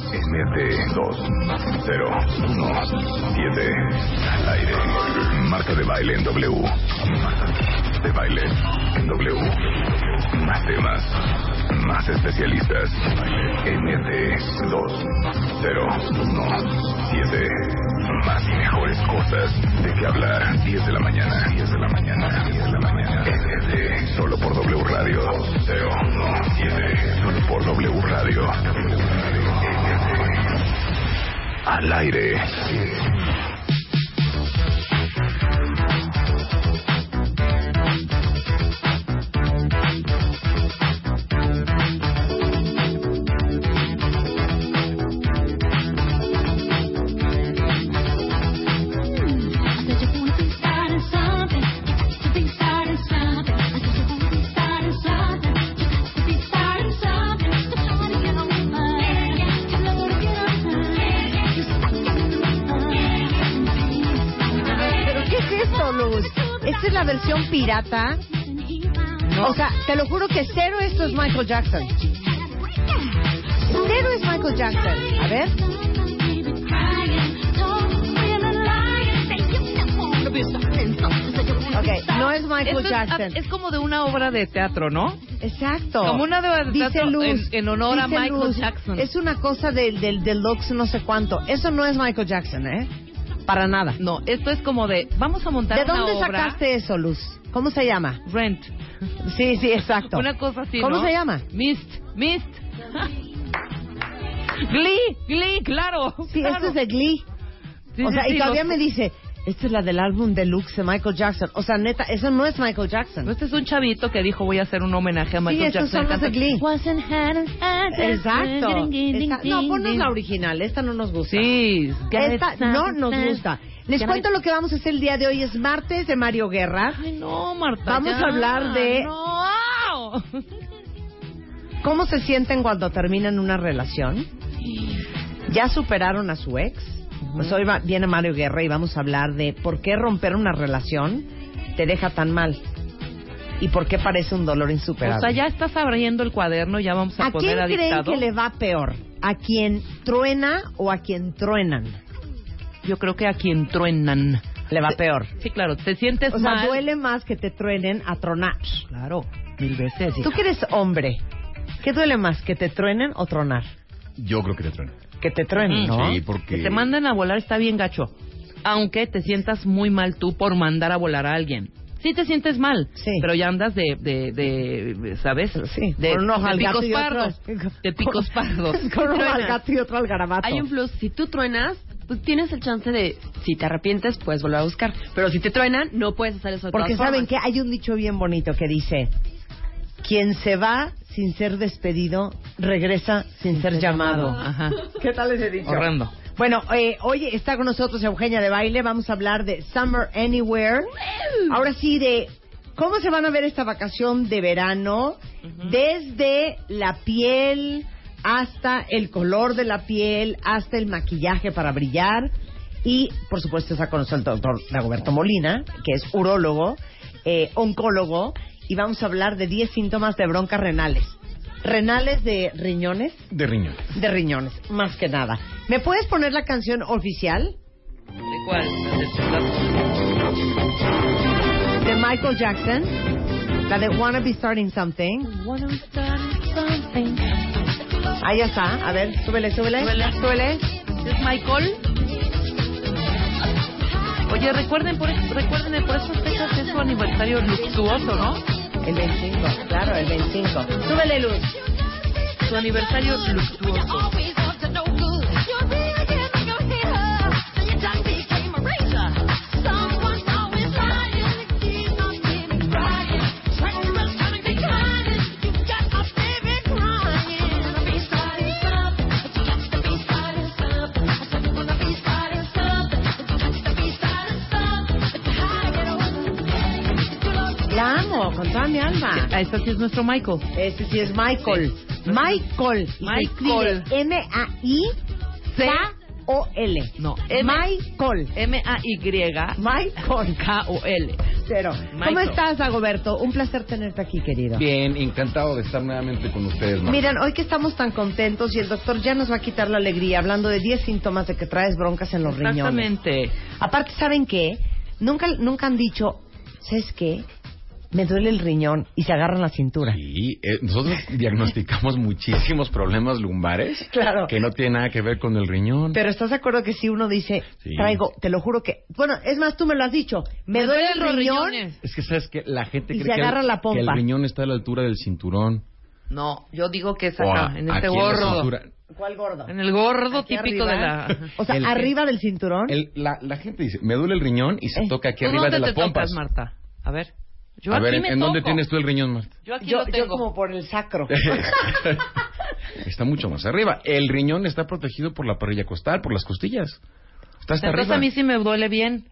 MT201 al aire. Marca de baile en W. De baile en W. Más temas, más especialistas. MT201 Más y mejores cosas de que hablar. 10 de la mañana. 10 de la mañana. 10 de la mañana. MT solo por W Radio. 017 solo por W Radio. Al aire. Versión pirata. O sea, te lo juro que cero esto es Michael Jackson. Cero es Michael Jackson. A ver. Ok, no es Michael Esto es- Jackson. Es, como de una obra de teatro, ¿no? Exacto. Como una obra de Dice teatro Luz, en, en honor a Michael Luz, Jackson. Es una cosa del, del deluxe no sé cuánto. Eso no es Michael Jackson, ¿eh? Para nada. No, esto es como de, vamos a montar ¿De una dónde obra. sacaste eso, Luz? ¿Cómo se llama? Rent. Sí, sí, exacto. Una cosa así, ¿Cómo ¿no? se llama? Mist. Mist. Glee. Glee, claro. Sí, claro. esto es de Glee. Sí, o sí, sea, sí, y todavía los- me dice, esta es la del álbum deluxe de Michael Jackson. O sea, neta, eso no es Michael Jackson. Este es un chavito que dijo voy a hacer un homenaje a Sí, Michael estos Jackson. son los de Glee. Exacto. Esta- no, ponnos la original. Esta no nos gusta. Sí. Esta no nos gusta. Les cuento lo que vamos a hacer el día de hoy. Es martes de Mario Guerra. Ay, no, Marta. Vamos ya. a hablar de- No. ¿Cómo se sienten cuando terminan una relación? ¿Ya superaron a su ex? Pues hoy va- viene Mario Guerra y vamos a hablar de por qué romper una relación te deja tan mal y por qué parece un dolor insuperable. O sea, ya estás abriendo el cuaderno, ya vamos a, ¿A quién poner a creen dictado. que le va peor? ¿A quien truena o a quien truenan? Yo creo que a quien truenan. Le va peor. Sí, claro, te sientes O sea, mal. duele más que te truenen a tronar. Claro, mil veces. Tú que eres hombre, ¿qué duele más, que te truenen o tronar? Yo creo que te truena. Que te truenen. ¿no? Sí, porque... Que te manden a volar está bien gacho. Aunque te sientas muy mal tú por mandar a volar a alguien. Sí te sientes mal, Sí. pero ya andas de, de, de ¿sabes? Sí, de, con un ojo de picos y otro- pardos. De picos pardos. con uno al gato y otro al garabato. Hay un plus, si tú truenas, pues tienes el chance de, si te arrepientes, puedes volver a buscar. Pero si te truenan, no puedes hacer eso de Porque todas saben formas. que hay un dicho bien bonito que dice, quien se va sin ser despedido, regresa sin ser llamado. Ajá. ¿Qué tal ese dicho? Horrendo. Bueno, eh, hoy está con nosotros Eugenia de Baile. Vamos a hablar de Summer Anywhere. Ahora sí, de cómo se van a ver esta vacación de verano, desde la piel hasta el color de la piel, hasta el maquillaje para brillar. Y, por supuesto, está con nosotros el doctor Dagoberto Molina, que es urólogo, eh, oncólogo, y vamos a hablar de 10 síntomas de broncas renales. Renales de riñones De riñón. de riñones, más que nada. ¿Me puedes poner la canción oficial ¿De cuál? de Michael Jackson? La de Wanna Be Starting Something. Ahí ya está. A ver, súbele, súbele. Súbele. Súbele. ¿Es Michael? Oye, recuerden por, recuerden, por esas fechas es su aniversario luctuoso, ¿no? El 25, claro, el 25. Súbele, Luz. Su aniversario luctuoso. Claro, con toda mi alma. Ah, Esta sí es nuestro Michael. Ese sí es Michael. Michael. Y Michael. escribe M-A-I-K-O-L. No, M- Michael. M-A-Y. Michael. K-O-L. Pero, ¿cómo Michael. estás, Dagoberto? Un placer tenerte aquí, querido. Bien, encantado de estar nuevamente con ustedes. Marta. Miren, hoy que estamos tan contentos y el doctor ya nos va a quitar la alegría hablando de 10 síntomas de que traes broncas en los riñones. Exactamente. Aparte, ¿saben qué? Nunca, nunca han dicho, ¿sabes qué? Me duele el riñón y se agarran la cintura. Sí, eh, nosotros diagnosticamos muchísimos problemas lumbares Claro. que no tienen nada que ver con el riñón. Pero ¿estás de acuerdo que si uno dice, Sí. traigo, te lo juro que... Bueno, es más, tú me lo has dicho, me, Me duele el riñón riñones. Es que sabes que la gente Y cree se que, agarra el, la pompa. que el riñón está a la altura del cinturón. No, yo digo que es acá, a- en este gordo. ¿Cuál gordo? En el gordo Aquí típico arriba. de la... O sea, El- arriba del cinturón. El- la, la gente dice, me duele el riñón y se Eh, toca aquí ¿Tú arriba dónde de las te pompas. tocas, Marta? A ver. Yo a aquí ver, ¿en, me en dónde tienes tú el riñón, Marta? Yo aquí yo, lo yo tengo. como por el sacro. está mucho más arriba. El riñón está protegido por la parrilla costal, por las costillas. Está hasta Entonces arriba. a mí sí me duele bien.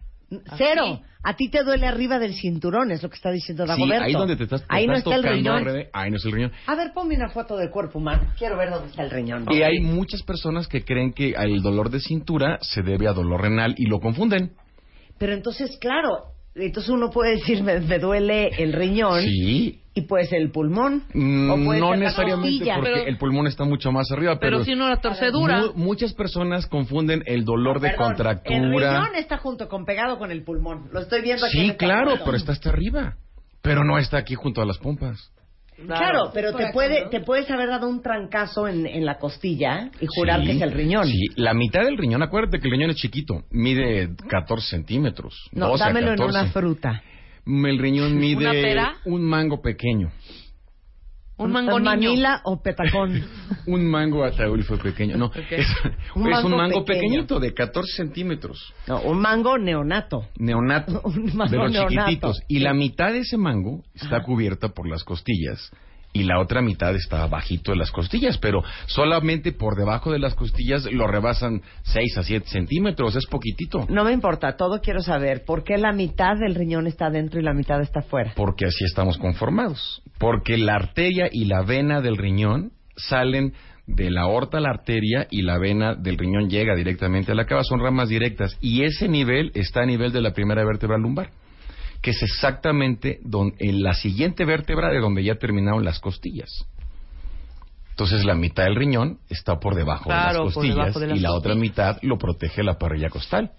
Cero. A ti te duele arriba del cinturón, es lo que está diciendo Sí, Dagoberto. ahí donde te estás, te Ahí no el tocando, riñón. Ahí no es el riñón. A ver, ponme una foto del cuerpo humano. Quiero ver dónde está el riñón. Y hay muchas personas que creen que el dolor de cintura se debe a dolor renal y lo confunden. Pero entonces, claro, entonces uno puede decir, me, me duele el riñón Sí. y puede ser el pulmón. Mm, o puede no ser necesariamente porque Pero- el pulmón está mucho más arriba, pero, Pero si no la torcedura. mu- muchas personas confunden el dolor de Perdón, El contractura. riñón está junto con pegado con el pulmón. Lo estoy viendo aquí. en Sí, esta claro, pero está hasta arriba. Pero no está aquí junto a las pompas. Claro, pero te puede, te puedes haber dado un trancazo en, en la costilla y jurar Sí, que es el riñón. Sí, la mitad del riñón, acuérdate que el riñón es chiquito, mide 14 centímetros. No, 12 a dámelo en 14. una fruta. El riñón mide ¿Una pera? un mango pequeño. Un mango niño. Manila o petacón. Un mango ataúd fue pequeño. No, es, Un es mango un mango pequeño. pequeñito de 14 centímetros. No, un mango neonato. Neonato. Un mango de los neonato. chiquititos. Y la mitad de ese mango está cubierta por las costillas. Y la otra mitad está bajito de las costillas, pero solamente por debajo de las costillas lo rebasan 6 a 7 centímetros, es poquitito. No me importa, todo quiero saber. ¿Por qué la mitad del riñón está dentro y la mitad está afuera? Porque así estamos conformados. Porque la arteria y la vena del riñón salen de la aorta a la arteria y la vena del riñón llega directamente a la cava, son ramas directas. Y ese nivel está a nivel de la primera vértebra lumbar, que es exactamente don- en la siguiente vértebra de donde ya terminaron las costillas. Entonces la mitad del riñón está por debajo Claro, de las costillas debajo de las y la otra mitad lo protege la parrilla costal.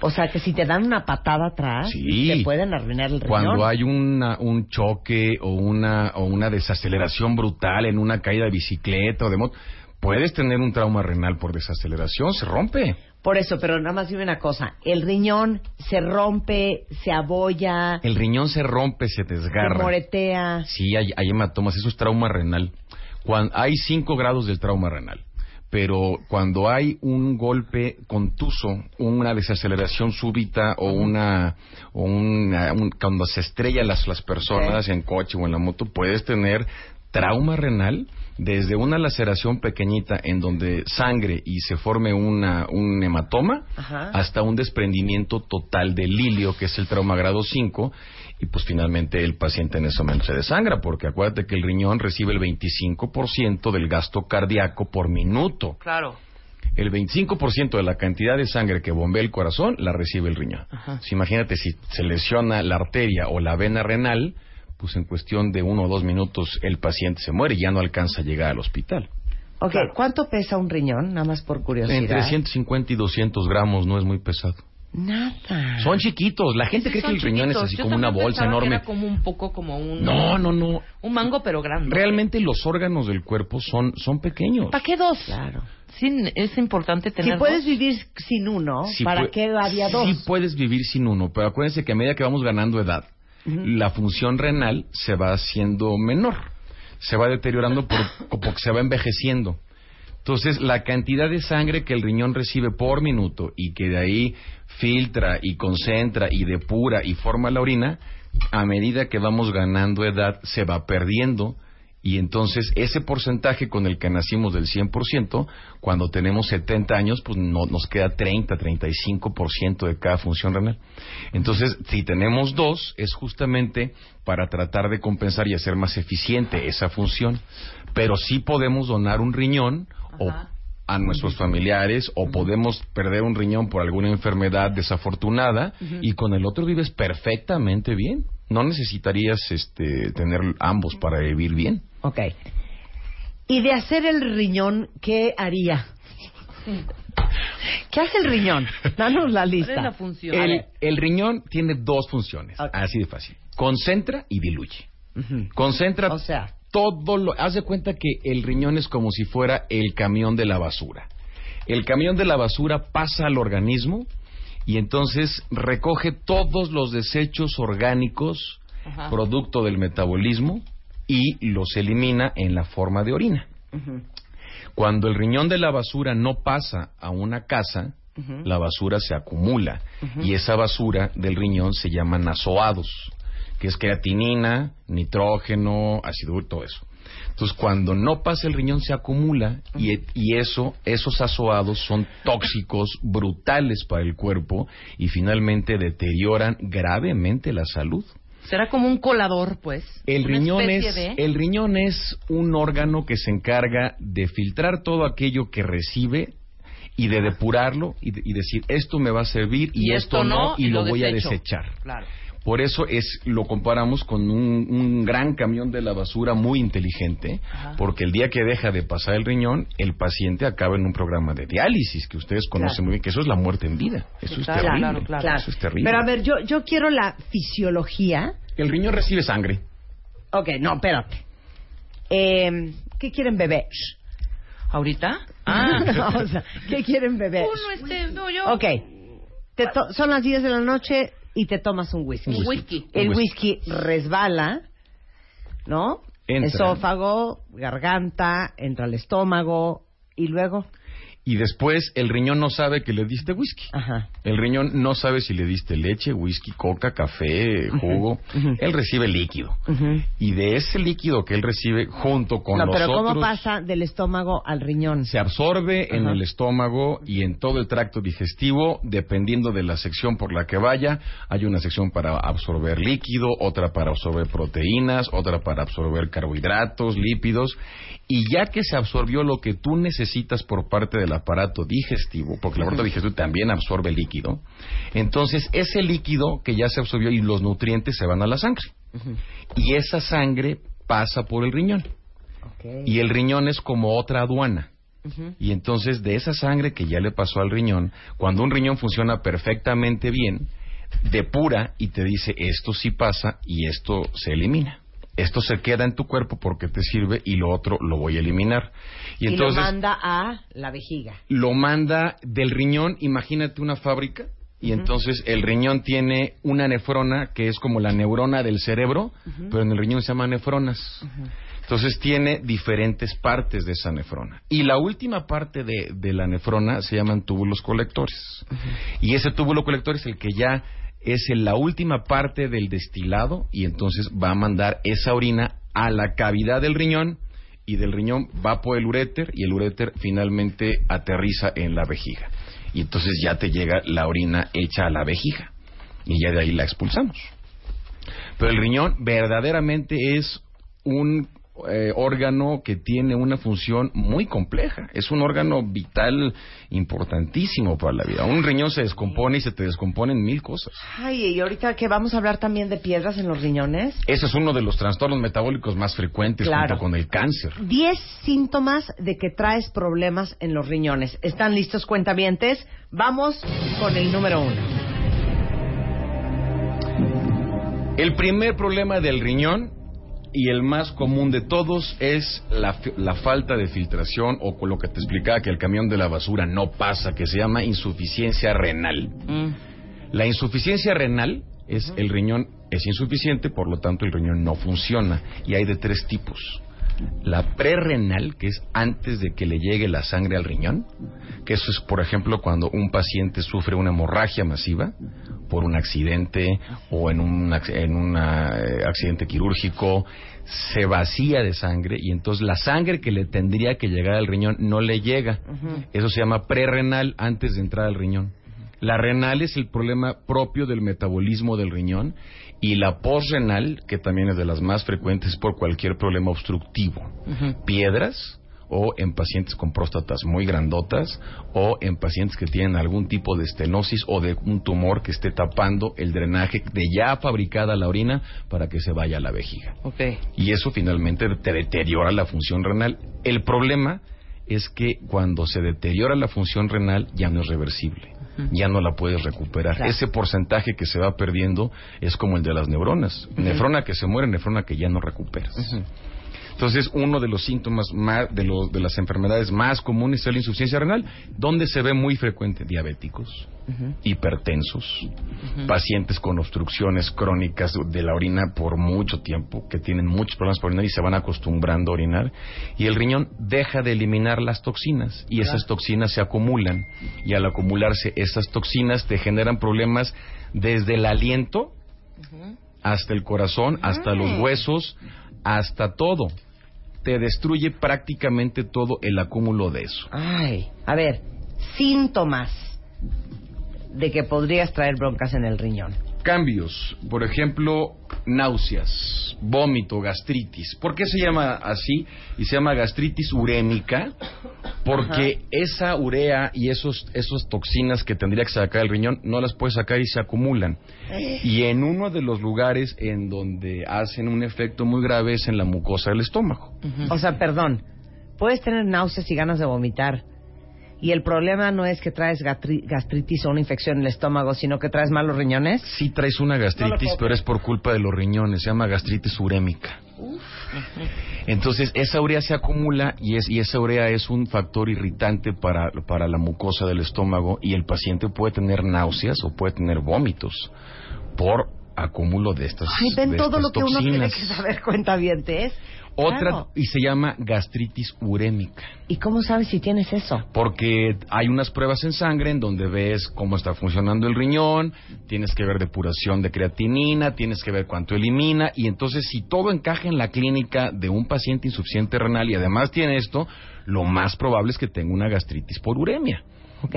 O sea, que si te dan una patada atrás, Sí. te pueden arruinar el riñón. Cuando hay una, un choque o una, o una desaceleración brutal en una caída de bicicleta o de moto, puedes tener un trauma renal por desaceleración, se rompe. Por eso, pero nada más dime una cosa. El riñón se rompe, se abolla, El riñón se rompe, se se desgarra. moretea. Sí, hay, hay hematomas, eso es trauma renal. Cuan- hay cinco grados del trauma renal, pero cuando hay un golpe contuso, una desaceleración súbita o una, o una- un- cuando se estrellan las, las personas en coche o en la moto, puedes tener trauma renal desde una laceración pequeñita en donde sangre y se forme una, un hematoma Ajá. hasta un desprendimiento total del hilio, que es el trauma grado 5, y pues finalmente el paciente en ese momento se desangra, porque acuérdate que el riñón recibe el 25% del gasto cardíaco por minuto. Claro. El 25% de la cantidad de sangre que bombea el corazón la recibe el riñón. Pues imagínate si se lesiona la arteria o la vena renal, pues en cuestión de uno o dos minutos el paciente se muere y ya no alcanza a llegar al hospital. Ok, ¿cuánto pesa un riñón? Nada más por curiosidad. Entre 150 y 200 gramos no es muy pesado. Nada. Son chiquitos. La gente Sí, cree que el riñón es chiquitos. así Yo como una bolsa pensaba que enorme. Era como un poco como un. No, no, no. Un mango, pero grande. Realmente los órganos del cuerpo son, son pequeños. ¿Para qué dos? Claro. Sí, es importante Si tener. puedes dos. vivir sin uno, Sí ¿para qué había dos? Sí puedes vivir sin uno, pero acuérdense que a medida que vamos ganando edad, la función renal se va haciendo menor. Se va deteriorando por, o porque se va envejeciendo. Entonces, la cantidad de sangre que el riñón recibe por minuto y que de ahí filtra y concentra y depura y forma la orina, a medida que vamos ganando edad se va perdiendo Y entonces ese porcentaje con el que nacimos del 100%, cuando tenemos 70 años, pues no, nos queda 30, 35% de cada función renal. Entonces, si tenemos dos, es justamente para tratar de compensar y hacer más eficiente esa función. Pero sí podemos donar un riñón o a nuestros familiares o podemos perder un riñón por alguna enfermedad desafortunada y con el otro vives perfectamente bien. No necesitarías este, tener ambos para vivir bien. Ok. Y de hacer el riñón, ¿qué haría? ¿Qué hace el riñón? Danos la ¿Cuál es la lista. función? El, el riñón tiene dos funciones, así de fácil. Concentra y diluye. Concentra O sea, todo lo... Haz de cuenta que el riñón es como si fuera el camión de la basura. El camión de la basura pasa al organismo y entonces recoge todos los desechos orgánicos Ajá. producto del metabolismo y los elimina en la forma de orina. Cuando el riñón de la basura no pasa a una casa, la basura se acumula y esa basura del riñón se llama nasoados, que es creatinina, nitrógeno, ácido todo eso. Entonces, cuando no pasa el riñón se acumula y, y eso, esos azoados son tóxicos, brutales para el cuerpo y finalmente deterioran gravemente la salud. Será como un colador, pues. El riñón, es, de- el riñón es un órgano que se encarga de filtrar todo aquello que recibe y de depurarlo y, de- y decir esto me va a servir y, esto, no y, lo, voy desecho. a desechar. Claro. Por eso es lo comparamos con un, un gran camión de la basura muy inteligente, Ajá. porque el día que deja de pasar el riñón, el paciente acaba en un programa de diálisis que ustedes conocen Claro. muy bien, que eso es la muerte en vida. Eso es Claro, terrible. claro, claro. claro. Eso es terrible. Pero a ver, yo, yo quiero la fisiología. El riñón recibe sangre. Ok, no, espérate. Eh, ¿Qué quieren beber? ¿Ahorita? Ah. o sea, ¿qué quieren beber? Uno, este, no, yo. Ok. Te to- son las 10 de la noche y te tomas un whisky. Un whisky. El Un whisky resbala, ¿no? Entra. Esófago, garganta, entra al estómago y luego. Y después el riñón no sabe que le diste whisky. Ajá. El riñón no sabe si le diste leche, whisky, coca, café, jugo. Él recibe líquido. Y de ese líquido que él recibe junto con no, los pero ¿cómo pasa del estómago al riñón? se absorbe en el estómago y en todo el tracto digestivo, dependiendo de la sección por la que vaya. Hay una sección para absorber líquido, otra para absorber proteínas, otra para absorber carbohidratos, lípidos. Y ya que se absorbió lo que tú necesitas por parte del aparato digestivo, porque el aparato digestivo también absorbe líquido, entonces ese líquido que ya se absorbió y los nutrientes se van a la sangre. Y esa sangre pasa por el riñón. Y el riñón es como otra aduana. Y entonces de esa sangre que ya le pasó al riñón, cuando un riñón funciona perfectamente bien, depura y te dice esto sí pasa y esto se elimina. Esto se queda en tu cuerpo porque te sirve y lo otro lo voy a eliminar. Y Y, entonces lo manda a la vejiga. lo manda del riñón, imagínate una fábrica, y entonces el riñón tiene una nefrona que es como la neurona del cerebro, pero en el riñón se llama nefronas. Entonces tiene diferentes partes de esa nefrona. Y la última parte de, de la nefrona se llaman túbulos colectores. Y ese túbulo colector es el que ya es en la última parte del destilado y entonces va a mandar esa orina a la cavidad del riñón y del riñón va por el uréter y el uréter finalmente aterriza en la vejiga. Y entonces ya te llega la orina hecha a la vejiga y ya de ahí la expulsamos. Pero el riñón verdaderamente es un eh, órgano que tiene una función muy compleja. Es un órgano vital importantísimo para la vida. Un riñón se descompone y se te descomponen mil cosas. Ay, y ahorita que vamos a hablar también de piedras en los riñones. Ese es uno de los trastornos metabólicos más frecuentes Claro. junto con el cáncer. 10 síntomas de que traes problemas en los riñones. ¿Están listos, cuentavientes? Vamos con el número uno. El primer problema del riñón y el más común de todos es la, falta de filtración o con lo que te explicaba que el camión de la basura no pasa, que se llama insuficiencia renal. Mm. La insuficiencia renal es el riñón es insuficiente, por lo tanto el riñón no funciona y hay de tres tipos. La prerrenal, que es antes de que le llegue la sangre al riñón, que eso es, por ejemplo, cuando un paciente sufre una hemorragia masiva por un accidente o en un en un eh, accidente quirúrgico, se vacía de sangre y entonces la sangre que le tendría que llegar al riñón no le llega. Eso se llama prerrenal antes de entrar al riñón. La renal es el problema propio del metabolismo del riñón y la posrenal, que también es de las más frecuentes por cualquier problema obstructivo. Piedras o en pacientes con próstatas muy grandotas o en pacientes que tienen algún tipo de estenosis o de un tumor que esté tapando el drenaje de ya fabricada la orina para que se vaya a la vejiga. Y eso finalmente te deteriora la función renal. El problema es que cuando se deteriora la función renal ya no es reversible, ya no la puedes recuperar. Claro. Ese porcentaje que se va perdiendo es como el de las neuronas. Nefrona que se muere, nefrona que ya no recuperas. Entonces, uno de los síntomas más, de, los- de las enfermedades más comunes es la insuficiencia renal, donde se ve muy frecuente diabéticos, hipertensos, pacientes con obstrucciones crónicas de la orina por mucho tiempo, que tienen muchos problemas para orinar y se van acostumbrando a orinar, y el riñón deja de eliminar las toxinas y esas toxinas se acumulan y al acumularse esas toxinas te generan problemas desde el aliento hasta el corazón, hasta los huesos, hasta todo. Te destruye prácticamente todo el acúmulo de eso. Ay, a ver, síntomas de que podrías traer broncas en el riñón. Cambios, por ejemplo, náuseas, vómito, gastritis. ¿Por qué se llama así? Y se llama gastritis urémica porque esa urea y esos esos toxinas que tendría que sacar el riñón no las puede sacar y se acumulan. Y en uno de los lugares en donde hacen un efecto muy grave es en la mucosa del estómago. O sea, perdón, puedes tener náuseas y ganas de vomitar. Y el problema no es que traes gastritis o una infección en el estómago, sino que traes malos riñones. Sí traes una gastritis, pero es por culpa de los riñones, se llama gastritis urémica. Entonces, esa urea se acumula y, es, y esa urea es un factor irritante para, para la mucosa del estómago y el paciente puede tener náuseas o puede tener vómitos por acúmulo de estas, Ay, ven de todo estas lo que uno tiene que saber, cuenta bien, es. Otra, Claro. y se llama gastritis urémica. ¿Y cómo sabes si tienes eso? Porque hay unas pruebas en sangre en donde ves cómo está funcionando el riñón, tienes que ver depuración de creatinina, tienes que ver cuánto elimina, y entonces si todo encaja en la clínica de un paciente insuficiente renal y además tiene esto, lo más probable es que tenga una gastritis por uremia.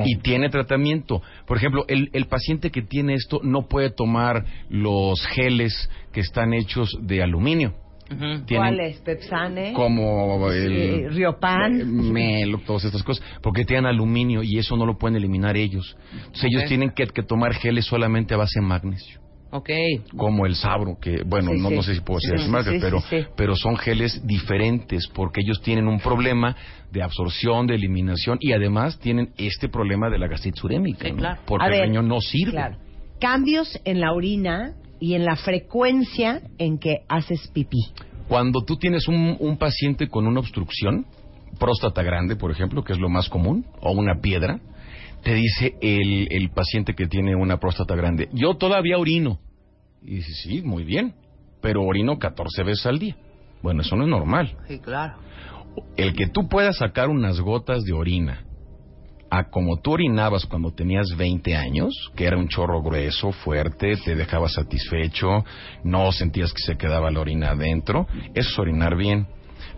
Y tiene tratamiento. Por ejemplo, el, el paciente que tiene esto no puede tomar los geles que están hechos de aluminio. Tienen- ¿Cuáles? Pepsane. como el Eh, Riopan. Melo, todas estas cosas, porque tienen aluminio y eso no lo pueden eliminar ellos. Entonces ellos tienen que, que tomar geles solamente a base de magnesio, Ok. como el sabro, que bueno, Sí, no, sí. no sé si puedo Sí, decir sí, marca, sí, pero, sí, sí. pero son geles diferentes porque ellos tienen un problema de absorción, de eliminación y además tienen este problema de la gastritis urémica, Sí, ¿no? claro. porque A el ver, riñón no sirve. Claro. Cambios en la orina y en la frecuencia en que haces pipí. Cuando tú tienes un, un paciente con una obstrucción, próstata grande, por ejemplo, que es lo más común, o una piedra, te dice el, el paciente que tiene una próstata grande, yo todavía orino. Y dice, sí, muy bien, pero orino 14 veces al día. Bueno, eso no es normal. Sí, claro. El que tú puedas sacar unas gotas de orina a como tú orinabas cuando tenías 20 años, que era un chorro grueso, fuerte, te dejaba satisfecho, no sentías que se quedaba la orina adentro, eso es orinar bien.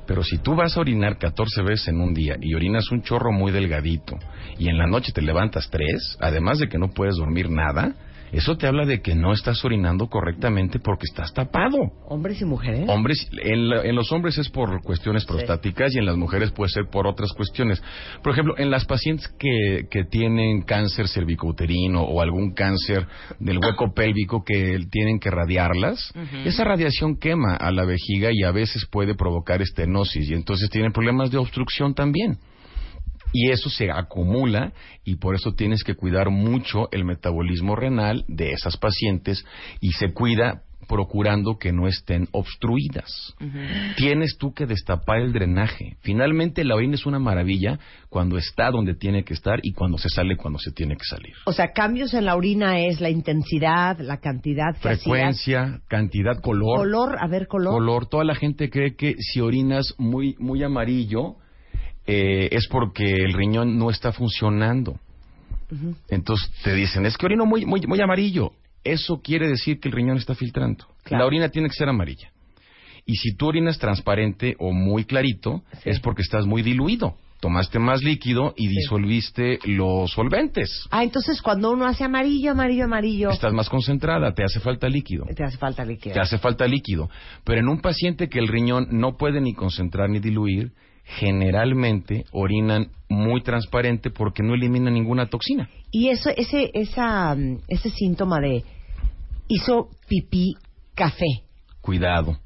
Pero si tú vas a orinar 14 veces en un día y orinas un chorro muy delgadito y en la noche te levantas tres, además de que no puedes dormir nada, eso te habla de que no estás orinando correctamente porque estás tapado. Hombres y mujeres. Hombres, en, la- en los hombres es por cuestiones prostáticas y en las mujeres puede ser por otras cuestiones. Por ejemplo, en las pacientes que, que tienen cáncer cervicouterino o algún cáncer del hueco pélvico que tienen que radiarlas, esa radiación quema a la vejiga y a veces puede provocar estenosis y entonces tienen problemas de obstrucción también. Y eso se acumula y por eso tienes que cuidar mucho el metabolismo renal de esas pacientes y se cuida procurando que no estén obstruidas. Tienes tú que destapar el drenaje. Finalmente la orina es una maravilla cuando está donde tiene que estar y cuando se sale cuando se tiene que salir. O sea, cambios en la orina es la intensidad, la cantidad. Frecuencia, cantidad, color. Color, a ver, color. color. Toda la gente cree que si orinas muy, muy amarillo eh, es porque el riñón no está funcionando. Entonces te dicen, es que orino muy, muy, muy amarillo. Eso quiere decir que el riñón está filtrando. Claro. La orina tiene que ser amarilla. Y si tú orinas transparente o muy clarito, Sí. es porque estás muy diluido. Tomaste más líquido y disolviste los solventes. Ah, entonces cuando uno hace amarillo, amarillo, amarillo, Estás más concentrada, te hace falta líquido. te hace falta líquido. Te hace falta líquido. Pero en un paciente que el riñón no puede ni concentrar ni diluir, generalmente orinan muy transparente porque no elimina ninguna toxina. Y eso, ese, esa, mm, ese síntoma de hizo pipí café. Cuidado.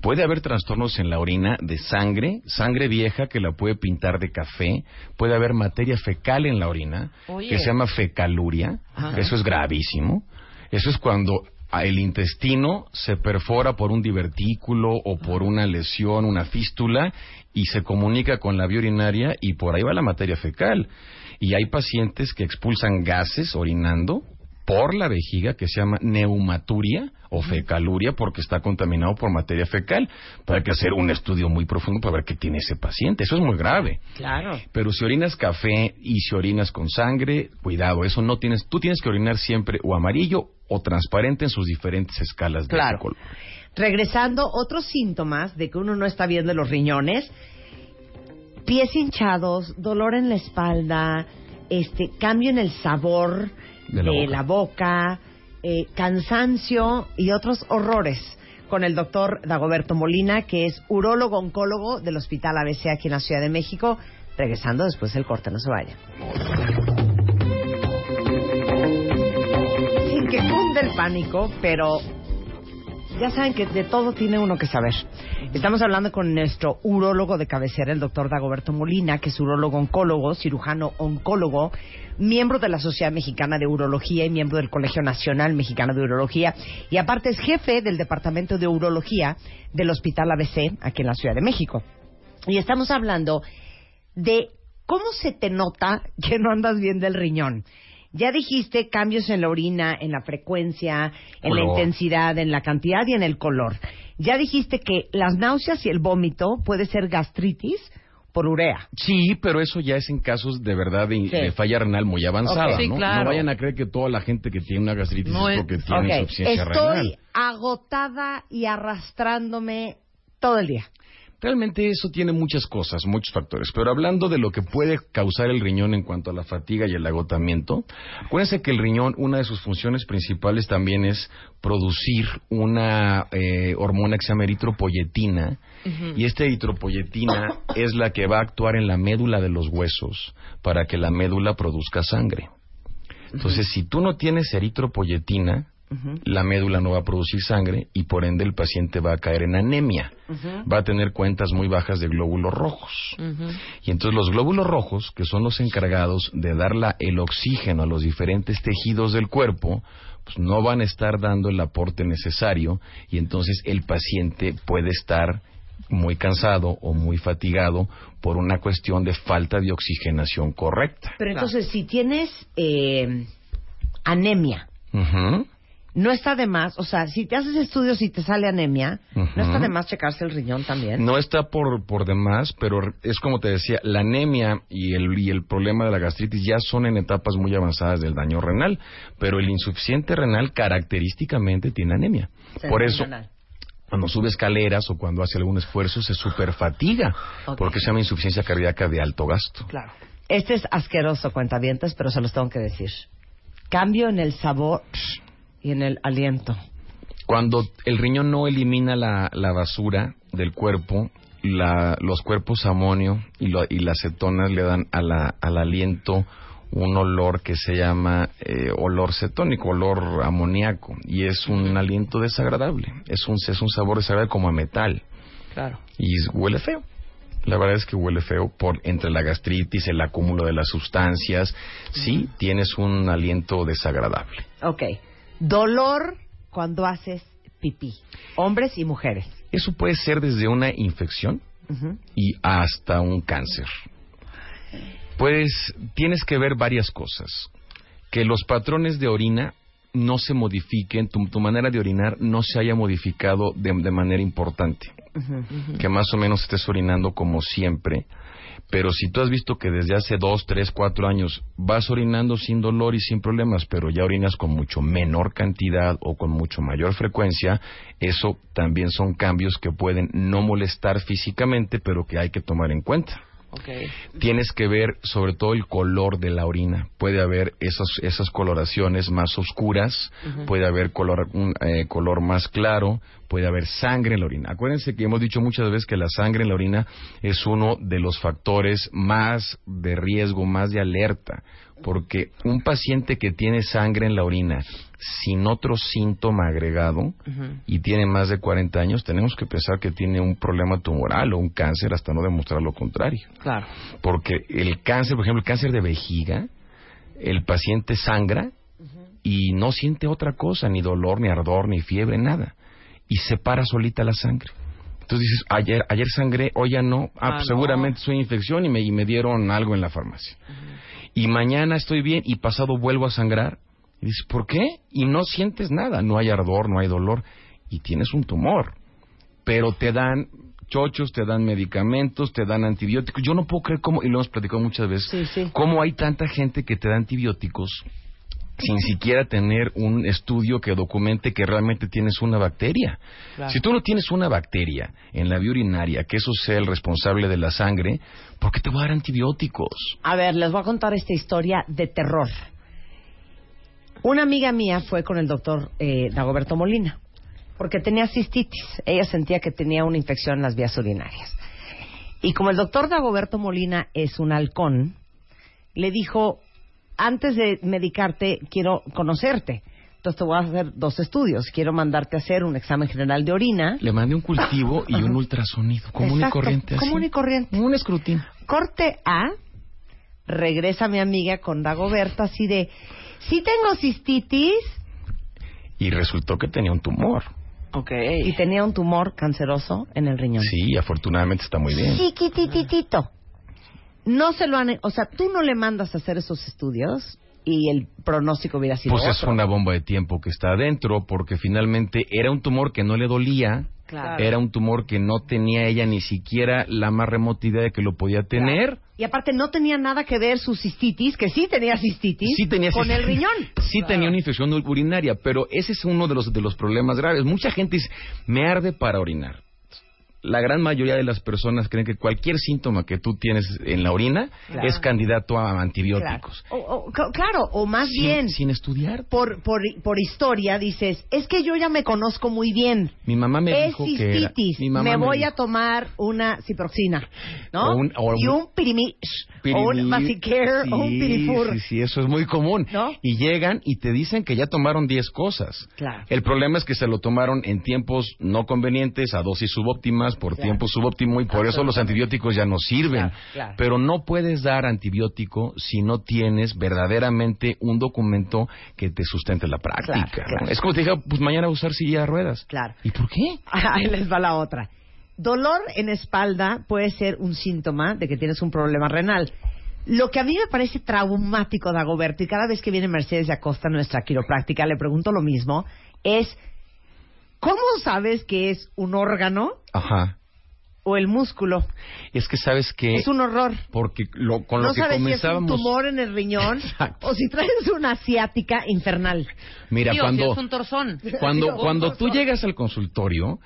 Puede haber trastornos en la orina de sangre, sangre vieja que la puede pintar de café, puede haber materia fecal en la orina, Oye. que se llama fecaluria, Ajá. eso es gravísimo. Eso es cuando el intestino se perfora por un divertículo o por una lesión, una fístula, y se comunica con la vía urinaria y por ahí va la materia fecal. Y hay pacientes que expulsan gases orinando por la vejiga que se llama neumaturia o fecaluria porque está contaminado por materia fecal. Pero hay que hacer un estudio muy profundo para ver qué tiene ese paciente. Eso es muy grave. Claro. Pero si orinas café y si orinas con sangre, cuidado, eso no tienes, tú tienes que orinar siempre o amarillo o transparente en sus diferentes escalas de Claro. color. Regresando, otros síntomas de que uno no está bien de los riñones, pies hinchados, dolor en la espalda, este cambio en el sabor De de la la boca. eh, cansancio y otros horrores con el doctor Dagoberto Molina, que es urólogo oncólogo del Hospital ABC aquí en la Ciudad de México. Regresando después del corte, no se vaya. Sin que cunde el pánico, pero ya saben que de todo tiene uno que saber. Estamos hablando con nuestro urólogo de cabecera, el doctor Dagoberto Molina, que es urólogo oncólogo, cirujano oncólogo, miembro de la Sociedad Mexicana de Urología y miembro del Colegio Nacional Mexicano de Urología. Y aparte es jefe del Departamento de Urología del Hospital ABC, aquí en la Ciudad de México. Y estamos hablando de cómo se te nota que no andas bien del riñón. Ya dijiste cambios en la orina, en la frecuencia, en la intensidad, en la cantidad y en el color. Ya dijiste que las náuseas y el vómito puede ser gastritis por urea. Sí, pero eso ya es en casos de verdad de, Sí. de falla renal muy avanzada. Sí, ¿no? claro. No vayan a creer que toda la gente que tiene una gastritis No es es- porque tiene Ok, insuficiencia estoy renal. agotada y arrastrándome todo el día. Realmente eso tiene muchas cosas, muchos factores. Pero hablando de lo que puede causar el riñón en cuanto a la fatiga y el agotamiento, acuérdense que el riñón, una de sus funciones principales también es producir una eh, hormona que se llama eritropoyetina. Y esta eritropoyetina es la que va a actuar en la médula de los huesos para que la médula produzca sangre. Entonces, si tú no tienes eritropoyetina, la médula no va a producir sangre y por ende el paciente va a caer en anemia. Va a tener cuentas muy bajas de glóbulos rojos. Y entonces los glóbulos rojos, que son los encargados de dar la- el oxígeno a los diferentes tejidos del cuerpo, pues no van a estar dando el aporte necesario y entonces el paciente puede estar muy cansado o muy fatigado por una cuestión de falta de oxigenación correcta. Pero entonces, si tienes eh, anemia. No está de más, o sea, si te haces estudios y te sale anemia, no está de más checarse el riñón también. No está por, por demás, pero es como te decía, la anemia y el, y el problema de la gastritis ya son en etapas muy avanzadas del daño renal, pero el insuficiente renal característicamente tiene anemia. Por eso, cuando sube escaleras o cuando hace algún esfuerzo se superfatiga, Ok. porque se llama insuficiencia cardíaca de alto gasto. Claro. Este es asqueroso, cuentavientes, pero se los tengo que decir. Cambio en el sabor y en el aliento. Cuando el riñón no elimina la, la basura del cuerpo, la- los cuerpos amonio y, lo- y las cetonas le dan a la- al aliento un olor que se llama eh, olor cetónico, olor amoníaco, y es un aliento desagradable, es un, es un sabor desagradable como a metal, Claro. y huele feo. La verdad es que huele feo por entre la gastritis, el acúmulo de las sustancias, sí, tienes un aliento desagradable. Ok. Dolor cuando haces pipí. Hombres y mujeres. Eso puede ser desde una infección, y hasta un cáncer. Pues tienes que ver varias cosas. Que los patrones de orina no se modifiquen, tu, tu manera de orinar no se haya modificado de, de manera importante. Que más o menos estés orinando como siempre. Pero si tú has visto que desde hace dos, tres, cuatro años vas orinando sin dolor y sin problemas, pero ya orinas con mucho menor cantidad o con mucho mayor frecuencia, eso también son cambios que pueden no molestar físicamente, pero que hay que tomar en cuenta. Okay. Tienes que ver sobre todo el color de la orina. Puede haber esas, esas coloraciones más oscuras, puede haber color, un eh, color más claro, puede haber sangre en la orina. Acuérdense que hemos dicho muchas veces que la sangre en la orina es uno de los factores más de riesgo, más de alerta, porque un paciente que tiene sangre en la orina sin otro síntoma agregado y tiene más de 40 años, tenemos que pensar que tiene un problema tumoral o un cáncer hasta no demostrar lo contrario. Claro. Porque el cáncer, por ejemplo, el cáncer de vejiga, el paciente sangra y no siente otra cosa, ni dolor, ni ardor, ni fiebre, nada. Y se para solita la sangre. Entonces dices, ayer, ayer sangré, hoy ya no. Ah, Ah, pues no. seguramente soy infección y me, y me dieron algo en la farmacia. Y mañana estoy bien y pasado vuelvo a sangrar. Y dices, ¿por qué? Y no sientes nada, no hay ardor, no hay dolor. Y tienes un tumor. Pero te dan chochos, te dan medicamentos, te dan antibióticos. Yo no puedo creer cómo, y lo hemos platicado muchas veces, Sí, sí. cómo hay tanta gente que te da antibióticos sin siquiera tener un estudio que documente que realmente tienes una bacteria. Claro. Si tú no tienes una bacteria en la vía urinaria, que eso sea el responsable de la sangre, ¿por qué te voy a dar antibióticos? A ver, les voy a contar esta historia de terror. Una amiga mía fue con el doctor eh, Dagoberto Molina porque tenía cistitis. Ella sentía que tenía una infección en las vías urinarias. Y como el doctor Dagoberto Molina es un halcón, le dijo, antes de medicarte, quiero conocerte. Entonces te voy a hacer dos estudios. Quiero mandarte a hacer un examen general de orina. Le mandé un cultivo y un ultrasonido común Exacto, y corriente. así. común y corriente. Un escrutinio. Corte A, regresa mi amiga con Dagoberto así de, sí tengo cistitis Y resultó que tenía un tumor. Ok. y tenía un tumor canceroso en el riñón. Sí, afortunadamente está muy bien. Chiquitititito. No se lo han, o sea, tú no le mandas a hacer esos estudios y el pronóstico hubiera sido Pues es una bomba de tiempo que está adentro porque finalmente era un tumor que no le dolía, Claro. era un tumor que no tenía ella ni siquiera la más remota idea de que lo podía tener. Y aparte no tenía nada que ver su cistitis, que sí tenía cistitis, Sí tenía con el riñón. Sí tenía una infección urinaria, pero ese es uno de los de los problemas graves. Mucha gente dice, "Me arde para orinar." La gran mayoría de las personas creen que cualquier síntoma que tú tienes en la orina Claro. es candidato a Claro. antibióticos. O, o- cl- claro, o más Sin- bien, sin estudiar. por, por, por historia dices, es que yo ya me conozco muy bien. Mi mamá me es dijo que era- cistitis. mi mamá me voy dijo- a tomar una ciproxina, ¿no? O un- o y un- pirimi, o un Vasicare, o un pirifur. Sí, sí, eso es muy común. ¿No? Y llegan y te dicen que ya tomaron 10 cosas. Claro. El problema es que se lo tomaron en tiempos no convenientes, a dosis subóptimas, por Claro. tiempo subóptimo, y por eso los antibióticos ya no sirven. Claro, claro. Pero no puedes dar antibiótico si no tienes verdaderamente un documento que te sustente la práctica. Es como te dije, pues mañana usar silla de ruedas. Claro. ¿Y por qué? Ahí les va la otra. Dolor en espalda puede ser un síntoma de que tienes un problema renal. Lo que a mí me parece traumático, Dagoberto, y cada vez que viene Mercedes de Acosta, nuestra quiropráctica, le pregunto lo mismo, es, ¿cómo sabes que es un órgano Ajá. o el músculo? Es que sabes que... Es un horror. Porque lo, con no lo que sabes si es un tumor en el riñón Exacto. o si traes una asiática infernal. Mira, Tío, cuando... si es un torzón. Cuando, cuando tú llegas al consultorio,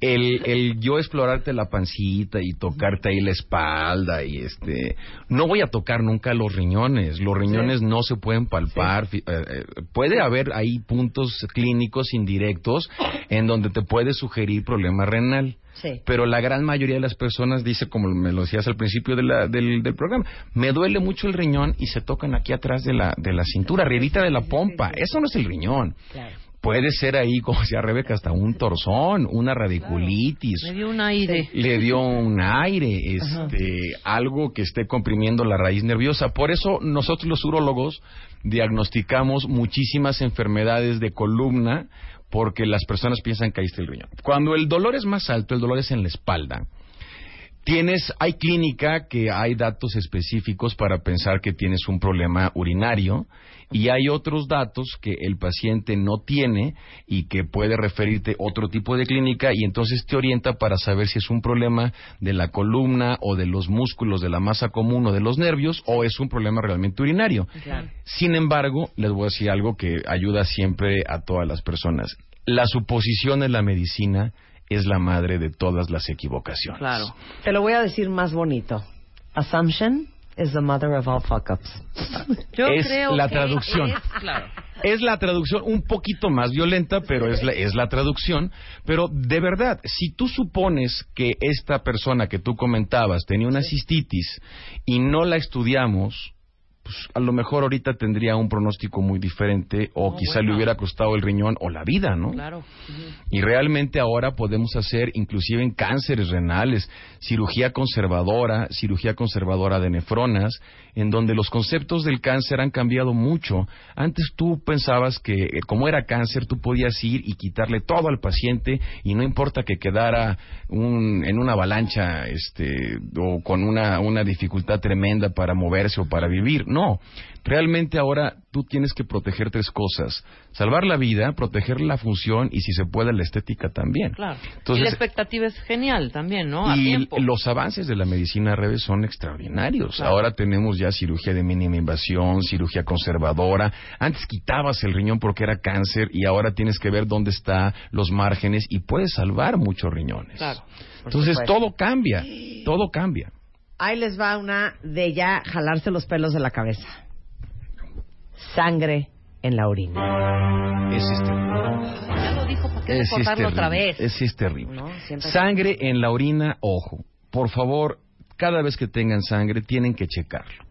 el, el yo explorarte la pancita y tocarte ahí la espalda y este, no voy a tocar nunca los riñones. Los riñones no se pueden palpar. Fi- eh, eh, puede haber ahí puntos clínicos indirectos en donde te puede sugerir problema renal. Sí. Pero la gran mayoría de las personas dice, como me lo decías al principio de la- del, del programa, me duele mucho el riñón y se tocan aquí atrás de la, de la cintura, arribita de la pompa. Eso no es el riñón. Claro. Puede ser ahí, como decía Rebeca, hasta un torzón, una radiculitis. Me dio un aire. Le dio un aire, este, algo que esté comprimiendo la raíz nerviosa. Por eso nosotros los urólogos diagnosticamos muchísimas enfermedades de columna porque las personas piensan que ahí está el riñón. Cuando el dolor es más alto, el dolor es en la espalda. Tienes, hay clínica que hay datos específicos para pensar que tienes un problema urinario y hay otros datos que el paciente no tiene y que puede referirte otro tipo de clínica y entonces te orienta para saber si es un problema de la columna o de los músculos de la masa común o de los nervios o es un problema realmente urinario. Sin embargo, les voy a decir algo que ayuda siempre a todas las personas. La suposición en la medicina es la madre de todas las equivocaciones. Claro. Te lo voy a decir más bonito. Assumption is the mother of all fuck-ups. Yo Es creo la que traducción. es- claro. Es la traducción un poquito más violenta, pero es la, es la traducción. Pero de verdad, si tú supones que esta persona que tú comentabas tenía una cistitis y no la estudiamos, pues a lo mejor ahorita tendría un pronóstico muy diferente o No, quizá le hubiera costado el riñón o la vida, ¿no? Claro. Y realmente ahora podemos hacer, inclusive en cánceres renales, cirugía conservadora, cirugía conservadora de nefronas, en donde los conceptos del cáncer han cambiado mucho. Antes tú pensabas que eh, como era cáncer tú podías ir y quitarle todo al paciente y no importa que quedara un- en una avalancha este, o con una, una dificultad tremenda para moverse o para vivir. No, realmente ahora tú tienes que proteger tres cosas. Salvar la vida, proteger la función y si se puede la estética también. Claro. y la expectativa es genial también, ¿no? A y tiempo. los avances de la medicina revés son extraordinarios. Claro. Ahora tenemos ya cirugía de mínima invasión, cirugía conservadora. Antes quitabas el riñón porque era cáncer y ahora tienes que ver dónde están los márgenes y puedes salvar muchos riñones. Claro. Entonces supuesto. todo cambia, todo cambia. Ahí les va una de ya jalarse los pelos de la cabeza. Sangre en la orina. Es terrible. Ya lo dijo, ¿para qué es recordarlo otra vez? Ese es terrible. Sangre en la orina, ojo. Por favor, cada vez que tengan sangre tienen que checarlo.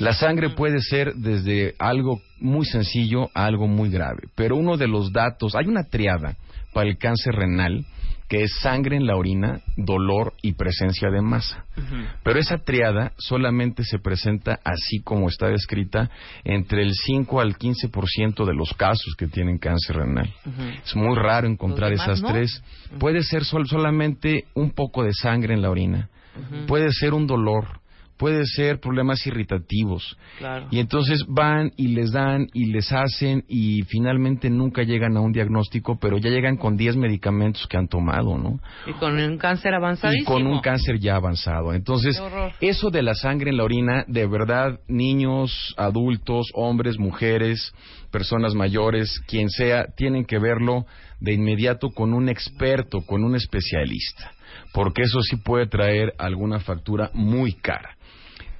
La sangre puede ser desde algo muy sencillo a algo muy grave, pero uno de los datos, hay una triada para el cáncer renal que es sangre en la orina, dolor y presencia de masa. Pero esa triada solamente se presenta así como está descrita entre el 5 al 15% de los casos que tienen cáncer renal. Es muy raro encontrar esas no. tres. Puede ser sol- solamente un poco de sangre en la orina. Puede ser un dolor. Puede ser problemas irritativos. Claro. Y entonces van y les dan y les hacen y finalmente nunca llegan a un diagnóstico, pero ya llegan con 10 medicamentos que han tomado, ¿no? Y con un cáncer y avanzadísimo. con un cáncer ya avanzado. Entonces, eso de la sangre en la orina, de verdad, niños, adultos, hombres, mujeres, personas mayores, quien sea, tienen que verlo de inmediato con un experto, con un especialista, porque eso sí puede traer alguna factura muy cara.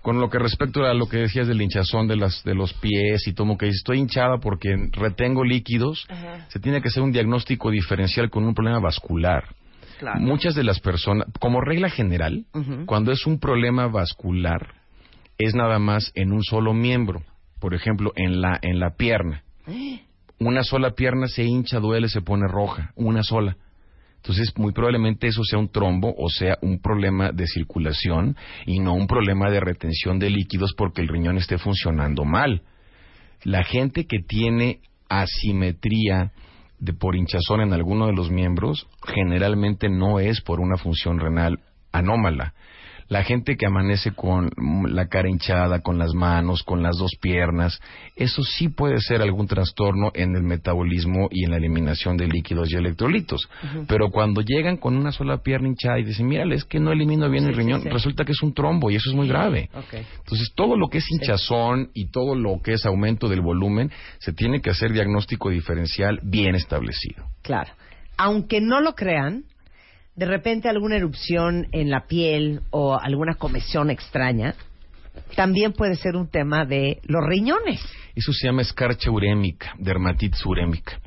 Con lo que respecto a lo que decías del hinchazón de, las, de los pies y todo, que estoy hinchada porque retengo líquidos, se tiene que hacer un diagnóstico diferencial con un problema vascular. Claro. Muchas de las personas, como regla general, cuando es un problema vascular, es nada más en un solo miembro. Por ejemplo, en la, en la pierna. Una sola pierna se hincha, duele, se pone roja. Una sola. Entonces, muy probablemente eso sea un trombo o sea un problema de circulación y no un problema de retención de líquidos porque el riñón esté funcionando mal. La gente que tiene asimetría de por hinchazón en alguno de los miembros generalmente no es por una función renal anómala. La gente que amanece con la cara hinchada, con las manos, con las dos piernas, eso sí puede ser algún trastorno en el metabolismo y en la eliminación de líquidos y electrolitos. Pero cuando llegan con una sola pierna hinchada y dicen, mírale, es que no elimino bien el riñón, resulta que es un trombo y eso es muy grave. Entonces, todo lo que es hinchazón y todo lo que es aumento del volumen, se tiene que hacer diagnóstico diferencial bien establecido. Claro. Aunque no lo crean, de repente alguna erupción en la piel o alguna comezón extraña también puede ser un tema de los riñones. Eso se llama escarcha urémica, dermatitis urémica.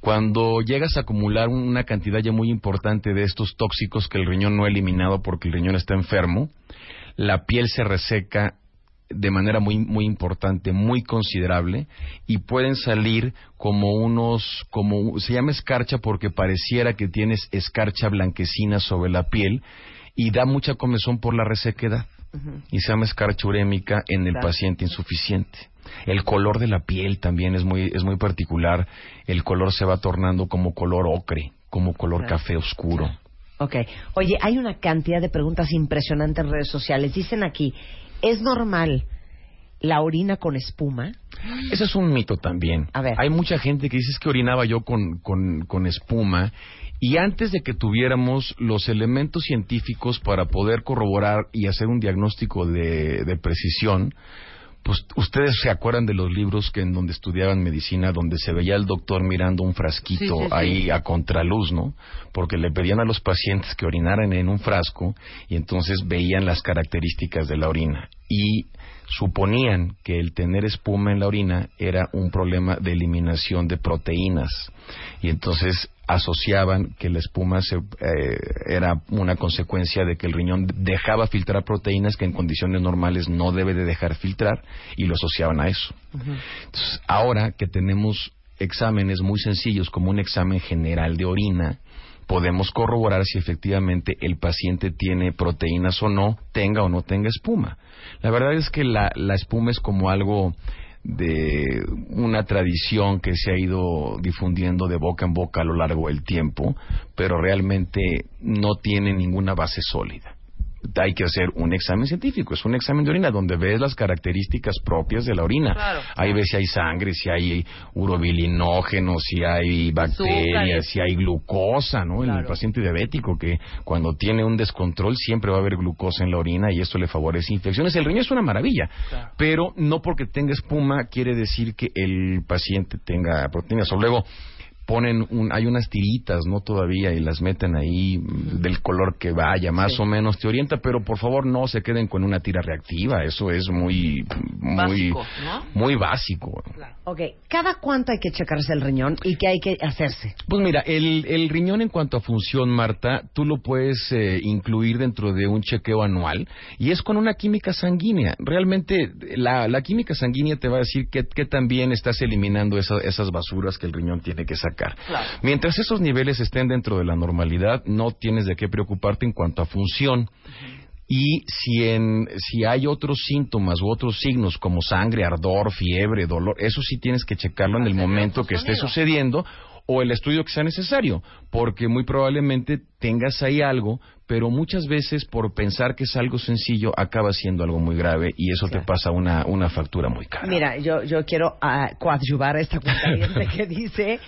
Cuando llegas a acumular una cantidad ya muy importante de estos tóxicos que el riñón no ha eliminado porque el riñón está enfermo, la piel se reseca de manera muy muy importante, muy considerable y pueden salir como unos como se llama escarcha porque pareciera que tienes escarcha blanquecina sobre la piel y da mucha comezón por la resequedad. Y se llama escarcha urémica en el Claro. paciente insuficiente. El color de la piel también es muy es muy particular. El color se va tornando como color ocre, como color Claro. café oscuro. Ok. Oye, hay una cantidad de preguntas impresionantes en redes sociales. Dicen aquí, ¿es normal la orina con espuma? Ese es un mito también. A ver. Hay mucha gente que dice "Es que orinaba yo con, con, con espuma. Y antes de que tuviéramos los elementos científicos para poder corroborar y hacer un diagnóstico de, de precisión, pues ustedes se acuerdan de los libros que en donde estudiaban medicina, donde se veía el doctor mirando un frasquito Sí, sí, sí. ahí a contraluz, ¿no? Porque le pedían a los pacientes que orinaran en un frasco y entonces veían las características de la orina y suponían que el tener espuma en la orina era un problema de eliminación de proteínas y entonces asociaban que la espuma se, eh, era una consecuencia de que el riñón dejaba filtrar proteínas que en condiciones normales no debe de dejar filtrar y lo asociaban a eso. Entonces, ahora que tenemos exámenes muy sencillos como un examen general de orina, podemos corroborar si efectivamente el paciente tiene proteínas o no, tenga o no tenga espuma. La verdad es que la, la espuma es como algo de una tradición que se ha ido difundiendo de boca en boca a lo largo del tiempo, pero realmente no tiene ninguna base sólida. Hay que hacer un examen científico, es un examen de orina donde ves las características propias de la orina. Claro. Ahí ves si hay sangre, si hay urobilinógenos, si hay bacterias, si hay glucosa, ¿no? En el paciente diabético que cuando tiene un descontrol siempre va a haber glucosa en la orina y esto le favorece infecciones. El riñón es una maravilla, Claro. pero no porque tenga espuma quiere decir que el paciente tenga proteínas. O luego ponen un, hay unas tiritas, ¿no? Todavía y las meten ahí del color que vaya, más o menos te orienta, pero por favor no se queden con una tira reactiva, eso es muy, muy, Básico, ¿no? muy básico. Ok. ¿Cada cuánto hay que checarse el riñón y qué hay que hacerse? Pues mira, el, el riñón en cuanto a función, Marta, tú lo puedes eh, incluir dentro de un chequeo anual y es con una química sanguínea. Realmente la, la química sanguínea te va a decir que, que también estás eliminando esa- esas basuras que el riñón tiene que sacar. Mientras esos niveles estén dentro de la normalidad, no tienes de qué preocuparte en cuanto a función. Y si, en, si hay otros síntomas u otros signos como sangre, ardor, fiebre, dolor, eso sí tienes que checarlo en el momento que esté sucediendo o el estudio que sea necesario, porque muy probablemente tengas ahí algo, pero muchas veces por pensar que es algo sencillo acaba siendo algo muy grave y eso te pasa una, una factura muy cara. Mira, yo, yo quiero ah, coadyuvar a esta cuenta que dice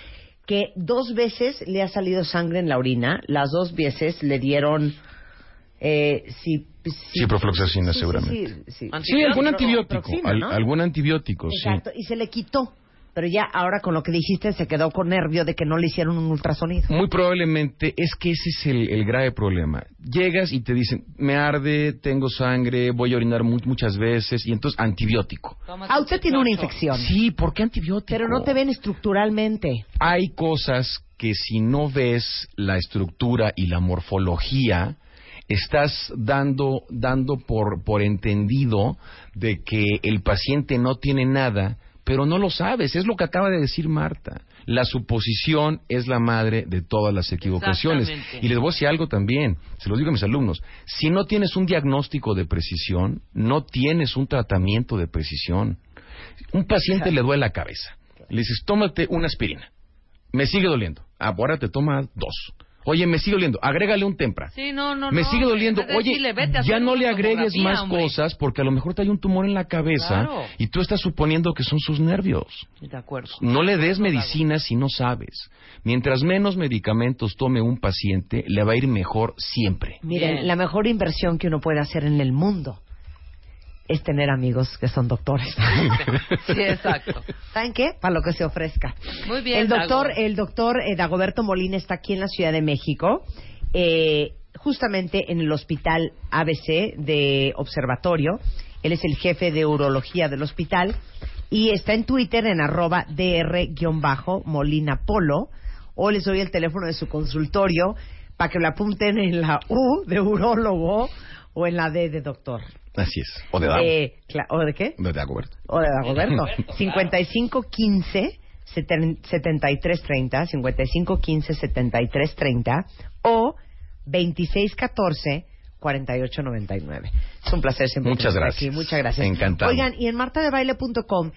que dos veces le ha salido sangre en la orina, las dos veces le dieron eh, si, si- Ciprofloxacina, sí, sí, seguramente. sí, sí. Sí, algún antibiótico, proxima, al- ¿no? algún antibiótico, sí. Exacto, y se le quitó. Pero ya ahora con lo que dijiste se quedó con nervio de que no le hicieron un ultrasonido. Muy probablemente es que ese es el, el grave problema. Llegas y te dicen, me arde, tengo sangre, voy a orinar mu- muchas veces, y entonces antibiótico. Tómate Ah, usted tiene una infección. Sí, ¿por qué antibiótico? Pero no te ven estructuralmente. Hay cosas que si no ves la estructura y la morfología, estás dando, dando por, por entendido de que el paciente no tiene nada, pero no lo sabes. Es lo que acaba de decir Marta. La suposición es la madre de todas las equivocaciones. Y les voy a decir algo también, se los digo a mis alumnos. Si no tienes un diagnóstico de precisión, no tienes un tratamiento de precisión. Un paciente le duele la cabeza. Le dices, tómate una aspirina. Me sigue doliendo. Ahora te toma dos. Oye, me sigue doliendo. Agrégale un tempra. Sí, no, no, me no, sigue doliendo. Oye, decirle, vete a ya no le agregues más hombre. cosas porque a lo mejor te hay un tumor en la cabeza Claro. y tú estás suponiendo que son sus nervios. De acuerdo. No le des medicina si no sabes. Mientras menos medicamentos tome un paciente, le va a ir mejor siempre. Miren, Bien. la mejor inversión que uno puede hacer en el mundo es tener amigos que son doctores. Sí, exacto. ¿Saben qué? Para lo que se ofrezca. Muy bien, El doctor, Dago. el doctor eh, Dagoberto Molina está aquí en la Ciudad de México, eh, justamente en el hospital ABC de Observatorio. Él es el jefe de urología del hospital y está en Twitter en arroba dr-molina polo o les doy el teléfono de su consultorio para que lo apunten en la U de urólogo o en la D de doctor. Así es. O de Dago. Eh, ¿O de qué? De Dagoberto. O de Dagoberto. 5515 7330 5515 7330 o 2614 4899. Es un placer siempre Muchas gracias. aquí. Muchas gracias. Encantado. Oigan, y en martadebaile.com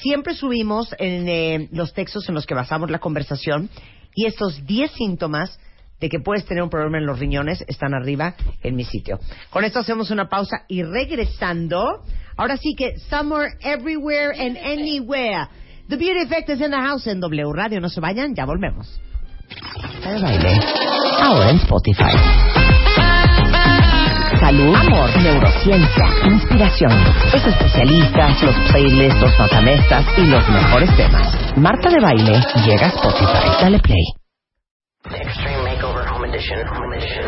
siempre subimos en eh, los textos en los que basamos la conversación y estos 10 síntomas de que puedes tener un problema en los riñones están arriba en mi sitio. Con esto hacemos una pausa y regresando, ahora sí que Somewhere, Everywhere and Anywhere. The Beauty Effect is in the house en W Radio. No se vayan, ya volvemos. de baile. Ahora en Spotify. Salud, amor, neurociencia, inspiración. Los especialistas, los playlists, los matamestas y los mejores temas. Marta de baile llega a Spotify. Dale play. Extreme Makeover Home Edition. Home Edition.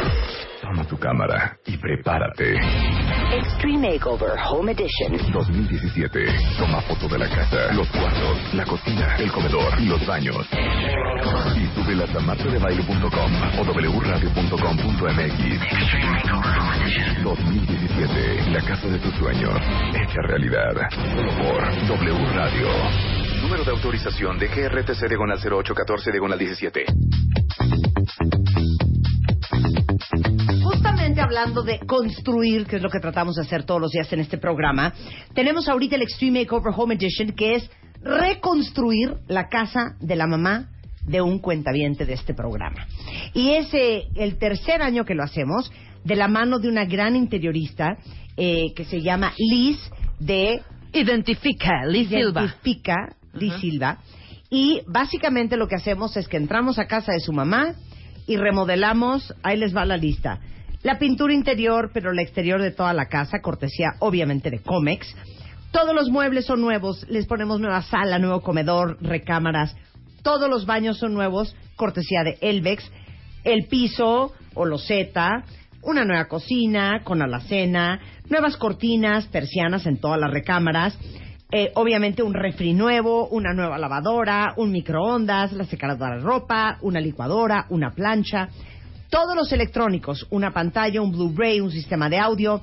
Toma tu cámara y prepárate. Extreme Makeover Home Edition. 2017. Toma foto de la casa, los cuartos, la cocina, el comedor y los baños. Y súbelas a martadebaile.com o wradio.com.mx. 2017. La casa de tus sueños. Hecha realidad. Solo por W Radio. Número de autorización de GRTC Diagonal 0814 Diagonal 17. Hablando de construir, que es lo que tratamos de hacer todos los días en este programa, tenemos ahorita el Extreme Makeover Home Edition, que es reconstruir la casa de la mamá de un cuentaviente de este programa. Y es eh, el tercer año que lo hacemos, de la mano de una gran interiorista eh, que se llama Liz de Identifica, Liz Silva. Identifica, Liz Silva. Y básicamente lo que hacemos es que entramos a casa de su mamá y remodelamos, ahí les va la lista. La pintura interior, pero la exterior de toda la casa, cortesía obviamente de Comex. Todos los muebles son nuevos, les ponemos nueva sala, nuevo comedor, recámaras. Todos los baños son nuevos, cortesía de Elvex. El piso o loseta, una nueva cocina con alacena, nuevas cortinas, persianas en todas las recámaras. Eh, obviamente un refri nuevo, una nueva lavadora, un microondas, la secadora de ropa, una licuadora, una plancha, todos los electrónicos, una pantalla, un Blu-ray, un sistema de audio,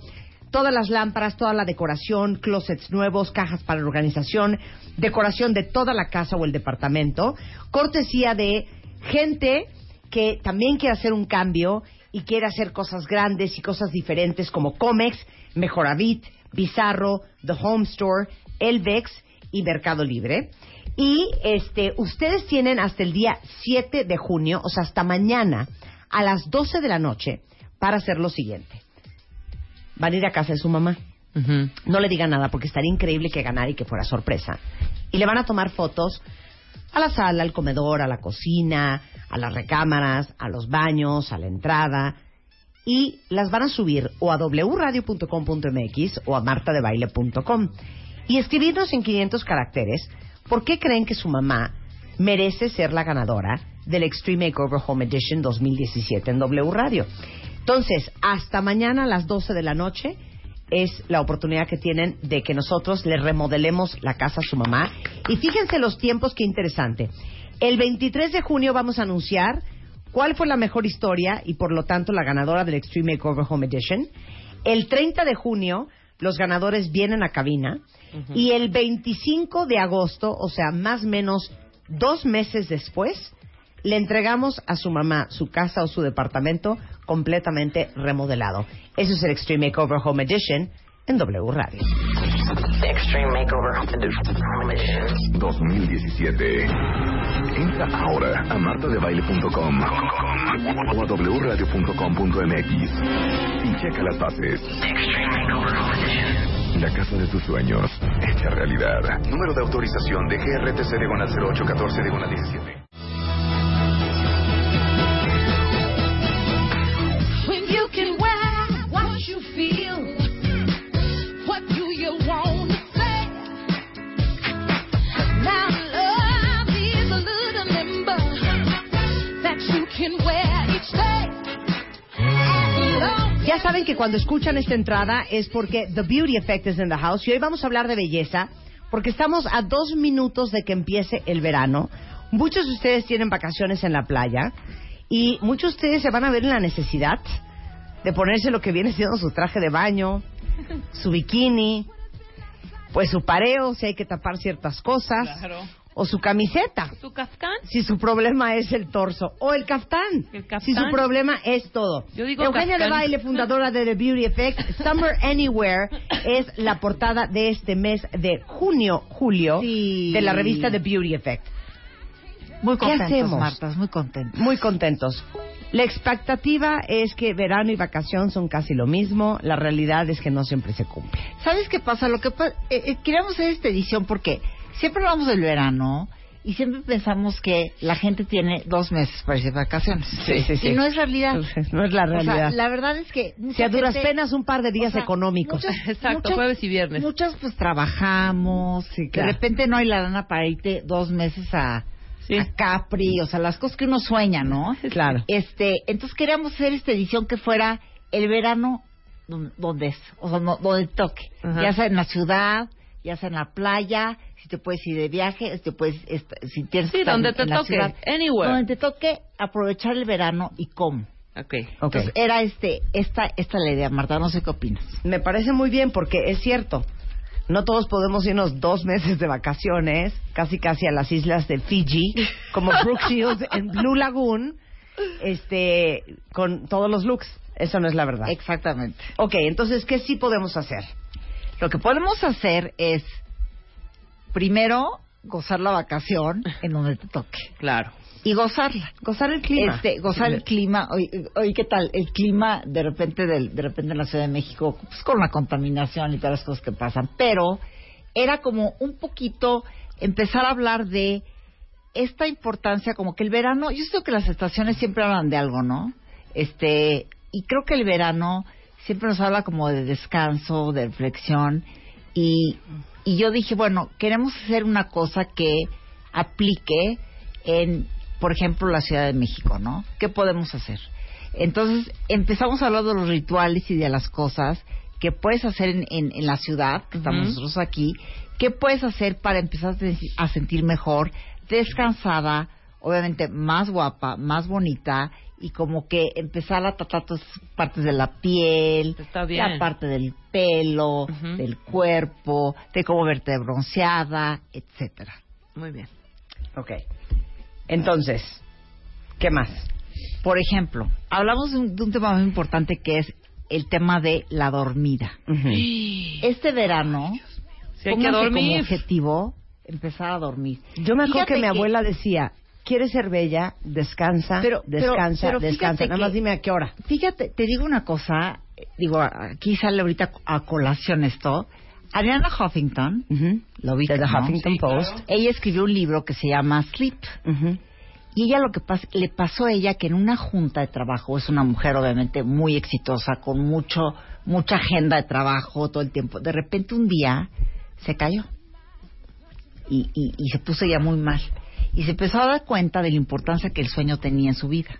todas las lámparas, toda la decoración, closets nuevos, cajas para la organización, decoración de toda la casa o el departamento, cortesía de gente que también quiere hacer un cambio y quiere hacer cosas grandes y cosas diferentes como Comex, Mejoravit, Bizarro, The Home Store, Elvex y Mercado Libre. Y este, ustedes tienen hasta el día 7 de junio, o sea, hasta mañana, a las 12 de la noche, para hacer lo siguiente. Van a ir a casa de su mamá. No le digan nada porque estaría increíble que ganara y que fuera sorpresa. Y le van a tomar fotos a la sala, al comedor, a la cocina, a las recámaras, a los baños, a la entrada. Y las van a subir o a wradio.com.mx o a martadebaile.com. Y escribirnos en 500 caracteres por qué creen que su mamá merece ser la ganadora del Extreme Makeover Home Edition 2017 en W Radio. Entonces, hasta mañana a las 12 de la noche es la oportunidad que tienen de que nosotros le remodelemos la casa a su mamá. Y fíjense los tiempos, qué interesante. El 23 de junio vamos a anunciar cuál fue la mejor historia y por lo tanto la ganadora del Extreme Makeover Home Edition. El 30 de junio los ganadores vienen a cabina y el 25 de agosto, o sea, más o menos dos meses después, le entregamos a su mamá su casa o su departamento completamente remodelado. Eso es el Extreme Makeover Home Edition en W Radio. Extreme Makeover Home Edition. 2017. Entra ahora a martadebaile.com o a wradio.com.mx y checa las bases. La casa de tus sueños, hecha realidad. Número de autorización de GRTC Diagonal 0814 Diagonal 17. You can wear what you feel, what do you want to say? Now love is a little member that you can wear each day. As long Ya saben que cuando escuchan esta entrada es porque The Beauty Effect is in the house y hoy vamos a hablar de belleza porque estamos a dos minutos de que empiece el verano. Muchos de ustedes tienen vacaciones en la playa y muchos de ustedes se van a ver en la necesidad de ponerse lo que viene siendo su traje de baño, su bikini, pues su pareo si hay que tapar ciertas cosas Claro. o su camiseta ¿Tu caftán? si su problema es el torso o el caftán, El caftán. si su problema es todo. Yo digo Eugenia de. Baile, fundadora de The Beauty Effect, Summer Anywhere es la portada de este mes de junio, julio Sí. de la revista The Beauty Effect. Muy ¿Qué contentos, hacemos? Martas, muy contentos. Muy contentos. La expectativa es que verano y vacación son casi lo mismo. La realidad es que no siempre se cumple. ¿Sabes qué pasa? Lo que pa- eh, eh, queríamos hacer esta edición porque siempre hablamos del verano y siempre pensamos que la gente tiene dos meses para irse de vacaciones. Sí, sí, sí. Y no es realidad. No es la O sea, realidad. la verdad es que Si a duras gente- penas un par de días o sea, económicos. muchas- Exacto, muchas- jueves y viernes. Muchas pues trabajamos, claro. de repente no hay la lana para irte dos meses a, Sí. a Capri, o sea, las cosas que uno sueña, ¿no? Claro. Este, entonces queríamos hacer esta edición que fuera el verano don- donde es, o sea, no- donde toque, ya sea en la ciudad, ya sea en la playa, si te puedes ir de viaje, si te puedes, est- si tienes Sí, que donde te en la toque, ciudad. anywhere. donde te toque aprovechar el verano y cómo. Ok. Ok. Entonces era este, esta, esta la idea, Marta, no sé qué opinas. Me parece muy bien porque es cierto. No todos podemos irnos dos meses de vacaciones, casi casi a las islas de Fiji, como Brooke Shields en Blue Lagoon, este, con todos los looks. Eso no es la verdad. Exactamente. Ok, entonces, ¿qué sí podemos hacer? Lo que podemos hacer es, primero, gozar la vacación en donde te toque. Claro. Y gozarla. Gozar el clima. Este, gozar el clima. Oye, oye, ¿qué tal? El clima de repente del, de repente en la Ciudad de México, pues con la contaminación y todas las cosas que pasan. Pero era como un poquito empezar a hablar de esta importancia, como que el verano, yo sé que las estaciones siempre hablan de algo, ¿no? Este, y creo que el verano siempre nos habla como de descanso, de reflexión. Y, y yo dije, bueno, queremos hacer una cosa que aplique en, por ejemplo, la Ciudad de México, ¿no? ¿Qué podemos hacer? Entonces empezamos a hablar de los rituales y de las cosas que puedes hacer en, en, en la ciudad, que estamos nosotros aquí, qué puedes hacer para empezar a sentir- mejor, descansada, obviamente más guapa, más bonita y como que empezar a tratar todas esas partes de la piel, Está bien. la parte del pelo, del cuerpo, de cómo verte bronceada, etcétera. Muy bien. Ok. Entonces, ¿qué más? Por ejemplo, hablamos de un, de un tema muy importante que es el tema de la dormida. Este verano, Sí, hay que pónganse dormir. como objetivo empezar a dormir. Yo me acuerdo que mi abuela decía, ¿quieres ser bella? Descansa, Pero- descansa, pero descansa. fíjate Nada más dime a qué hora. Fíjate, te digo una cosa, eh, digo, aquí sale ahorita a colación esto. Ariana Huffington, lo viste, De The ¿no? Huffington Sí, Post. claro. Ella escribió un libro que se llama Sleep. Y ella lo que pas- le pasó a ella que en una junta de trabajo, es una mujer obviamente muy exitosa, con mucho, mucha agenda de trabajo todo el tiempo, de repente un día se cayó y, y, y se puso ya muy mal. Y se empezó a dar cuenta de la importancia que el sueño tenía en su vida.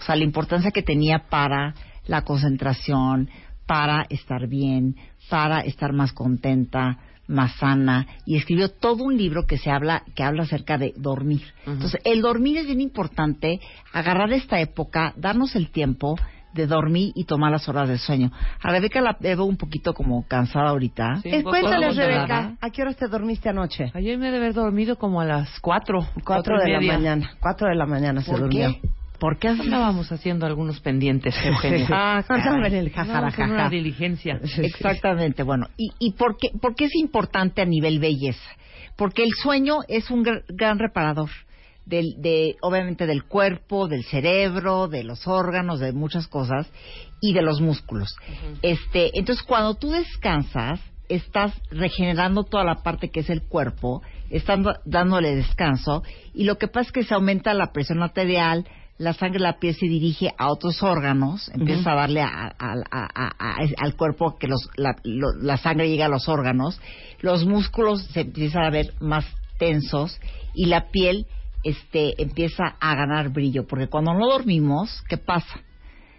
O sea, la importancia que tenía para la concentración, para estar bien, para estar más contenta, más sana. Y escribió todo un libro que se habla, que habla acerca de dormir. Entonces, el dormir es bien importante, agarrar esta época, darnos el tiempo de dormir y tomar las horas de sueño. A Rebeca la veo un poquito como cansada ahorita. Sí, cuéntales. Rebeca, ¿a qué horas te dormiste anoche? Ayer me he de haber dormido como a las cuatro. Cuatro y de la mañana. Cuatro de la mañana se ¿Por durmió. qué? ¿Por qué así? Andábamos haciendo algunos pendientes, Eugenia. Ah, en el Andábamos en una diligencia. Exactamente, bueno. ¿Y, y por, qué, por qué es importante a nivel belleza? Porque el sueño es un gr- gran reparador. Del, de, obviamente del cuerpo, del cerebro, de los órganos, de muchas cosas y de los músculos. Este, entonces cuando tú descansas, estás regenerando toda la parte que es el cuerpo, estás dándole descanso y lo que pasa es que se aumenta la presión arterial, la sangre de la piel se dirige a otros órganos, empieza a darle a- a- a- a- a- al cuerpo que los, la, lo- la sangre llega a los órganos, los músculos se empiezan a ver más tensos y la piel este, empieza a ganar brillo, porque cuando no dormimos, ¿qué pasa?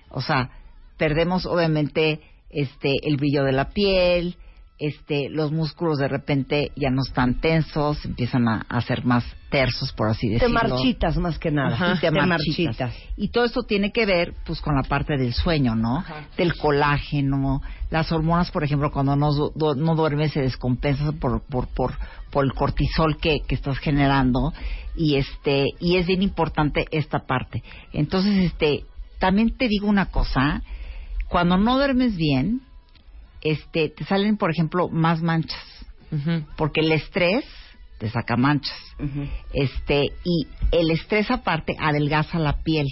O sea, perdemos obviamente este el brillo de la piel, este los músculos de repente ya no están tensos, empiezan a, a ser más tersos, por así Te decirlo. marchitas más que nada. Ajá, te marchitas. Y todo esto tiene que ver pues con la parte del sueño, ¿no? Del colágeno, las hormonas, por ejemplo, cuando no, du- no duermes se descompensan por, por, por, por el cortisol que, que estás generando y este y es bien importante esta parte. Entonces, este también te digo una cosa, cuando no duermes bien, este te salen, por ejemplo, más manchas, porque el estrés te saca manchas. Este y el estrés aparte adelgaza la piel.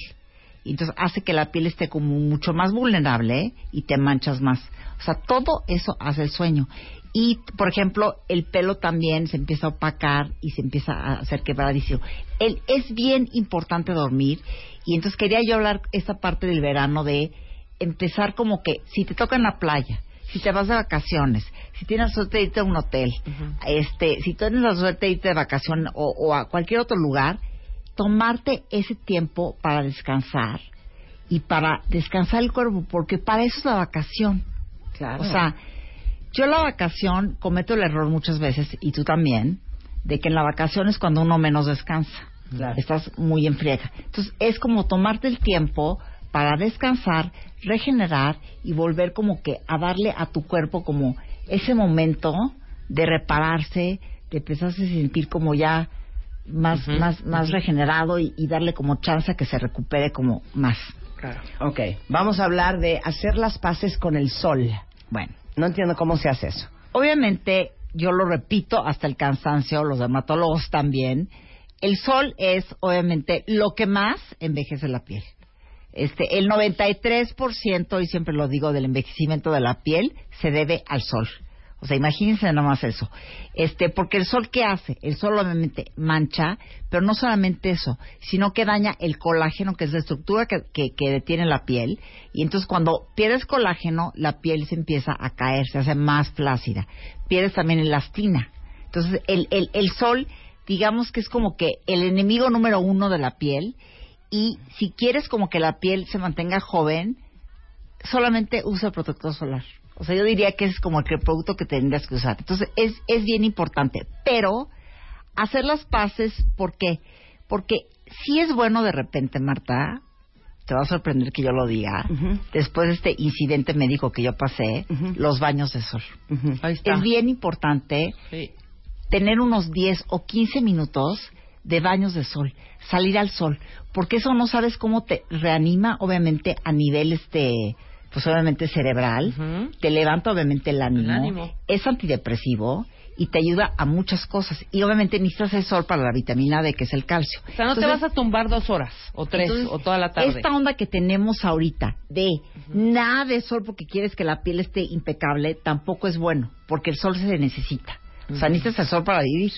Y entonces hace que la piel esté como mucho más vulnerable y te manchas más. O sea, todo eso hace el sueño. Y, por ejemplo, el pelo también se empieza a opacar y se empieza a hacer quebradizo. El, es bien importante dormir. Y entonces quería yo hablar esta parte del verano de empezar como que si te toca en la playa, si te vas de vacaciones, si tienes la suerte de irte a un hotel, este, si tienes la suerte de irte de vacación o, o a cualquier otro lugar, tomarte ese tiempo para descansar y para descansar el cuerpo, porque para eso es la vacación. Claro. O sea, yo la vacación cometo el error muchas veces, y tú también, de que en la vacación es cuando uno menos descansa. Claro. Estás muy en friega. Entonces, es como tomarte el tiempo para descansar, regenerar y volver como que a darle a tu cuerpo como ese momento de repararse, de empezarse a sentir como ya más, más, más regenerado y, y darle como chance a que se recupere como más. Claro. Ok, vamos a hablar de hacer las paces con el sol. Bueno, No entiendo cómo se hace eso. obviamente, yo lo repito hasta el cansancio, los dermatólogos también, el sol es obviamente lo que más envejece la piel. Este, el 93%, y siempre lo digo, del envejecimiento de la piel se debe al sol. O sea, imagínense nada más eso. Este, porque el sol, ¿qué hace? El sol obviamente mancha, pero no solamente eso, sino que daña el colágeno, que es la estructura que, que, que detiene la piel. Y entonces cuando pierdes colágeno, la piel se empieza a caer, se hace más flácida. Pierdes también elastina. Entonces, el, el, el sol, digamos que es como que el enemigo número uno de la piel. Y si quieres como que la piel se mantenga joven, solamente usa protector solar. O sea, yo diría que es como el producto que tendrías que usar. Entonces, es, es bien importante. Pero, hacer las paces, ¿por qué? Porque si es bueno de repente, Marta, te va a sorprender que yo lo diga, después de este incidente médico que yo pasé, los baños de sol. Ahí está. Es bien importante Sí. tener unos 10 o 15 minutos de baños de sol, salir al sol, porque eso no sabes cómo te reanima, obviamente, a nivel este, pues obviamente cerebral, te levanta obviamente el ánimo, El ánimo. es antidepresivo y te ayuda a muchas cosas. Y obviamente necesitas el sol para la vitamina D, que es el calcio. O sea, no te vas a tumbar dos horas o tres entonces, o toda la tarde. Esta onda que tenemos ahorita de nada de sol porque quieres que la piel esté impecable, tampoco es bueno, porque el sol se necesita. O sea, necesitas el sol para vivir.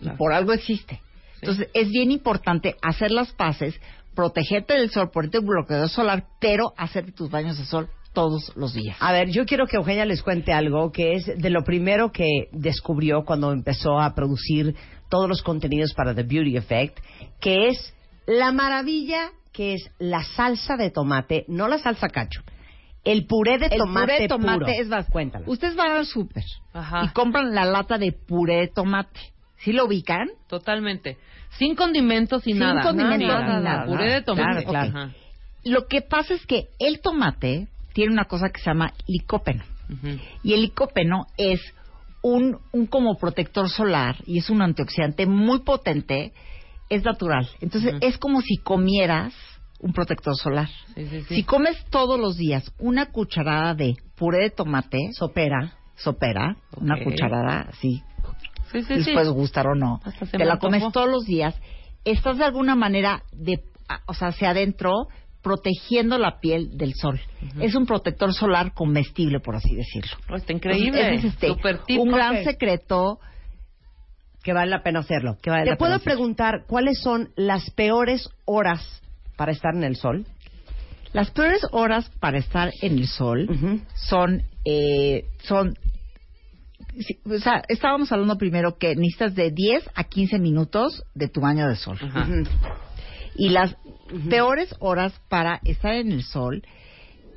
Claro. por algo existe. Entonces, es bien importante hacer las paces, protegerte del sol, ponerte un bloqueador solar, pero hacerte tus baños de sol todos los días. A ver, yo quiero que Eugenia les cuente algo que es de lo primero que descubrió cuando empezó a producir todos los contenidos para The Beauty Effect, que es la maravilla que es la salsa de tomate, no la salsa cacho, el puré de El tomate puré de tomate puro. es más. Cuéntala. Ustedes van al súper y compran la lata de puré de tomate. ¿Sí lo ubican? Totalmente. Sin condimentos y Sin nada. condimentos nada, ni nada. Puré de tomate. Claro, claro. Lo que pasa es que el tomate tiene una cosa que se llama licópeno. Ujú. Y el licópeno es un, un como protector solar y es un antioxidante muy potente. Es natural. Entonces es como si comieras un protector solar. Sí, sí, sí. Si comes todos los días una cucharada de puré de tomate, Sopera. sopera, una cucharada así, Sí, sí, les sí. puede gustar o no, te la comes todos los días, estás de alguna manera, de, a- o sea, hacia adentro, protegiendo la piel del sol. Es un protector solar comestible, por así decirlo. Oh, está increíble. Es este, Super tip. un gran secreto. Que vale la pena hacerlo. Que vale Te la puedo pena preguntar cuáles son las peores horas para estar en el sol. Las peores horas para estar en el sol son, eh, son, sí, o sea, estábamos hablando primero que necesitas de 10 a 15 minutos de tu baño de sol. Ajá. Y las peores horas para estar en el sol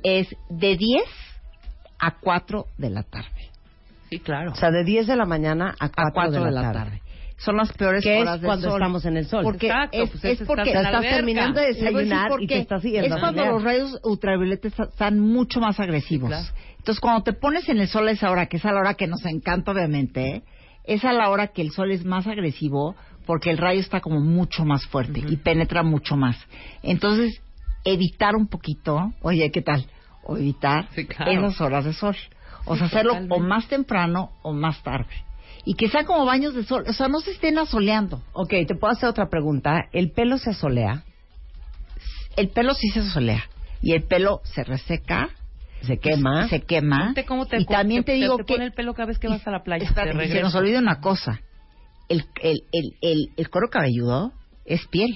es de 10 a 4 de la tarde. Sí, claro. O sea, de 10 de la mañana a 4, A 4 de, la tarde. Son las peores Que horas es del cuando sol. estamos en el sol. Porque Exacto, es, pues es es porque la estás alberca. terminando de desayunar y qué. te estás yendo Es cuando los rayos ultravioletas están mucho más agresivos. claro. Entonces, cuando te pones en el sol a esa hora, que es a la hora que nos encanta, obviamente, es a la hora que el sol es más agresivo porque el rayo está como mucho más fuerte y penetra mucho más. Entonces, evitar un poquito, oye, ¿qué tal? O evitar Sí, claro. esas horas de sol. O Sí, sea, hacerlo totalmente. o más temprano o más tarde. Y que sean como baños de sol. O sea, no se estén asoleando. Ok, te puedo hacer otra pregunta. ¿El pelo se asolea? el pelo sí se solea y el pelo se reseca, Se quema. se quema. Cómo te, y también te, digo te que pone el pelo cada vez que vas a la playa. Espérate, Te y se nos olvida una cosa. El, el, el, el, el cuero cabelludo es piel.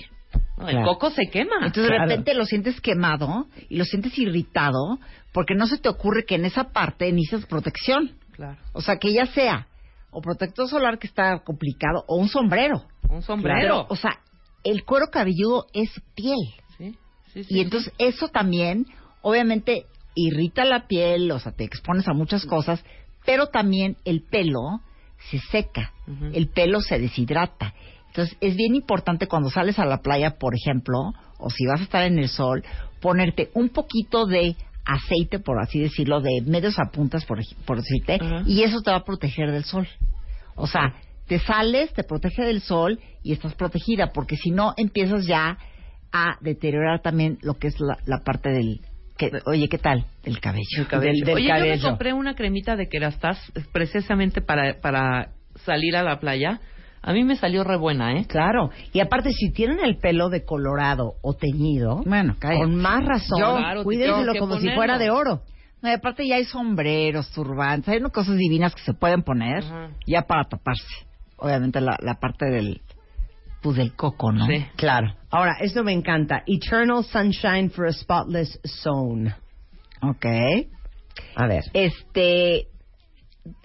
No, el coco se quema. Entonces de repente lo sientes quemado y lo sientes irritado porque no se te ocurre que en esa parte necesitas protección. Claro. O sea, que ya sea o protector solar que está complicado o un sombrero. Un sombrero. Pero, o sea, el cuero cabelludo es piel. Sí, sí, sí, Y entonces eso también, obviamente, irrita la piel, o sea, te expones a muchas cosas, pero también el pelo se seca, el pelo se deshidrata. Entonces es bien importante cuando sales a la playa, por ejemplo, o si vas a estar en el sol, ponerte un poquito de aceite, por así decirlo, de medios a puntas, por, por decirte, y eso te va a proteger del sol. O sea, te sales, te protege del sol y estás protegida, porque si no empiezas ya a deteriorar también lo que es la, la parte del... Que, oye, ¿qué tal? Del cabello. El cabello. Del- del Oye, yo me compré una cremita de Kerastase precisamente para, para salir a la playa. A mí me salió re buena, ¿eh? Claro. Y aparte, si tienen el pelo decolorado o teñido, Bueno, cállate. con más razón, Yo- Claro, cuídenselo como si fuera de oro. No, y aparte ya hay sombreros, turbantes, hay unas cosas divinas que se pueden poner Ajá. ya para taparse. Obviamente la, la parte del pues del coco, ¿no? Sí. Claro. Ahora, esto me encanta. Eternal Sunshine for a Spotless Zone. Ok. A ver. Este,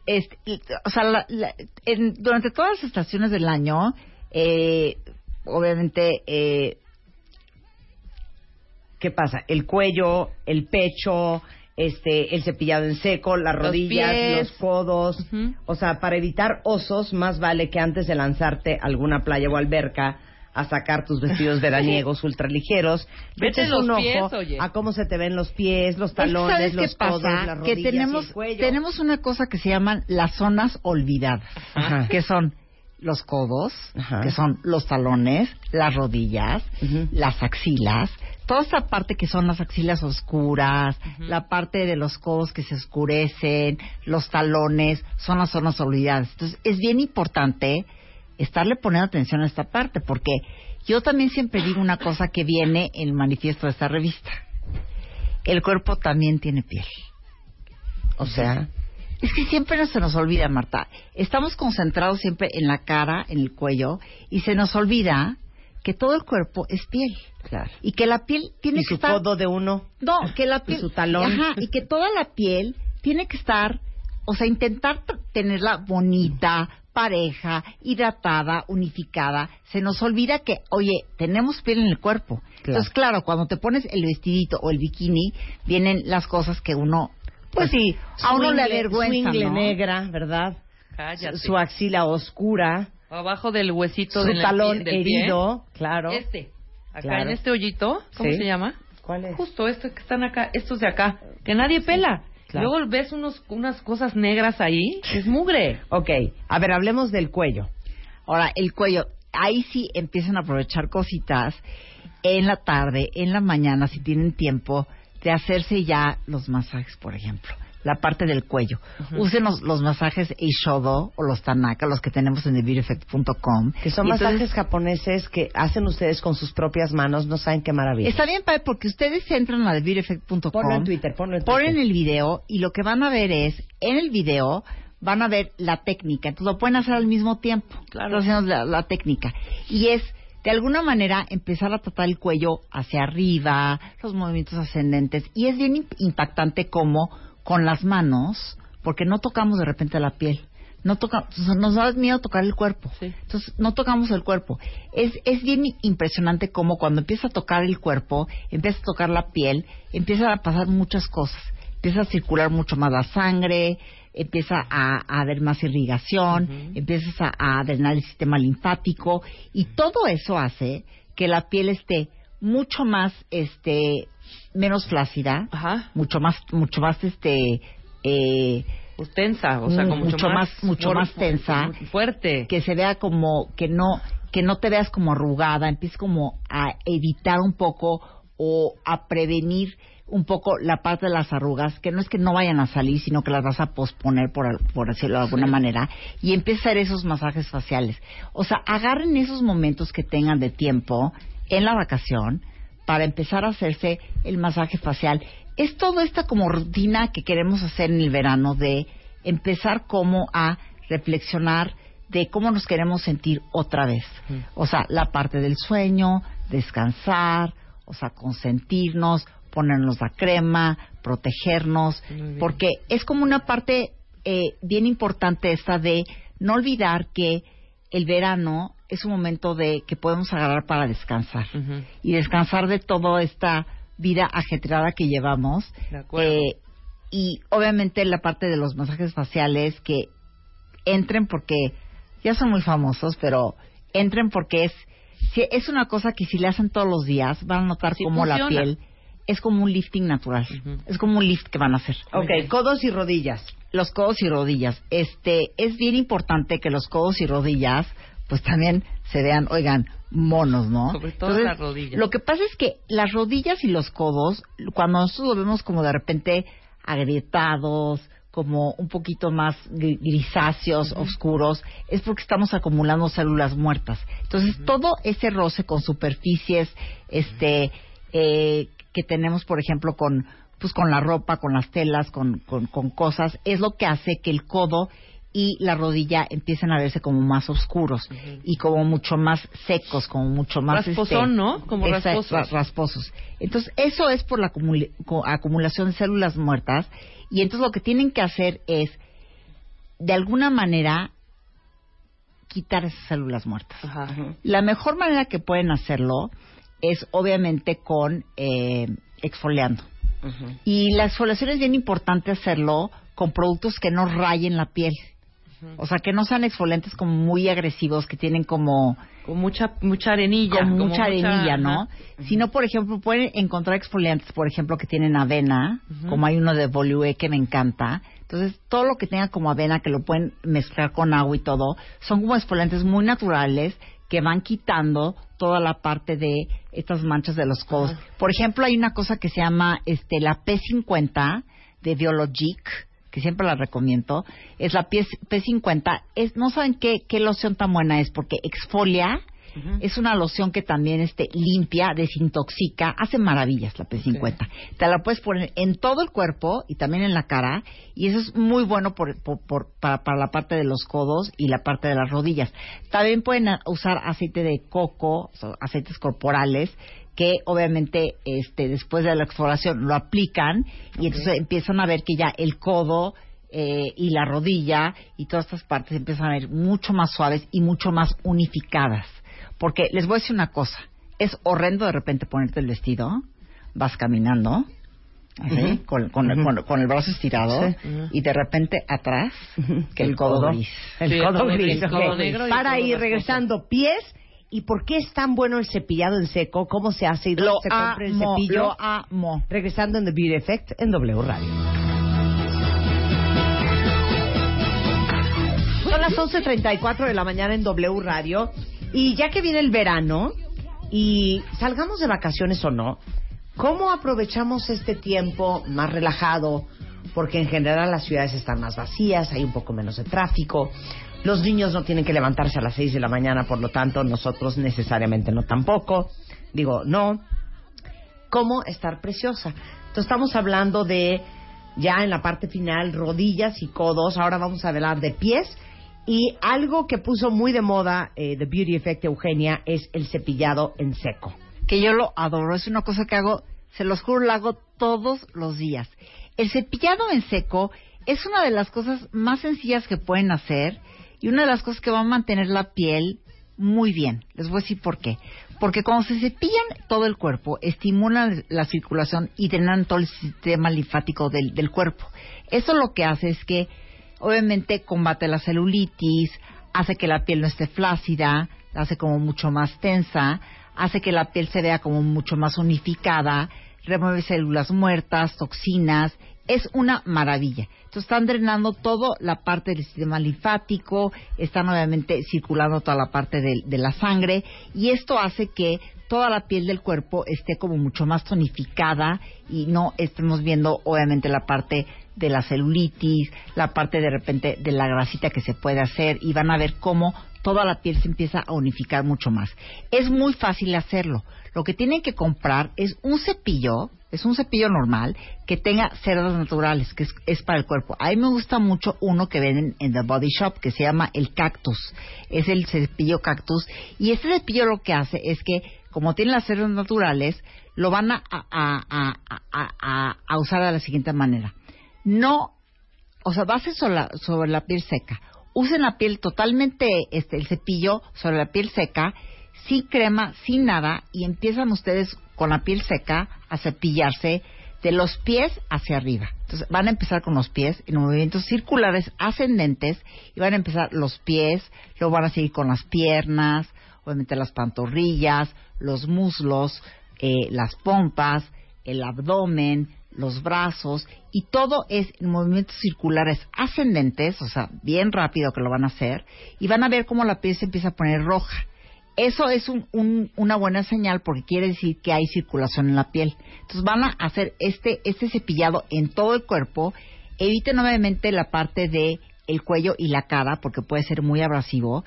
este o sea, la- la- en- durante todas las estaciones del año, eh, obviamente, eh, ¿Qué pasa? El cuello, el pecho, este, el cepillado en seco, las Los rodillas, pies. los codos. Ujú. O sea, para evitar osos, más vale que antes de lanzarte a alguna playa o alberca a sacar tus vestidos veraniegos ultraligeros, Vete los un pies, ojo oye. a cómo se te ven los pies, los es que talones, ¿sabes los qué codos, pasa? las que rodillas y tenemos, el cuello. tenemos una cosa que se llaman las zonas olvidadas, Ajá. que son los codos, Ajá. que son los talones, las rodillas, Ujú. las axilas, toda esta parte que son las axilas oscuras, la parte de los codos que se oscurecen, los talones, son las zonas olvidadas. Entonces, es bien importante estarle poniendo atención a esta parte, porque yo también siempre digo una cosa que viene en el manifiesto de esta revista. El cuerpo también tiene piel. O sea, Es que siempre no se nos olvida, Marta. Estamos concentrados siempre en la cara, en el cuello, y se nos olvida que todo el cuerpo es piel. claro. Y que la piel tiene Y que su estar... codo de uno. No, que la Y piel... su talón. Ajá, y que toda la piel tiene que estar... O sea, intentar tenerla bonita, pareja, hidratada, unificada. Se nos olvida que, oye, tenemos piel en el cuerpo. Entonces, claro, cuando te pones el vestidito o el bikini, vienen las cosas que uno... Pues sí, a uno le avergüenza, Su ingle ¿no? negra, ¿verdad? Cállate. Su axila oscura. Abajo del huesito su del talón del pie. herido, claro. Este. Acá Claro. en este hoyito. ¿Cómo Sí. se llama? ¿Cuál es? Justo estos que están acá. Estos de acá. Que nadie pela. claro. Luego ves unos, unas cosas negras ahí. Es mugre. Ok, a ver, hablemos del cuello. Ahora, el cuello, ahí sí empiezan a aprovechar cositas en la tarde, en la mañana, si tienen tiempo, de hacerse ya los masajes, por ejemplo. La parte del cuello. Usen los, los masajes Eishodo o los Tanaka, los que tenemos en TheBeautyEffect.com. Que son Y masajes entonces- japoneses que hacen ustedes con sus propias manos, no saben qué maravilla. Está bien, padre, porque ustedes entran a TheBeautyEffect.com. Ponlo en Twitter, ponlo en Twitter. ponen el video y lo que van a ver es, en el video van a ver la técnica. Entonces lo pueden hacer al mismo tiempo. Claro. Entonces la, la técnica. Y es, de alguna manera, empezar a tratar el cuello hacia arriba, los movimientos ascendentes. Y es bien imp- impactante como con las manos, porque no tocamos de repente la piel. No toca, nos da miedo tocar el cuerpo. Sí. Entonces, no tocamos el cuerpo. Es, es bien impresionante como cuando empieza a tocar el cuerpo, empieza a tocar la piel, empiezan a pasar muchas cosas. Empieza a circular mucho más la sangre, empieza a, a haber más irrigación, empiezas a, a drenar el sistema linfático y todo eso hace que la piel esté mucho más, este, menos flácida, Ajá. mucho más, mucho más, este, eh, Pues tensa. O sea, mucho más- mucho más tensa. Fuerte. que se vea como que no que no te veas como arrugada, empieces como a evitar un poco o a prevenir un poco la parte de las arrugas, que no es que no vayan a salir, sino que las vas a posponer por, por decirlo de alguna manera, y empieza a hacer esos masajes faciales. O sea, agarren esos momentos que tengan de tiempo en la vacación para empezar a hacerse el masaje facial. Es toda esta como rutina que queremos hacer en el verano de empezar como a reflexionar de cómo nos queremos sentir otra vez. O sea, la parte del sueño, descansar, o sea, consentirnos, ponernos la crema, protegernos, porque es como una parte eh, bien importante esta de no olvidar que el verano es un momento de que podemos agarrar para descansar y descansar de toda esta vida ajetreada que llevamos. De acuerdo. Eh, y obviamente la parte de los masajes faciales que entren porque ya son muy famosos, pero entren porque es si es una cosa que si le hacen todos los días van a notar Sí como la piel es como un lifting natural, es como un lift que van a hacer. Ok, codos y rodillas. Los codos y rodillas. Este, es bien importante que los codos y rodillas, pues también se vean, oigan, monos, ¿no? Sobre todo Entonces, las rodillas. Lo que pasa es que las rodillas y los codos, cuando nosotros lo vemos como de repente agrietados, como un poquito más gri- grisáceos, oscuros, es porque estamos acumulando células muertas. Entonces, todo ese roce con superficies, este, eh, que tenemos, por ejemplo, con, pues con la ropa, con las telas, con, con, con cosas, es lo que hace que el codo y la rodilla empiecen a verse como más oscuros y como mucho más secos, como mucho más Rasposón, este, ¿no? Como rasposos. ra- rasposos. Entonces, eso es por la acumulación de células muertas. Y entonces lo que tienen que hacer es, de alguna manera, quitar esas células muertas. La mejor manera que pueden hacerlo es, obviamente, con eh, exfoliando. Y la exfoliación es bien importante hacerlo con productos que no rayen la piel. O sea, que no sean exfoliantes como muy agresivos, que tienen como Con mucha, mucha arenilla. con como mucha arenilla, ¿no? Sino, por ejemplo, pueden encontrar exfoliantes, por ejemplo, que tienen avena, como hay uno de Volue que me encanta. Entonces, todo lo que tenga como avena, que lo pueden mezclar con agua y todo, son como exfoliantes muy naturales que van quitando toda la parte de estas manchas de los codos. Por ejemplo, hay una cosa que se llama este la P50 de Biologic, que siempre la recomiendo, es la P- P50. Es, no saben qué, qué loción tan buena es, porque exfolia, es una loción que también este, limpia, desintoxica, hace maravillas la P50. Te la puedes poner en todo el cuerpo y también en la cara, y eso es muy bueno por- por- por- para, para la parte de los codos y la parte de las rodillas. También pueden usar aceite de coco, o sea, aceites corporales, que obviamente este, después de la exfoliación lo aplican y entonces empiezan a ver que ya el codo eh, y la rodilla y todas estas partes empiezan a ver mucho más suaves y mucho más unificadas. Porque les voy a decir una cosa, es horrendo de repente ponerte el vestido, vas caminando, así, con, con- con- con el brazo estirado, y de repente atrás, que el, codo, gris. El Sí, codo el gris. codo negro Para ir regresando, pies. ¿Y por qué es tan bueno el cepillado en seco? ¿Cómo se hace? ¿Y dónde Lo se compra el amo, cepillo? lo amo. Regresando en The Beauty Effect en W Radio. Son las 11.34 de la mañana en W Radio. Y ya que viene el verano, y salgamos de vacaciones o no, ¿cómo aprovechamos este tiempo más relajado? Porque en general las ciudades están más vacías, hay un poco menos de tráfico. Los niños no tienen que levantarse a las 6 de la mañana, por lo tanto, nosotros necesariamente no tampoco. Digo, no cómo estar preciosa. Entonces estamos hablando de ya en la parte final rodillas y codos. Ahora vamos a hablar de pies y algo que puso muy de moda eh, The Beauty Effect Eugenia es el cepillado en seco. que yo lo adoro. Es una cosa que hago, se los juro, lo hago todos los días. El cepillado en seco es una de las cosas más sencillas que pueden hacer y una de las cosas que va a mantener la piel muy bien. Les voy a decir por qué. Porque cuando se cepillan todo el cuerpo, estimulan la circulación y drenan todo el sistema linfático del, del cuerpo. Eso lo que hace es que, obviamente, combate la celulitis, hace que la piel no esté flácida, la hace como mucho más tensa, hace que la piel se vea como mucho más unificada, remueve células muertas, toxinas, es una maravilla. Entonces están drenando toda la parte del sistema linfático, están obviamente circulando toda la parte de, de la sangre y esto hace que toda la piel del cuerpo esté como mucho más tonificada y no estemos viendo obviamente la parte de la celulitis, la parte de repente de la grasita que se puede hacer y van a ver cómo toda la piel se empieza a unificar mucho más. Es muy fácil hacerlo. Lo que tienen que comprar es un cepillo, es un cepillo normal que tenga cerdas naturales, que es, es para el cuerpo. A mí me gusta mucho uno que venden en The Body Shop que se llama el Cactus. Es el cepillo Cactus y este cepillo lo que hace es que como tiene las cerdas naturales, lo van a, a- a- a- usar de la siguiente manera. No, o sea, base sobre la, sobre la piel seca. Usen la piel totalmente, este, el cepillo sobre la piel seca, sin crema, sin nada, y empiezan ustedes con la piel seca a cepillarse de los pies hacia arriba. Entonces van a empezar con los pies en movimientos circulares ascendentes y van a empezar los pies, luego van a seguir con las piernas, obviamente las pantorrillas, los muslos, eh, las pompas, el abdomen, los brazos y todo es en movimientos circulares ascendentes, o sea, bien rápido que lo van a hacer y van a ver cómo la piel se empieza a poner roja. Eso es un- un- una buena señal porque quiere decir que hay circulación en la piel. Entonces van a hacer este, este cepillado en todo el cuerpo. Eviten obviamente la parte de el cuello y la cara porque puede ser muy abrasivo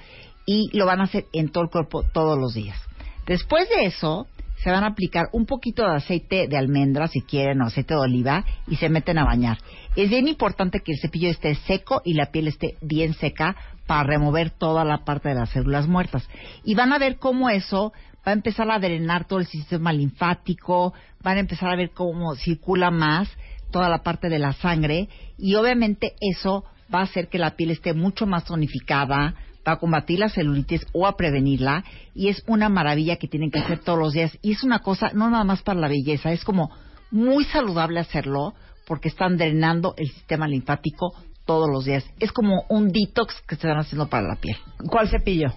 y lo van a hacer en todo el cuerpo todos los días. Después de eso, se van a aplicar un poquito de aceite de almendra, si quieren, o aceite de oliva, y se meten a bañar. Es bien importante que el cepillo esté seco y la piel esté bien seca para remover toda la parte de las células muertas. Y van a ver cómo eso va a empezar a drenar todo el sistema linfático, van a empezar a ver cómo circula más toda la parte de la sangre, y obviamente eso va a hacer que la piel esté mucho más tonificada, va a combatir la celulitis o a prevenirla y es una maravilla que tienen que hacer todos los días y es una cosa no nada más para la belleza, es como muy saludable hacerlo porque están drenando el sistema linfático todos los días. Es como un detox que se están haciendo para la piel. ¿Cuál cepillo?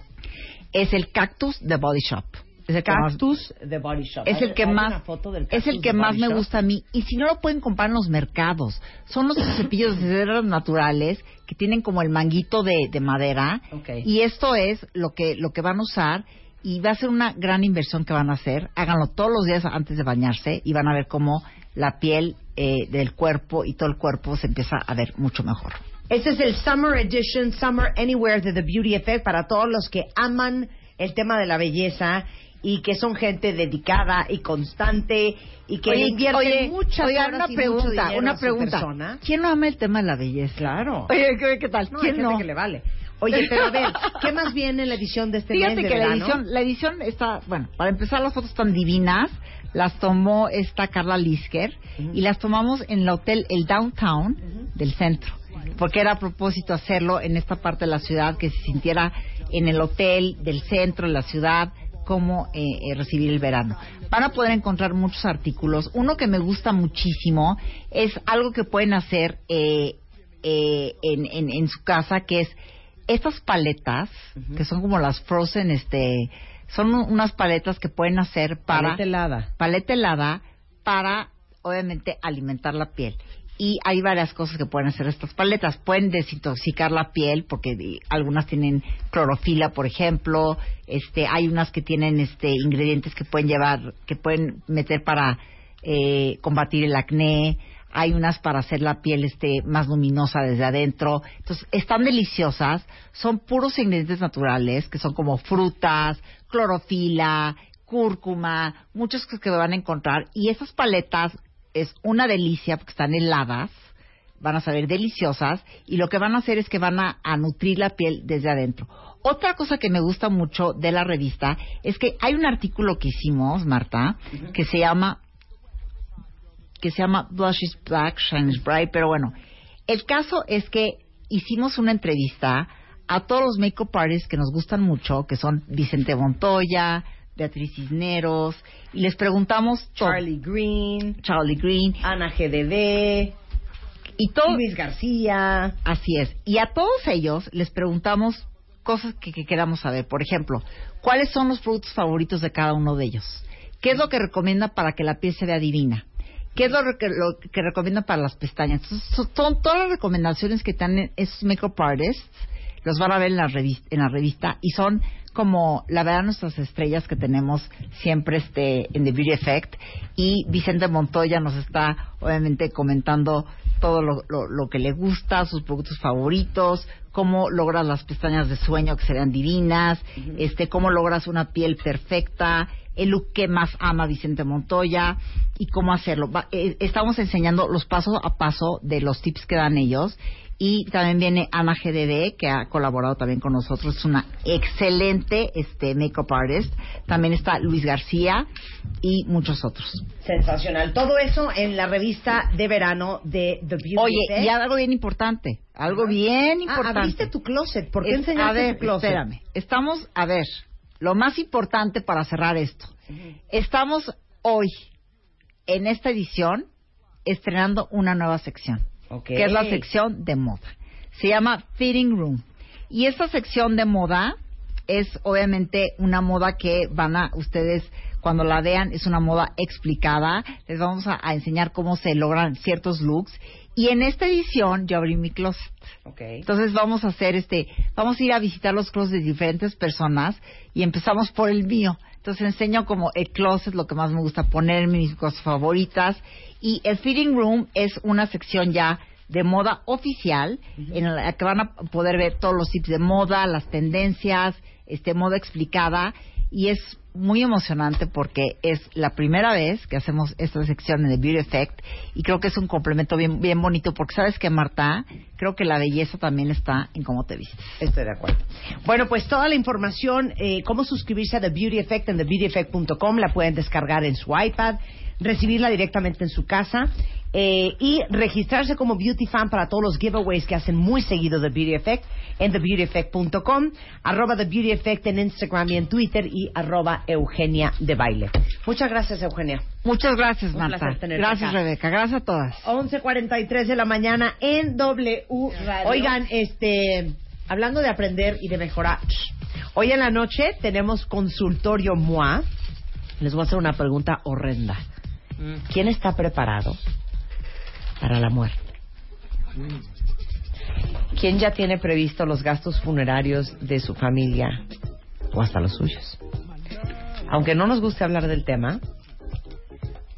Es el Cactus de Body Shop. Es el que más- Cactus de Body Shop. es el que más es el que más me gusta a mí. Y si no lo pueden comprar en los mercados son los cepillos de cerdas naturales que tienen como el manguito de, de madera. Y esto es lo que lo que van a usar y va a ser una gran inversión que van a hacer. Háganlo todos los días antes de bañarse y van a ver cómo la piel eh, del cuerpo y todo el cuerpo se empieza a ver mucho mejor. Este es el Summer Edition, Summer Anywhere de The Beauty Effect para todos los que aman el tema de la belleza y que son gente dedicada y constante y que le invierten oye, muchas oigan, horas una y mucho pregunta, dinero una pregunta. persona. ¿Quién no ama el tema de la belleza? Claro. Oye, ¿qué, qué tal? No, hay ¿Quién gente no? que le vale. Oye, pero a ver, ¿qué más viene en la edición de este Fíjate mes de que la edición, la edición está, bueno, para empezar las fotos están divinas, las tomó esta Carla Lisker y las tomamos en el hotel El Downtown del centro, porque era a propósito hacerlo en esta parte de la ciudad que se sintiera en el hotel del centro de la ciudad cómo eh, eh, recibir el verano. Van a poder encontrar muchos artículos. Uno que me gusta muchísimo es algo que pueden hacer eh, eh, en, en, en su casa, que es estas paletas, que son como las frozen, este, son unas paletas que pueden hacer para Paleta helada. paleta helada para, obviamente, alimentar la piel. Y hay varias cosas que pueden hacer estas paletas. Pueden desintoxicar la piel porque algunas tienen clorofila, por ejemplo. Este, hay unas que tienen este ingredientes que pueden llevar, que pueden meter para eh, combatir el acné. Hay unas para hacer la piel este más luminosa desde adentro. Entonces, están deliciosas. Son puros ingredientes naturales, que son como frutas, clorofila, cúrcuma, muchas cosas que van a encontrar. Y esas paletas es una delicia porque están heladas, van a saber deliciosas y lo que van a hacer es que van a, a nutrir la piel desde adentro. Otra cosa que me gusta mucho de la revista es que hay un artículo que hicimos, Marta, que se llama que se llama Blush is Black, Shine is Bright, pero bueno, el caso es que hicimos una entrevista a todos los makeup artists que nos gustan mucho, que son Vicente Montoya, Beatriz Cisneros, y les preguntamos. Charlie Green, Charlie Green, Ana GDD, y todo, Luis García. Así es. Y a todos ellos les preguntamos cosas que, que queramos saber. Por ejemplo, ¿cuáles son los productos favoritos de cada uno de ellos? ¿Qué es lo que recomienda para que la piel se vea divina? ¿Qué es lo, que, lo que recomienda para las pestañas? Entonces, so- son todas las recomendaciones que dan esos makeup artists, los van a ver en la revista, en la revista y son como la verdad nuestras estrellas que tenemos siempre este en The Beauty Effect. Y Vicente Montoya nos está obviamente comentando todo lo, lo- lo que le gusta, sus productos favoritos, cómo logras las pestañas de sueño que serían divinas, este, cómo logras una piel perfecta, el look que más ama Vicente Montoya y cómo hacerlo. Va- eh, estamos enseñando los pasos a paso de los tips que dan ellos y también viene Ana GDD que ha colaborado también con nosotros, es una excelente este makeup artist. También está Luis García y muchos otros. Sensacional. Todo eso en la revista de verano de The Beauty Oye, y algo bien importante, algo bien Ah, importante. abriste tu closet. ¿Por qué Es- enseñaste a ver, tu closet? Espérame. Estamos, a ver, lo más importante para cerrar esto. Estamos hoy, en esta edición, estrenando una nueva sección, Que es la sección de moda. Se llama Fitting Room. Y esta sección de moda es obviamente una moda que van a ustedes cuando la vean es una moda explicada. Les vamos a, a enseñar cómo se logran ciertos looks. Y en esta edición yo abrí mi closet. Entonces vamos a hacer este, vamos a ir a visitar los closets de diferentes personas y empezamos por el mío. Entonces enseño como el closet, lo que más me gusta ponerme, mis cosas favoritas. Y el fitting room es una sección ya de moda oficial en la que van a poder ver todos los tips de moda, las tendencias, este moda explicada y es muy emocionante porque es la primera vez que hacemos esta sección en The Beauty Effect y creo que es un complemento bien bien bonito porque sabes que Marta, creo que la belleza también está en cómo te vistes. Estoy de acuerdo. Bueno, pues toda la información, eh, cómo suscribirse a The Beauty Effect en TheBeautyEffect.com, la pueden descargar en su iPad, recibirla directamente en su casa eh, y registrarse como Beauty Fan para todos los giveaways que hacen muy seguido The Beauty Effect en TheBeautyEffect.com, arroba The Beauty Effect en Instagram y en Twitter y arroba Eugenia de Baile. Muchas gracias, Eugenia. Muchas gracias, Un Marta. Gracias, acá. Rebeca. Gracias a todas. 11.43 de la mañana en W Radio. Oigan, este, hablando de aprender y de mejorar, hoy en la noche tenemos consultorio MOA. Les voy a hacer una pregunta horrenda. ¿Quién está preparado para la muerte? ¿Quién ya tiene previsto los gastos funerarios de su familia o hasta los suyos? Aunque no nos guste hablar del tema,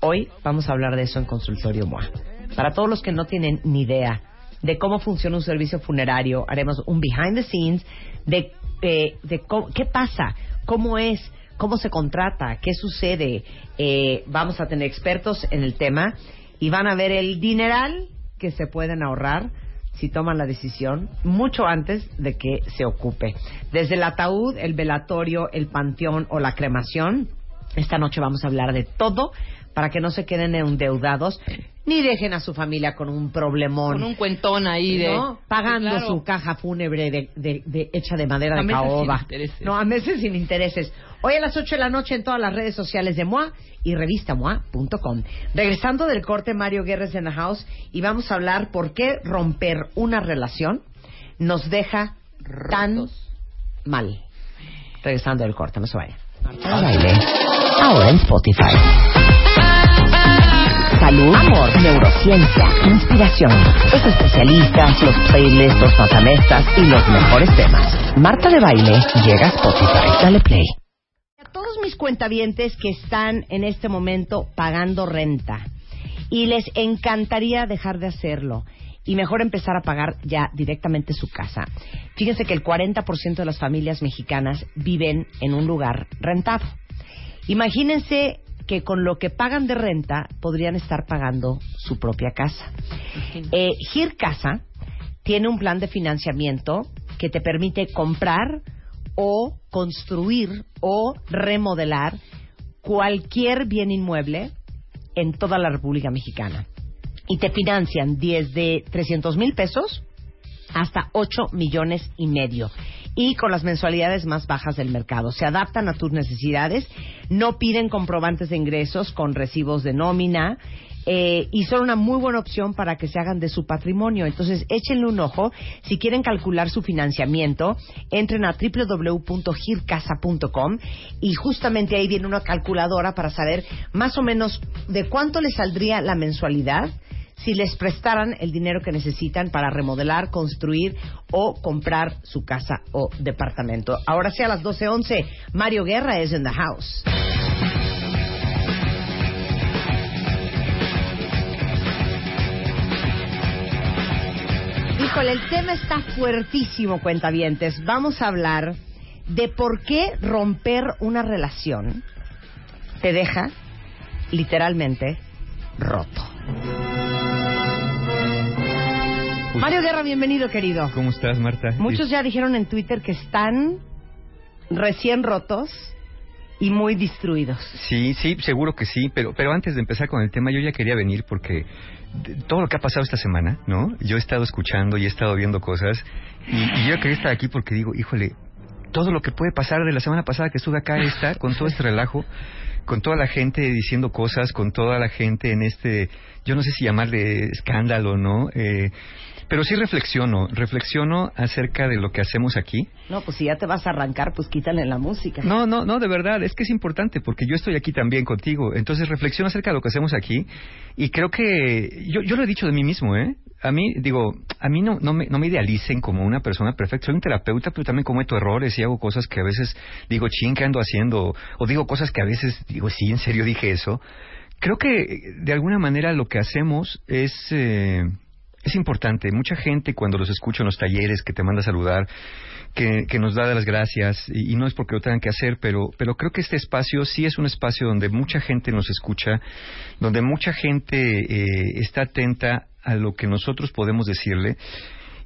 Hoy vamos a hablar de eso en Consultorio MOA. Para todos los que no tienen ni idea de cómo funciona un servicio funerario, haremos un behind the scenes de, eh, de cómo- qué pasa, cómo es, cómo se contrata, qué sucede. Eh, vamos a tener expertos en el tema y van a ver el dineral que se pueden ahorrar si toman la decisión mucho antes de que se ocupe. Desde el ataúd, el velatorio, el panteón o la cremación, esta noche vamos a hablar de todo para que no se queden endeudados ni dejen a su familia con un problemón. Con un cuentón ahí de... ¿no? Pagando Claro. su caja fúnebre de, de- de- hecha de madera A de caoba. intereses. No, a meses sin intereses. Hoy a las 8 de la noche en todas las redes sociales de MOA y revistamoa.com. Regresando del corte, Mario Guerres en la house y vamos a hablar por qué romper una relación nos deja tan mal. Regresando del corte, no se vayan. Ahora en Spotify. Salud, amor, neurociencia, inspiración. Los especialistas, los playlists, los matamestas y los mejores temas. Marta de Baile llega a Spotify. Dale play. A todos mis cuentavientes que están en este momento pagando renta y les encantaría dejar de hacerlo y mejor empezar a pagar ya directamente su casa. Fíjense que el 40% de las familias mexicanas viven en un lugar rentado. Imagínense que con lo que pagan de renta podrían estar pagando su propia casa. Eh, Gir Casa tiene un plan de financiamiento que te permite comprar o construir o remodelar cualquier bien inmueble en toda la República Mexicana. Y te financian desde 300 mil pesos hasta 8 millones y medio. Y con las mensualidades más bajas del mercado. Se adaptan a tus necesidades, no piden comprobantes de ingresos con recibos de nómina. eh, y son una muy buena opción para que se hagan de su patrimonio. Entonces, échenle un ojo. Si quieren calcular su financiamiento, entren a www.gircasa.com y justamente ahí viene una calculadora para saber más o menos de cuánto le saldría la mensualidad si les prestaran el dinero que necesitan para remodelar, construir o comprar su casa o departamento. Ahora sí a las 12.11, Mario Guerra es in the house. Híjole, el tema está fuertísimo, cuentavientes. Vamos a hablar de por qué romper una relación te deja literalmente roto. Mario Guerra, bienvenido, querido. ¿Cómo estás, Marta? Muchos ya dijeron en Twitter que están recién rotos y muy destruidos. Sí, sí, seguro que sí, pero, pero antes de empezar con el tema, yo ya quería venir porque todo lo que ha pasado esta semana, ¿no? Yo he estado escuchando y he estado viendo cosas y, y yo quería estar aquí porque digo, híjole, todo lo que puede pasar de la semana pasada que estuve acá está con todo este relajo, con toda la gente diciendo cosas, con toda la gente en este, yo no sé si llamarle escándalo, ¿no? Eh, pero sí reflexiono, reflexiono acerca de lo que hacemos aquí. No, pues si ya te vas a arrancar, pues quítale la música. No, no, no, de verdad, es que es importante porque yo estoy aquí también contigo. Entonces reflexiona acerca de lo que hacemos aquí y creo que yo, yo lo he dicho de mí mismo, ¿eh? A mí, digo, a mí no, no, me, no me idealicen como una persona perfecta. Soy un terapeuta, pero también cometo errores y hago cosas que a veces digo, ching, ¿qué ando haciendo? O digo cosas que a veces digo, sí, en serio dije eso. Creo que de alguna manera lo que hacemos es... Eh, es importante. Mucha gente cuando los escucho en los talleres que te manda a saludar, que, que nos da las gracias, y, y no es porque lo tengan que hacer, pero, pero creo que este espacio sí es un espacio donde mucha gente nos escucha, donde mucha gente eh, está atenta a lo que nosotros podemos decirle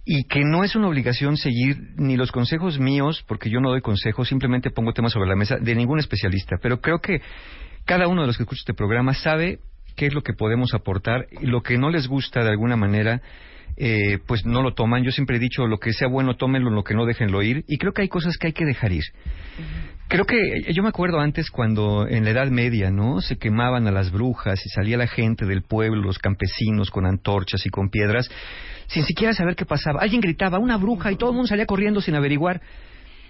y que no es una obligación seguir ni los consejos míos, porque yo no doy consejos, simplemente pongo temas sobre la mesa de ningún especialista, pero creo que cada uno de los que escucha este programa sabe qué es lo que podemos aportar lo que no les gusta de alguna manera eh, pues no lo toman. Yo siempre he dicho, lo que sea bueno, tómenlo, lo que no, déjenlo ir. Y creo que hay cosas que hay que dejar ir. Creo que yo me acuerdo antes cuando en la Edad Media, ¿no? Se quemaban a las brujas y salía la gente del pueblo, los campesinos con antorchas y con piedras, sin siquiera saber qué pasaba. Alguien gritaba, una bruja, y todo el mundo salía corriendo sin averiguar.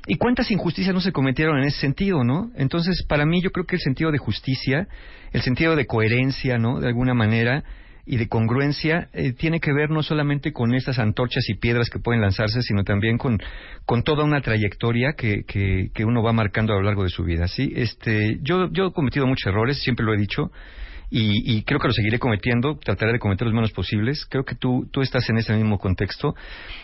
¿Y cuántas injusticias no se cometieron en ese sentido, no? Entonces, para mí, yo creo que el sentido de justicia, el sentido de coherencia, ¿no? De alguna manera, y de congruencia, eh, tiene que ver no solamente con estas antorchas y piedras que pueden lanzarse, sino también con, con toda una trayectoria que, que, que uno va marcando a lo largo de su vida, ¿sí? Este, yo, yo he cometido muchos errores, siempre lo he dicho, y, y creo que lo seguiré cometiendo, trataré de cometer los menos posibles. Creo que tú, tú estás en ese mismo contexto.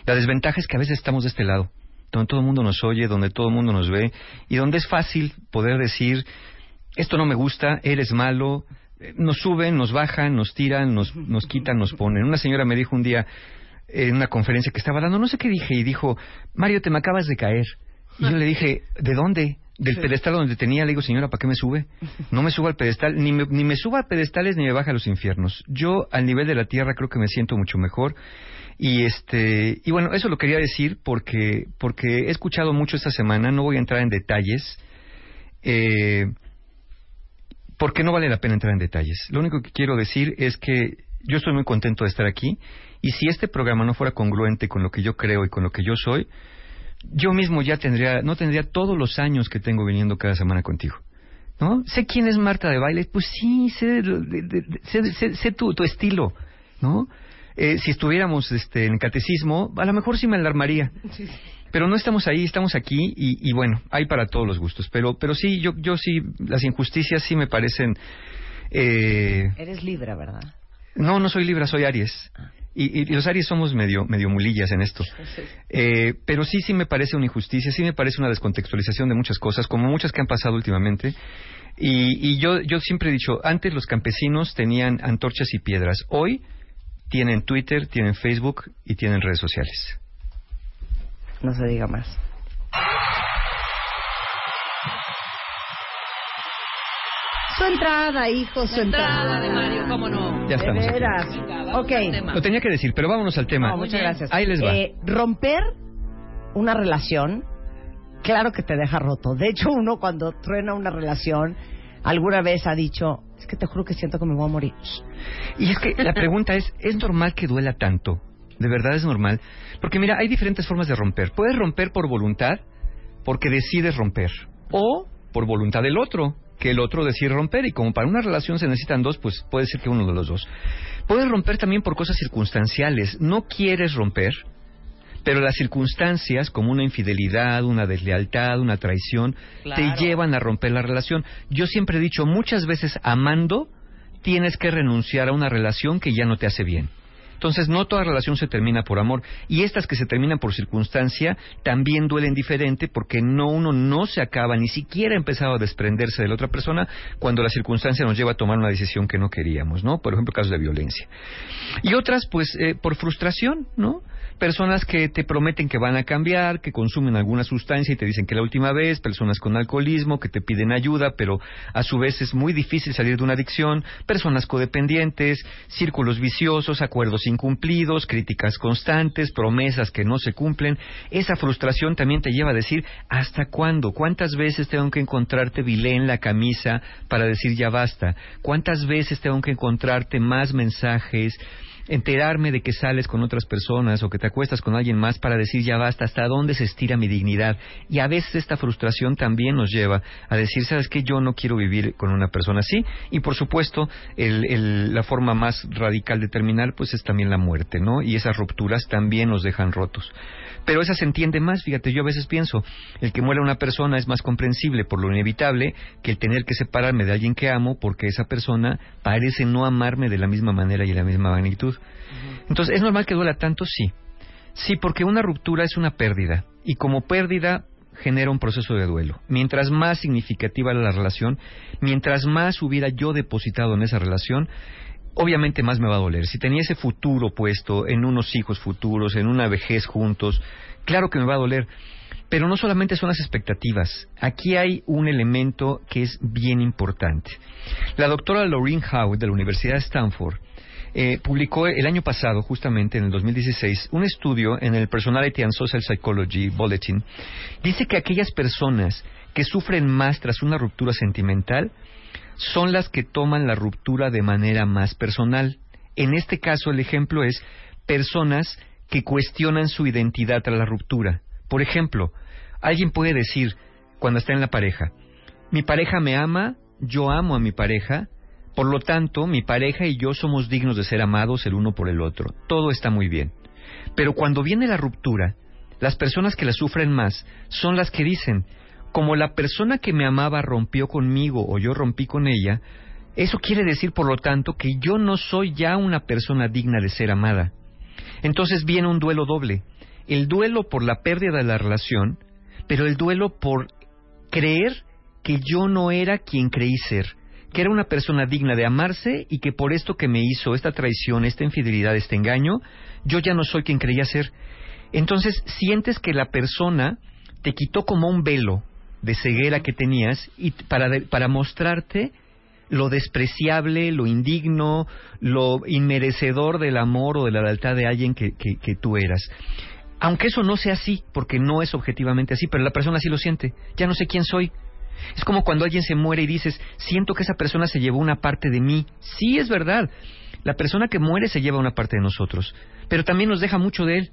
La desventaja es que a veces estamos de este lado donde todo el mundo nos oye, donde todo el mundo nos ve y donde es fácil poder decir esto no me gusta, eres malo, eh, nos suben, nos bajan, nos tiran, nos, nos quitan, nos ponen. Una señora me dijo un día en una conferencia que estaba dando, no sé qué dije, y dijo, Mario, te me acabas de caer. Y yo le dije, ¿de dónde? Del pedestal donde tenía, le digo, señora, ¿para qué me sube? No me suba al pedestal, ni me, ni me suba a pedestales ni me baja a los infiernos. Yo, al nivel de la tierra, creo que me siento mucho mejor. Y este, y bueno, eso lo quería decir porque, porque he escuchado mucho esta semana, no voy a entrar en detalles, eh, porque no vale la pena entrar en detalles. Lo único que quiero decir es que yo estoy muy contento de estar aquí y si este programa no fuera congruente con lo que yo creo y con lo que yo soy, yo mismo ya tendría, no tendría todos los años que tengo viniendo cada semana contigo. ¿No? Sé quién es Marta de Baile, pues sí, sé, de- sé- sé- sé tu, tu estilo, ¿no? Eh, si estuviéramos este, en catecismo, a lo mejor sí me alarmaría. Pero no estamos ahí, estamos aquí y, y bueno, hay para todos los gustos. Pero, pero sí, yo, yo sí, las injusticias sí me parecen. Eh, Eres libre, ¿verdad? no, no soy Libra, soy Aries. Y, y los Aries somos medio, medio mulillas en esto. Eh, pero sí, sí me parece una injusticia, sí me parece una descontextualización de muchas cosas, como muchas que han pasado últimamente. Y, y yo, yo siempre he dicho, antes los campesinos tenían antorchas y piedras. Hoy tienen Twitter, tienen Facebook y tienen redes sociales. No se diga más. Su entrada, hijo, su entrada. de Mario, cómo no. Ya De estamos aquí. Ok. Lo tenía que decir, pero vámonos al tema. No, muchas gracias. Ahí les va. Eh, romper una relación, claro que te deja roto. De hecho, uno cuando truena una relación, alguna vez ha dicho, es que te juro que siento que me voy a morir. Y es que la pregunta es, ¿es normal que duela tanto? ¿De verdad es normal? Porque mira, hay diferentes formas de romper. Puedes romper por voluntad, porque decides romper. O por voluntad del otro, que el otro decide romper y como para una relación se necesitan dos, pues puede ser que uno de los dos. Puedes romper también por cosas circunstanciales. No quieres romper, pero las circunstancias, como una infidelidad, una deslealtad, una traición, Claro. te llevan a romper la relación. Yo siempre he dicho, muchas veces amando, tienes que renunciar a una relación que ya no te hace bien. Entonces, no toda relación se termina por amor. Y estas que se terminan por circunstancia también duelen diferente porque no uno no se acaba, ni siquiera ha empezado a desprenderse de la otra persona cuando la circunstancia nos lleva a tomar una decisión que no queríamos, ¿no? Por ejemplo, casos de violencia. Y otras, pues, eh, por frustración, ¿no? Personas que te prometen que van a cambiar, que consumen alguna sustancia y te dicen que la última vez, personas con alcoholismo que te piden ayuda, pero a su vez es muy difícil salir de una adicción, personas codependientes, círculos viciosos, acuerdos incumplidos, críticas constantes, promesas que no se cumplen. Esa frustración también te lleva a decir, ¿hasta cuándo? ¿Cuántas veces tengo que encontrarte vilé en la camisa para decir ya basta? ¿Cuántas veces tengo que encontrarte más mensajes? Enterarme de que sales con otras personas o que te acuestas con alguien más para decir ya basta, hasta dónde se estira mi dignidad. Y a veces esta frustración también nos lleva a decir, sabes que yo no quiero vivir con una persona así. Y por supuesto, el- el- la forma más radical de terminar, pues es también la muerte, ¿no? Y esas rupturas también nos dejan rotos. Pero esa se entiende más, fíjate, yo a veces pienso, el que muera una persona es más comprensible por lo inevitable que el tener que separarme de alguien que amo porque esa persona parece no amarme de la misma manera y de la misma magnitud. Entonces, ¿es normal que duela tanto? Sí. Sí, porque una ruptura es una pérdida y como pérdida genera un proceso de duelo. Mientras más significativa era la relación, mientras más hubiera yo depositado en esa relación, obviamente más me va a doler. Si tenía ese futuro puesto en unos hijos futuros, en una vejez juntos, claro que me va a doler. Pero no solamente son las expectativas. Aquí hay un elemento que es bien importante. La doctora Laureen Howe de la Universidad de Stanford eh, publicó el año pasado, justamente en el 2016, un estudio en el Personality and Social Psychology Bulletin. Dice que aquellas personas que sufren más tras una ruptura sentimental son las que toman la ruptura de manera más personal. En este caso, el ejemplo es personas que cuestionan su identidad tras la ruptura. Por ejemplo, alguien puede decir, cuando está en la pareja, mi pareja me ama, yo amo a mi pareja, por lo tanto, mi pareja y yo somos dignos de ser amados el uno por el otro. Todo está muy bien. Pero cuando viene la ruptura, las personas que la sufren más son las que dicen, como la persona que me amaba rompió conmigo o yo rompí con ella, eso quiere decir, por lo tanto, que yo no soy ya una persona digna de ser amada. Entonces viene un duelo doble. El duelo por la pérdida de la relación, pero el duelo por creer que yo no era quien creí ser, que era una persona digna de amarse y que por esto que me hizo esta traición, esta infidelidad, este engaño, yo ya no soy quien creía ser. Entonces sientes que la persona te quitó como un velo de ceguera que tenías y para, de- para mostrarte lo despreciable, lo indigno, lo inmerecedor del amor o de la lealtad de alguien que, que, que tú eras. Aunque eso no sea así, porque no es objetivamente así, pero la persona sí lo siente. Ya no sé quién soy. Es como cuando alguien se muere y dices, siento que esa persona se llevó una parte de mí. Sí, es verdad. La persona que muere se lleva una parte de nosotros, pero también nos deja mucho de él.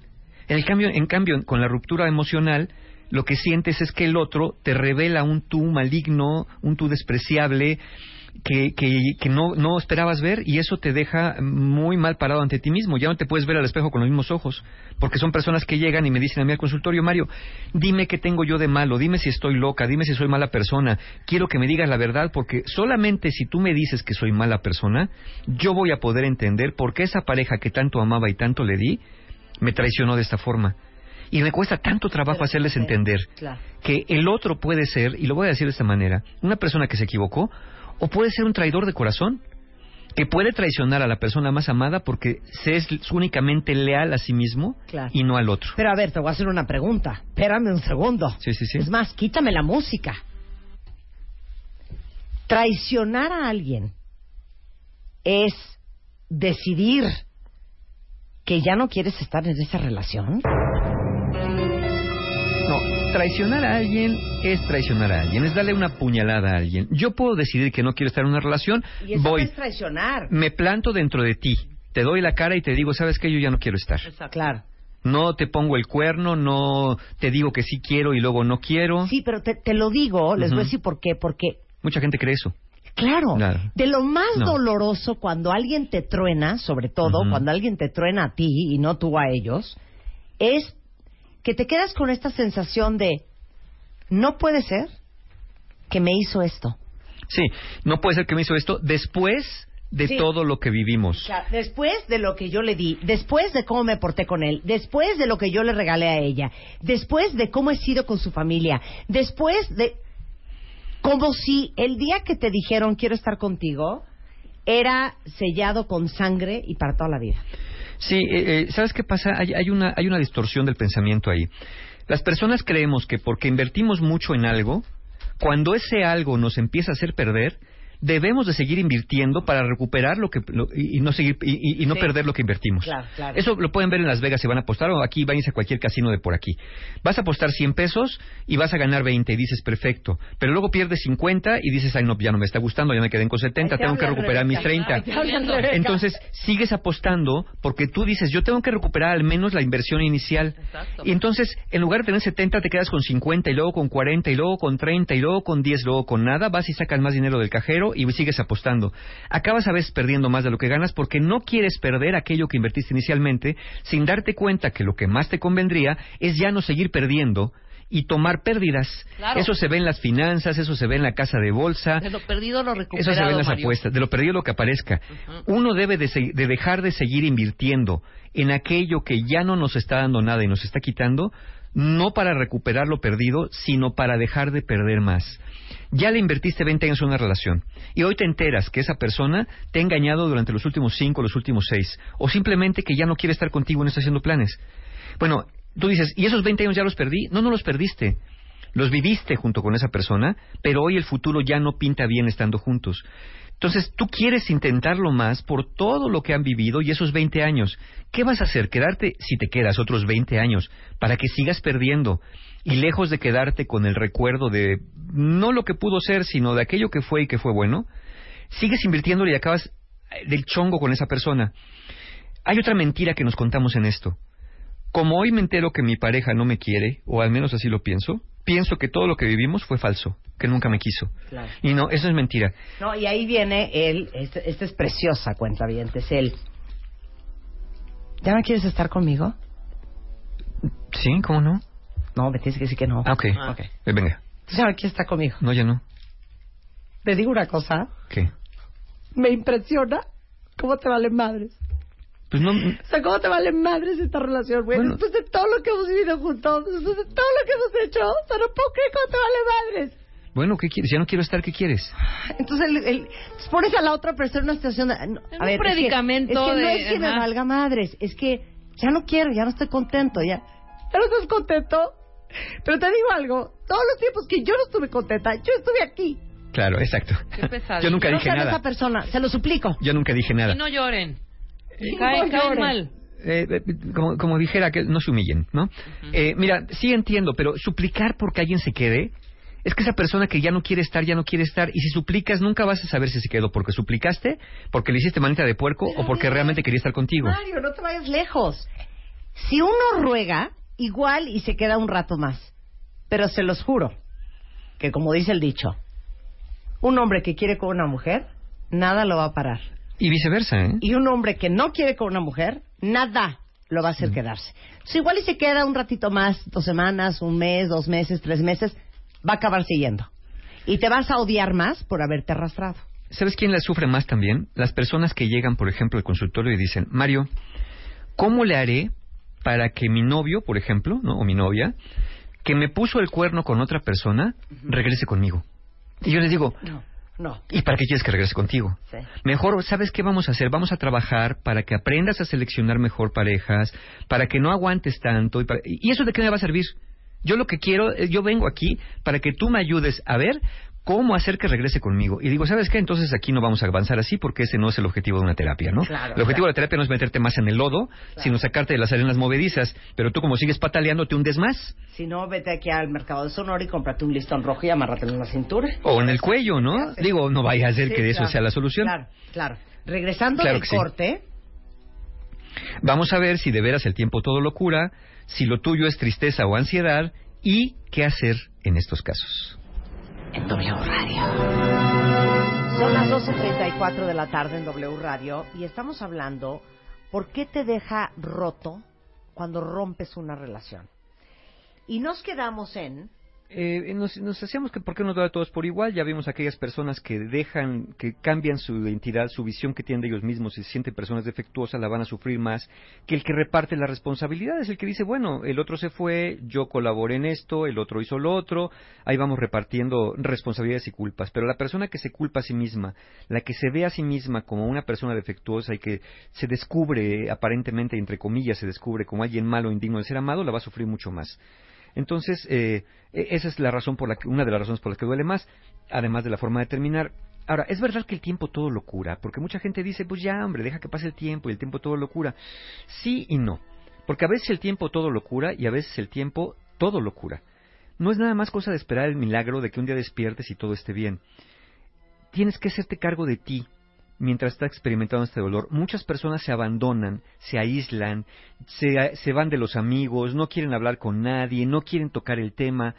En, el cambio, en cambio, con la ruptura emocional, lo que sientes es que el otro te revela un tú maligno, un tú despreciable, que, que, no, no esperabas ver y eso te deja muy mal parado ante ti mismo. Ya no te puedes ver al espejo con los mismos ojos, porque son personas que llegan y me dicen a mí al consultorio, Mario, dime qué tengo yo de malo, dime si estoy loca, dime si soy mala persona, quiero que me digas la verdad, porque solamente si tú me dices que soy mala persona, yo voy a poder entender por qué esa pareja que tanto amaba y tanto le di, me traicionó de esta forma. Y me cuesta tanto trabajo hacerles entender Claro. que el otro puede ser, y lo voy a decir de esta manera, una persona que se equivocó, o puede ser un traidor de corazón, que puede traicionar a la persona más amada porque se es únicamente leal a sí mismo Claro. y no al otro. Pero a ver, te voy a hacer una pregunta. Espérame un segundo. Sí, sí, sí. Es más, quítame la música. Traicionar a alguien es decidir que ya no quieres estar en esa relación. Traicionar a alguien es traicionar a alguien, es darle una puñalada a alguien. Yo puedo decidir que no quiero estar en una relación, Y eso no voy, es traicionar. me planto dentro de ti, te doy la cara y te digo, ¿sabes qué? Yo ya no quiero estar. Claro. No te pongo el cuerno, no te digo que sí quiero y luego no quiero. Sí, pero te, te lo digo, les voy a decir por qué. Porque Mucha gente cree eso. Claro. Claro. De lo más No. doloroso cuando alguien te truena, sobre todo cuando alguien te truena a ti y no tú a ellos, es que te quedas con esta sensación de no puede ser que me hizo esto. Sí, no puede ser que me hizo esto después de Sí. todo lo que vivimos. O sea, después de lo que yo le di, después de cómo me porté con él, después de lo que yo le regalé a ella, después de cómo he sido con su familia, después de... Como si el día que te dijeron quiero estar contigo era sellado con sangre y para toda la vida. Sí, eh, eh, ¿sabes qué pasa? Hay, hay una, hay una distorsión del pensamiento ahí. Las personas creemos que porque invertimos mucho en algo, cuando ese algo nos empieza a hacer perder, debemos de seguir invirtiendo para recuperar lo que lo- y, y no seguir y, y- y no Sí. perder lo que invertimos. Claro, claro. Eso lo pueden ver en Las Vegas si van a apostar o aquí van a cualquier casino de por aquí. Vas a apostar 100 pesos y vas a ganar 20 y dices perfecto, pero luego pierdes 50 y dices ay no ya no me está gustando, ya me quedé con 70, Ahí te tengo que recuperar mis Rebeca. 30. Ahí te habla Rebeca. Entonces sigues apostando porque tú dices yo tengo que recuperar al menos la inversión inicial. Exacto. Y entonces, en lugar de tener 70, te quedas con 50 y luego con 40 y luego con 30 y luego con 10, luego con nada, vas y sacas más dinero del cajero y sigues apostando. Acabas a veces perdiendo más de lo que ganas porque no quieres perder aquello que invertiste inicialmente sin darte cuenta que lo que más te convendría es ya no seguir perdiendo y tomar pérdidas. Claro. Eso se ve en las finanzas, eso se ve en la casa de bolsa. De lo perdido lo Eso recuperado, se ve en las Mario. apuestas, de lo perdido lo que aparezca. Uno debe de, de dejar de seguir invirtiendo en aquello que ya no nos está dando nada y nos está quitando, no para recuperar lo perdido, sino para dejar de perder más. Ya le invertiste 20 años en una relación y hoy te enteras que esa persona te ha engañado durante los últimos 5, los últimos 6, o simplemente que ya no quiere estar contigo y no está haciendo planes. Bueno, tú dices, ¿y esos 20 años ya los perdí? No, no los perdiste. Los viviste junto con esa persona, pero hoy el futuro ya no pinta bien estando juntos. Entonces, tú quieres intentarlo más por todo lo que han vivido y esos 20 años. ¿Qué vas a hacer? ¿Quedarte, si te quedas otros 20 años, para que sigas perdiendo? Y lejos de quedarte con el recuerdo de no lo que pudo ser, sino de aquello que fue y que fue bueno, sigues invirtiéndole y acabas eh, del chongo con esa persona. Hay otra mentira que nos contamos en esto. Como hoy me entero que mi pareja no me quiere, o al menos así lo pienso, pienso que todo lo que vivimos fue falso, que nunca me quiso. Claro. Y no, eso es mentira. No, y ahí viene él, este- esta es preciosa cuenta bien, es él. ¿Ya no quieres estar conmigo? ¿Sí? ¿Cómo no? No, me tienes que decir que no. Ah, ok. Ok. Eh, venga. ¿Tú ya no quieres estar conmigo? No, ya no. Te digo una cosa, ¿Qué? me impresiona cómo te valen madres. Pues no... O sea, ¿cómo te valen madres esta relación, güey? Bueno. Después de todo lo que hemos vivido juntos, después de todo lo que hemos hecho, o sea, no puedo creer cómo te vale madres. Bueno, ¿qué quieres? Ya no quiero estar, ¿qué quieres? Entonces, el, el- entonces pones a la otra persona en una situación de... no, En a un ver, predicamento es que, es que no es que me valga madres, es que ya no quiero, ya no estoy contento, ya... ¿Ya no estás contento? Pero te digo algo, todos los tiempos que yo no estuve contenta, yo estuve aquí. Claro, exacto. Qué. Yo nunca no dije nada. esa persona, se lo suplico. Yo nunca dije nada. Y no lloren. Mal. Eh, eh, como, como dijera que no se humillen, ¿no? Eh, mira, sí entiendo, pero suplicar porque alguien se quede es que esa persona que ya no quiere estar, ya no quiere estar. Y si suplicas, nunca vas a saber si se quedó porque suplicaste, porque le hiciste manita de puerco o porque realmente quería estar contigo. Mario, no te vayas lejos. Si uno ruega, igual y se queda un rato más. Pero se los juro que, como dice el dicho, un hombre que quiere con una mujer, nada lo va a parar. Y viceversa, ¿eh? Y un hombre que no quiere con una mujer, nada lo va a hacer quedarse. Entonces, igual y se queda un ratito más, dos semanas, un mes, dos meses, tres meses, va a acabar siguiendo. Y te vas a odiar más por haberte arrastrado. ¿Sabes quién la sufre más también? Las personas que llegan, por ejemplo, al consultorio y dicen, Mario, ¿cómo le haré para que mi novio, por ejemplo, ¿no? o mi novia, que me puso el cuerno con otra persona, regrese conmigo? Y yo les digo, No, no. ¿y para qué quieres que regrese contigo? Sí. Mejor, ¿sabes qué vamos a hacer? Vamos a trabajar para que aprendas a seleccionar mejor parejas, para que no aguantes tanto. ¿Y, para- y eso de qué me va a servir? Yo lo que quiero, eh, yo vengo aquí para que tú me ayudes a ver cómo hacer que regrese conmigo. Y digo, ¿sabes qué? Entonces aquí no vamos a avanzar así porque ese no es el objetivo de una terapia, ¿no? Claro, el objetivo claro. de la terapia no es meterte más en el lodo, sino sacarte de las arenas movedizas. Pero tú como sigues pataleando, te hundes más. Si no, vete aquí al mercado de Sonora y cómprate un listón rojo y amárratelo en la cintura. O en el cuello, ¿no? Sí. Digo, no vaya a ser Sí, que eso claro. sea la solución. Claro, claro. Regresando sí. corte, Vamos a ver si de veras el tiempo todo lo cura, si lo tuyo es tristeza o ansiedad y qué hacer en estos casos. En W Radio. Son las 12.34 de la tarde en W Radio y estamos hablando por qué te deja roto cuando rompes una relación. Y nos quedamos en... Eh, nos, nos hacíamos que por qué nos da a todos por igual. Ya vimos aquellas personas que dejan, que cambian su identidad, su visión que tienen de ellos mismos y se sienten personas defectuosas, la van a sufrir más que el que reparte las responsabilidades, el que dice, bueno, el otro se fue, yo colaboré en esto, el otro hizo lo otro, ahí vamos repartiendo responsabilidades y culpas. Pero la persona que se culpa a sí misma, la que se ve a sí misma como una persona defectuosa y que se descubre aparentemente, entre comillas, se descubre como alguien malo indigno de ser amado, la va a sufrir mucho más. Entonces, eh, e- esa es la razón por la que, una de las razones por las que duele más, además de la forma de terminar. Ahora, es verdad que el tiempo todo lo cura, porque mucha gente dice, pues ya, hombre, deja que pase el tiempo y el tiempo todo lo cura. Sí y no, porque a veces el tiempo todo lo cura y a veces el tiempo todo lo cura. No es nada más cosa de esperar el milagro de que un día despiertes y todo esté bien. Tienes que hacerte cargo de ti mientras estás experimentando este dolor. Muchas personas se abandonan, se aíslan, se, se van de los amigos, no quieren hablar con nadie, no quieren tocar el tema.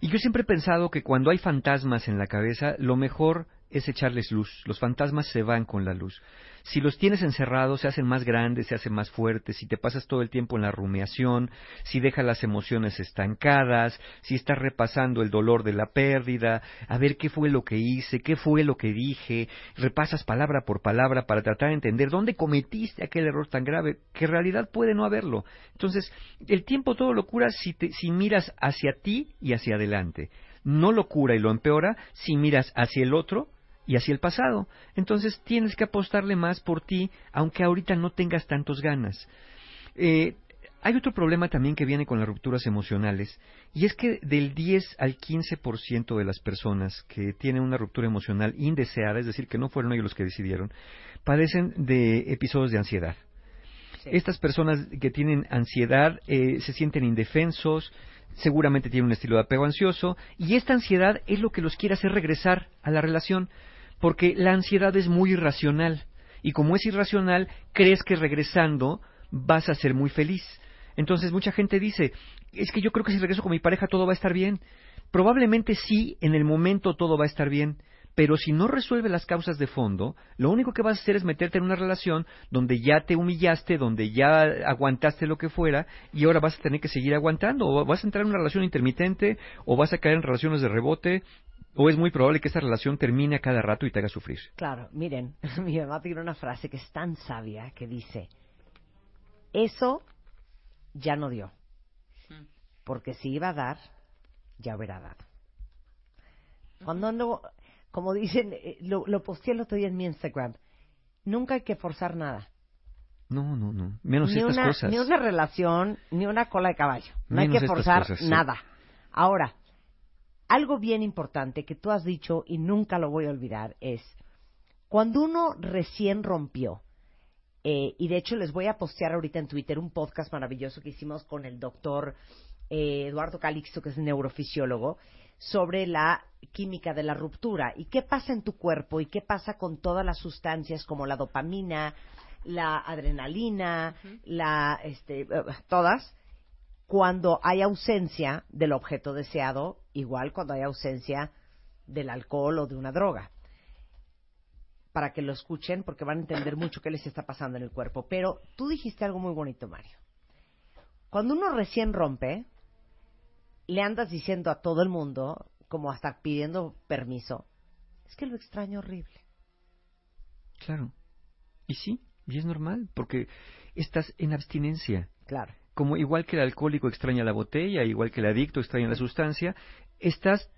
Y yo siempre he pensado que cuando hay fantasmas en la cabeza, lo mejor es echarles luz. Los fantasmas se van con la luz. Si los tienes encerrados, se hacen más grandes, se hacen más fuertes. Si te pasas todo el tiempo en la rumiación, si dejas las emociones estancadas, si estás repasando el dolor de la pérdida, a ver qué fue lo que hice, qué fue lo que dije, repasas palabra por palabra para tratar de entender dónde cometiste aquel error tan grave, que en realidad puede no haberlo. Entonces, el tiempo todo lo cura si, te- si miras hacia ti y hacia adelante. No lo cura y lo empeora si miras hacia el otro y hacia el pasado. Entonces tienes que apostarle más por ti, aunque ahorita no tengas tantos ganas. Eh, hay otro problema también que viene con las rupturas emocionales, y es que del 10 al 15% de las personas que tienen una ruptura emocional indeseada, es decir, que no fueron ellos los que decidieron, padecen de episodios de ansiedad. Estas personas que tienen ansiedad eh, se sienten indefensos, seguramente tienen un estilo de apego ansioso, y esta ansiedad es lo que los quiere hacer regresar a la relación, porque la ansiedad es muy irracional, y como es irracional, crees que regresando vas a ser muy feliz. Entonces mucha gente dice, es que yo creo que si regreso con mi pareja todo va a estar bien. Probablemente sí, en el momento todo va a estar bien, pero si no resuelve las causas de fondo, lo único que vas a hacer es meterte en una relación donde ya te humillaste, donde ya aguantaste lo que fuera, y ahora vas a tener que seguir aguantando, o vas a entrar en una relación intermitente, o vas a caer en relaciones de rebote, o es muy probable que esa relación termine a cada rato y te haga sufrir. Claro, miren, mi mamá tiene una frase que es tan sabia que dice, eso ya no dio, porque si iba a dar, ya hubiera dado. Cuando no, como dicen, eh, lo, lo posteé el otro día en mi Instagram, nunca hay que forzar nada. No, no, no. Menos ni estas una, cosas. Ni una relación, ni una cola de caballo. No hay que forzar cosas, sí. nada. Ahora, algo bien importante que tú has dicho y nunca lo voy a olvidar es, cuando uno recién rompió, eh, y de hecho les voy a postear ahorita en Twitter un podcast maravilloso que hicimos con el doctor eh, Eduardo Calixto, que es neurofisiólogo, sobre la química de la ruptura y qué pasa en tu cuerpo y qué pasa con todas las sustancias como la dopamina, la adrenalina, la, este, todas, cuando hay ausencia del objeto deseado, igual cuando hay ausencia del alcohol o de una droga. Para que lo escuchen, porque van a entender mucho qué les está pasando en el cuerpo. Pero tú dijiste algo muy bonito, Mario. Cuando uno recién rompe, le andas diciendo a todo el mundo, como hasta pidiendo permiso, es que lo extraño horrible. Claro. Y sí, y es normal, porque estás en abstinencia. Claro. Como igual que el alcohólico extraña la botella, igual que el adicto extraña la sustancia, estás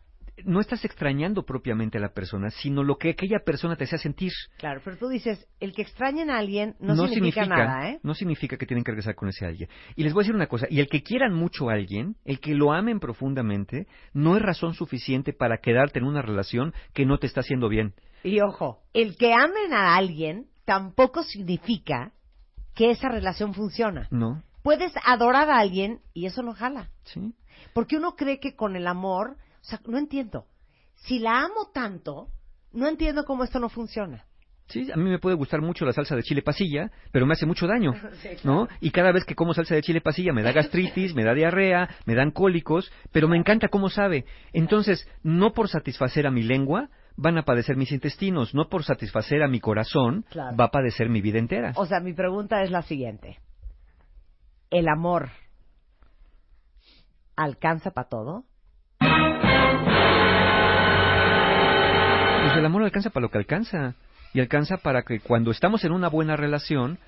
no estás extrañando propiamente a la persona, sino lo que aquella persona te hace sentir. Claro, pero tú dices, el que extrañen a alguien no, significa, nada, ¿eh? no significa que tienen que regresar con ese alguien. Y les voy a decir una cosa, y el que quieran mucho a alguien, el que lo amen profundamente, no es razón suficiente para quedarte en una relación que no te está haciendo bien. Y ojo, el que amen a alguien tampoco significa que esa relación funciona. No, Puedes adorar a alguien y eso no jala. sí. Porque uno cree que con el amor, sea, no entiendo. Si la amo tanto, no entiendo cómo esto no funciona. Sí, a mí me puede gustar mucho la salsa de chile pasilla, pero me hace mucho daño, ¿no? Y cada vez que como salsa de chile pasilla me da gastritis, me da diarrea, me dan cólicos, pero me encanta cómo sabe. Entonces, no por satisfacer a mi lengua van a padecer mis intestinos, no por satisfacer a mi corazón Claro. va a padecer mi vida entera. O sea, mi pregunta es la siguiente. ¿El amor alcanza para todo? Pues el amor alcanza para lo que alcanza. Y alcanza para que cuando estamos en una buena relación,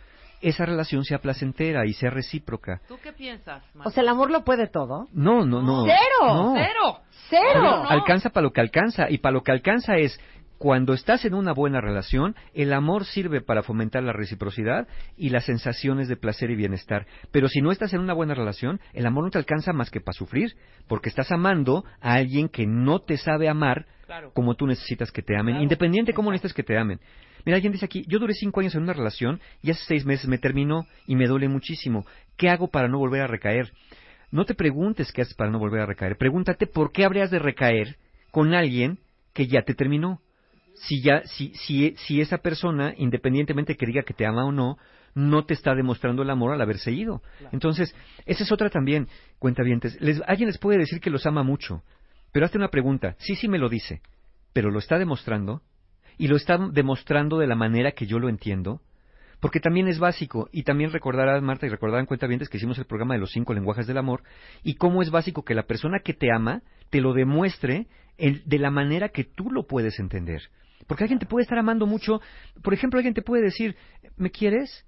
esa relación sea placentera y sea recíproca. ¿Tú qué piensas, O sea, el amor lo puede todo. No, no, no. ¡Cero! No. ¡Cero! ¡Cero! Alcanza para lo que alcanza. Y para lo que alcanza es, cuando estás en una buena relación, el amor sirve para fomentar la reciprocidad y las sensaciones de placer y bienestar. Pero si no estás en una buena relación, el amor no te alcanza más que para sufrir, porque estás amando a alguien que no te sabe amar Claro. como tú necesitas que te amen, Claro. independiente de cómo necesitas que te amen. Mira, alguien dice aquí, yo duré cinco años en una relación y hace seis meses me terminó y me duele muchísimo. ¿Qué hago para no volver a recaer? No te preguntes qué haces para no volver a recaer. Pregúntate por qué habrías de recaer con alguien que ya te terminó. Si ya, si, si, si esa persona, independientemente que diga que te ama o no, no te está demostrando el amor al haberse ido. Entonces, esa es otra también, cuentavientes. Les, alguien les puede decir que los ama mucho, pero hazte una pregunta. Sí, sí me lo dice, pero lo está demostrando y lo está demostrando de la manera que yo lo entiendo. Porque también es básico, y también recordarás, Marta, y recordarán cuentavientes que hicimos el programa de los cinco lenguajes del amor, y cómo es básico que la persona que te ama te lo demuestre en- de la manera que tú lo puedes entender. Porque alguien te puede estar amando mucho, por ejemplo, alguien te puede decir, ¿me quieres?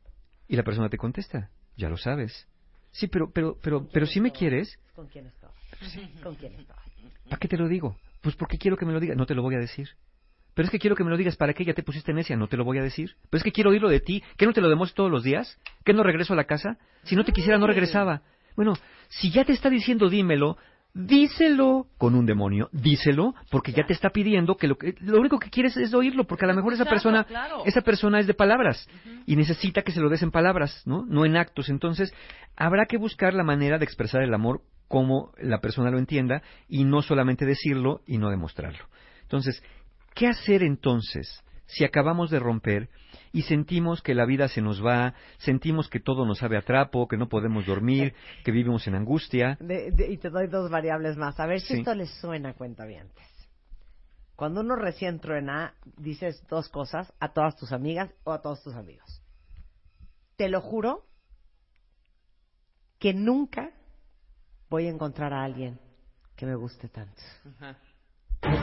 Y la persona te contesta, ya lo sabes. Sí, pero, pero, pero, pero si me quieres, ¿Con quién estoy? ¿Con quién estoy? ¿para qué te lo digo? Pues porque quiero que me lo digas, no te lo voy a decir. Pero es que quiero que me lo digas, ¿para qué ya te pusiste necia? No te lo voy a decir. Pero es que quiero oírlo de ti. ¿Qué no te lo demuestro todos los días? ¿Que no regreso a la casa? Si no te quisiera, no regresaba. Bueno, si ya te está diciendo dímelo, díselo con un demonio. Díselo porque ya te está pidiendo que lo, que lo único que quieres es oírlo, porque a lo mejor esa persona, claro. esa persona es de palabras y necesita que se lo des en palabras, ¿no? No en actos. Entonces, habrá que buscar la manera de expresar el amor como la persona lo entienda y no solamente decirlo y no demostrarlo. Entonces, ¿qué hacer entonces si acabamos de romper y sentimos que la vida se nos va, sentimos que todo nos sabe a trapo, que no podemos dormir, que vivimos en angustia? De- de- y te doy dos variables más. A ver si Sí. esto les suena, cuentavientes. Cuando uno recién truena, dices dos cosas a todas tus amigas o a todos tus amigos. Te lo juro que nunca voy a encontrar a alguien que me guste tanto. Es.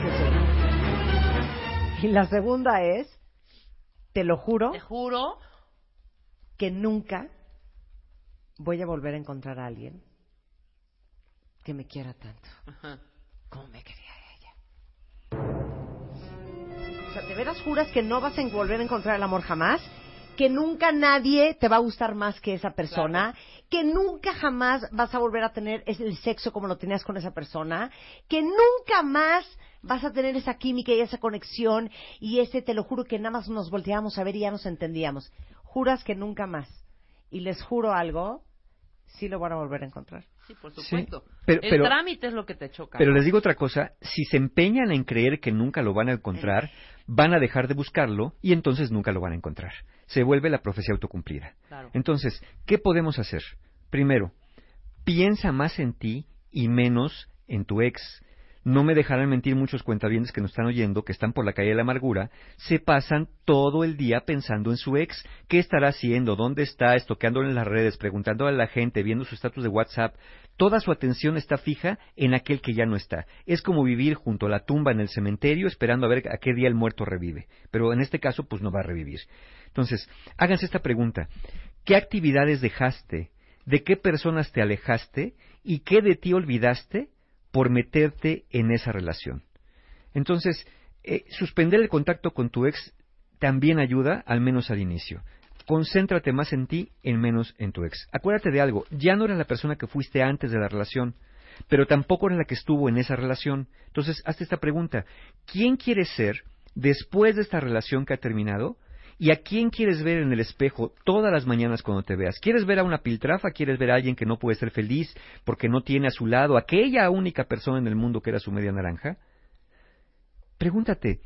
Y la segunda es, te lo juro Te juro. que nunca voy a volver a encontrar a alguien que me quiera tanto Ajá. como me quería ella. O sea, ¿de veras juras que no vas a volver a encontrar el amor jamás? Que nunca nadie te va a gustar más que esa persona, que nunca jamás vas a volver a tener es- el sexo como lo tenías con esa persona, que nunca más vas a tener esa química y esa conexión y ese, te lo juro que nada más nos volteábamos a ver y ya nos entendíamos. Juras que nunca más. Y les juro algo, sí lo van a volver a encontrar. Sí, por supuesto. pero- el pero- trámite es lo que te choca. Pero les digo otra cosa, si se empeñan en creer que nunca lo van a encontrar, van a dejar de buscarlo y entonces nunca lo van a encontrar. Se vuelve la profecía autocumplida. Claro. Entonces, ¿qué podemos hacer? Primero, piensa más en ti y menos en tu ex. No me dejarán mentir muchos cuentavientes que nos están oyendo, que están por la calle de la amargura, se pasan todo el día pensando en su ex. ¿Qué estará haciendo? ¿Dónde está? Estoqueándolo en las redes, preguntándole a la gente, viendo su estatus de WhatsApp. Toda su atención está fija en aquel que ya no está. Es como vivir junto a la tumba en el cementerio esperando a ver a qué día el muerto revive. Pero en este caso, pues no va a revivir. Entonces, háganse esta pregunta. ¿Qué actividades dejaste? ¿De qué personas te alejaste? ¿Y qué de ti olvidaste por meterte en esa relación? Entonces, eh, suspender el contacto con tu ex también ayuda, al menos al inicio. Concéntrate más en ti, en menos en tu ex. Acuérdate de algo, ya no eres la persona que fuiste antes de la relación, pero tampoco eres la que estuvo en esa relación. Entonces, hazte esta pregunta, ¿quién quieres ser después de esta relación que ha terminado? ¿Y a quién quieres ver en el espejo todas las mañanas cuando te veas? ¿Quieres ver a una piltrafa? ¿Quieres ver a alguien que no puede ser feliz porque no tiene a su lado aquella única persona en el mundo que era su media naranja? Pregúntate,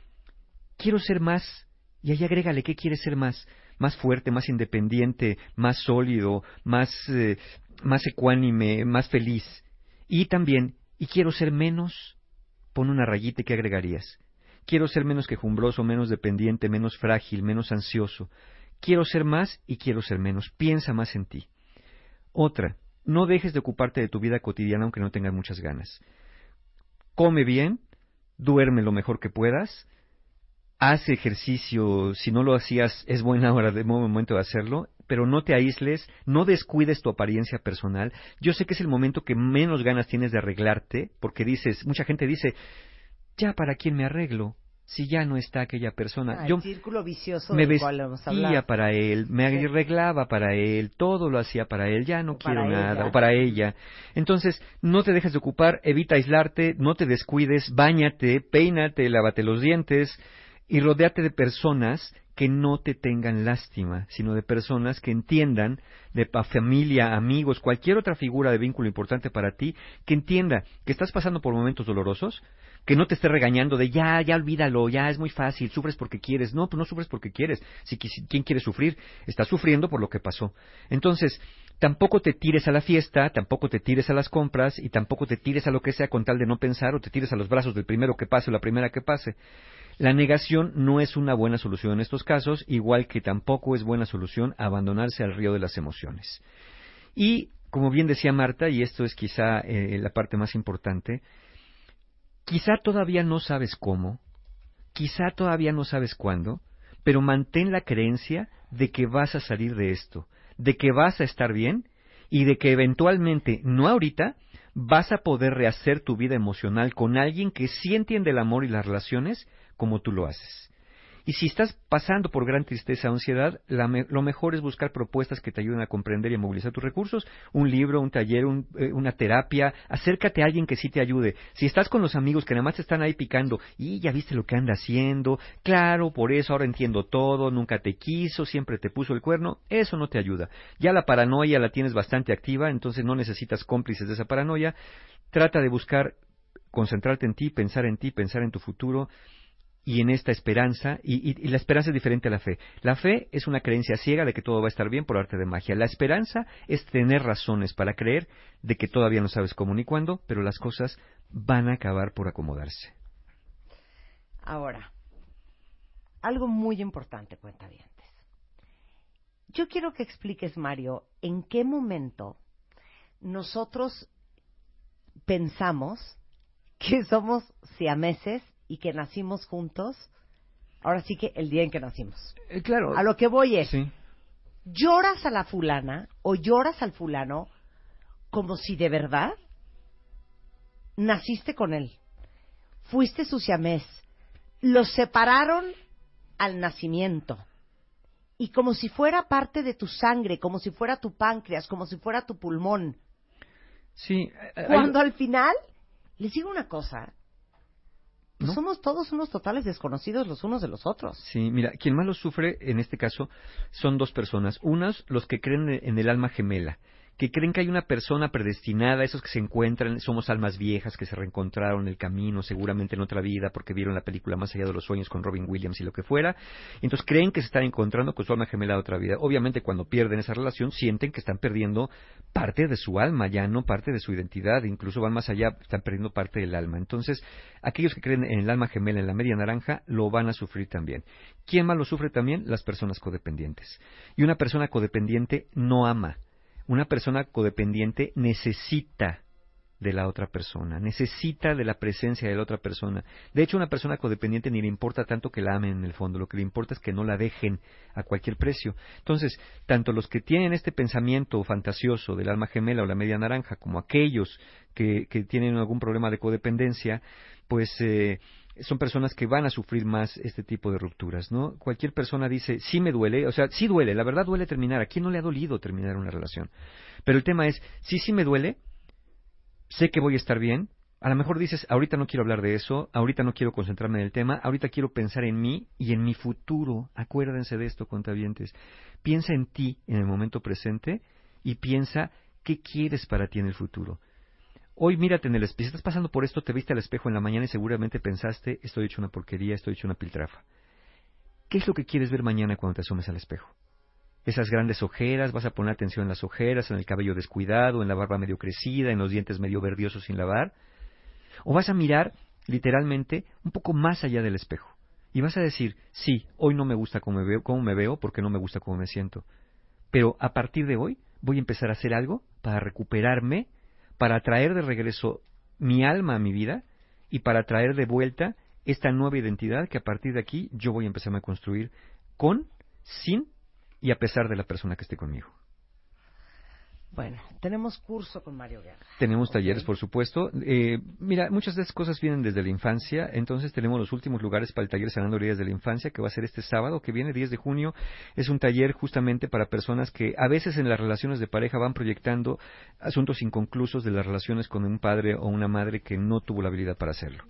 ¿quiero ser más Y ahí agrégale qué quieres ser más, más fuerte, más independiente, más sólido, más, eh, más ecuánime, más feliz. Y también, y quiero ser menos, pon una rayita y qué agregarías. Quiero ser menos quejumbroso, menos dependiente, menos frágil, menos ansioso. Quiero ser más y quiero ser menos. Piensa más en ti. Otra, no dejes de ocuparte de tu vida cotidiana aunque no tengas muchas ganas. Come bien, duerme lo mejor que puedas, haz ejercicio, si no lo hacías es buena hora de momento de hacerlo, pero no te aísles, no descuides tu apariencia personal. Yo sé que es el momento que menos ganas tienes de arreglarte, porque dices, mucha gente dice, ya para quién me arreglo, si ya no está aquella persona. Ah, Yo el círculo vicioso me del cual para él, me Sí. arreglaba para él, todo lo hacía para él, ya no O quiero nada, ella. o para ella. Entonces, no te dejes de ocupar, evita aislarte, no te descuides, báñate, peínate, lávate los dientes y rodéate de personas que no te tengan lástima, sino de personas que entiendan, de familia, amigos, cualquier otra figura de vínculo importante para ti, que entienda que estás pasando por momentos dolorosos, que no te esté regañando de ya, ya olvídalo, ya es muy fácil, sufres porque quieres. No, pues no sufres porque quieres. Si, quis- ¿Quién quiere sufrir? Está sufriendo por lo que pasó. Entonces, tampoco te tires a la fiesta, tampoco te tires a las compras y tampoco te tires a lo que sea con tal de no pensar o te tires a los brazos del primero que pase o la primera que pase. La negación no es una buena solución en estos casos, igual que tampoco es buena solución abandonarse al río de las emociones. Y, como bien decía Marta, y esto es quizá eh, la parte más importante, quizá todavía no sabes cómo, quizá todavía no sabes cuándo, pero mantén la creencia de que vas a salir de esto, de que vas a estar bien y de que eventualmente, no ahorita, vas a poder rehacer tu vida emocional con alguien que sí entiende el amor y las relaciones como tú lo haces. Y si estás pasando por gran tristeza o ansiedad, lo mejor es buscar propuestas que te ayuden a comprender y a movilizar tus recursos. Un libro, un taller, un- eh, una terapia. Acércate a alguien que sí te ayude. Si estás con los amigos que nada más están ahí picando, y ya viste lo que anda haciendo, claro, por eso ahora entiendo todo, nunca te quiso, siempre te puso el cuerno, eso no te ayuda. Ya la paranoia la tienes bastante activa, entonces no necesitas cómplices de esa paranoia. Trata de buscar concentrarte en ti, pensar en ti, pensar en tu futuro y en esta esperanza, y, y- la esperanza es diferente a la fe. La fe es una creencia ciega de que todo va a estar bien por arte de magia. La esperanza es tener razones para creer de que todavía no sabes cómo ni cuándo, pero las cosas van a acabar por acomodarse. Ahora, algo muy importante, cuentavientes. Yo quiero que expliques, Mario, en qué momento nosotros pensamos que somos siameses y que nacimos juntos. Ahora sí que el día en que nacimos. claro. A lo que voy es, Sí. lloras a la fulana o lloras al fulano como si de verdad naciste con él. Fuiste su siamés. Los separaron al nacimiento. Y como si fuera parte de tu sangre, como si fuera tu páncreas, como si fuera tu pulmón. Sí. hay- Cuando al final, les digo una cosa, pues ¿No? somos todos unos totales desconocidos los unos de los otros. Sí, mira, quien más lo sufre en este caso son dos personas. Unas, los que creen en el alma gemela, que creen que hay una persona predestinada, esos que se encuentran, somos almas viejas que se reencontraron en el camino, seguramente en otra vida, porque vieron la película Más allá de los sueños con Robin Williams y lo que fuera. Entonces creen que se están encontrando con su alma gemela de otra vida. Obviamente cuando pierden esa relación sienten que están perdiendo parte de su alma, ya no parte de su identidad, incluso van más allá, están perdiendo parte del alma. Entonces, aquellos que creen en el alma gemela, en la media naranja, lo van a sufrir también. ¿Quién más lo sufre también? Las personas codependientes. Y una persona codependiente no ama. Una persona codependiente necesita de la otra persona, necesita de la presencia de la otra persona. De hecho, una persona codependiente ni le importa tanto que la amen en el fondo, lo que le importa es que no la dejen a cualquier precio. Entonces, tanto los que tienen este pensamiento fantasioso del alma gemela o la media naranja, como aquellos que, que tienen algún problema de codependencia, pues eh, son personas que van a sufrir más este tipo de rupturas, ¿no? Cualquier persona dice, sí me duele, o sea, sí duele, la verdad duele terminar. ¿A quién no le ha dolido terminar una relación? Pero el tema es, sí, sí me duele, sé que voy a estar bien. A lo mejor dices, ahorita no quiero hablar de eso, ahorita no quiero concentrarme en el tema, ahorita quiero pensar en mí y en mi futuro. Acuérdense de esto, contavientes. Piensa en ti en el momento presente y piensa qué quieres para ti en el futuro. Hoy mírate en el espejo. Si estás pasando por esto, te viste al espejo en la mañana y seguramente pensaste, estoy hecho una porquería, estoy hecho una piltrafa. ¿qué es lo que quieres ver mañana cuando te asomes al espejo? Esas grandes ojeras, vas a poner atención en las ojeras, en el cabello descuidado, en la barba medio crecida, en los dientes medio verdiosos sin lavar. O vas a mirar literalmente un poco más allá del espejo. Y vas a decir, sí, hoy no me gusta cómo me veo, cómo me veo porque no me gusta cómo me siento. Pero a partir de hoy voy a empezar a hacer algo para recuperarme, para traer de regreso mi alma a mi vida y para traer de vuelta esta nueva identidad que a partir de aquí yo voy a empezar a construir con, sin y a pesar de la persona que esté conmigo. Bueno, tenemos curso con Mario Guerra. Tenemos talleres, por supuesto. Eh, mira, muchas de esas cosas vienen desde la infancia, entonces tenemos los últimos lugares para el taller Sanando Heridas de la Infancia, que va a ser este sábado, que viene 10 de junio. Es un taller justamente para personas que a veces en las relaciones de pareja van proyectando asuntos inconclusos de las relaciones con un padre o una madre que no tuvo la habilidad para hacerlo.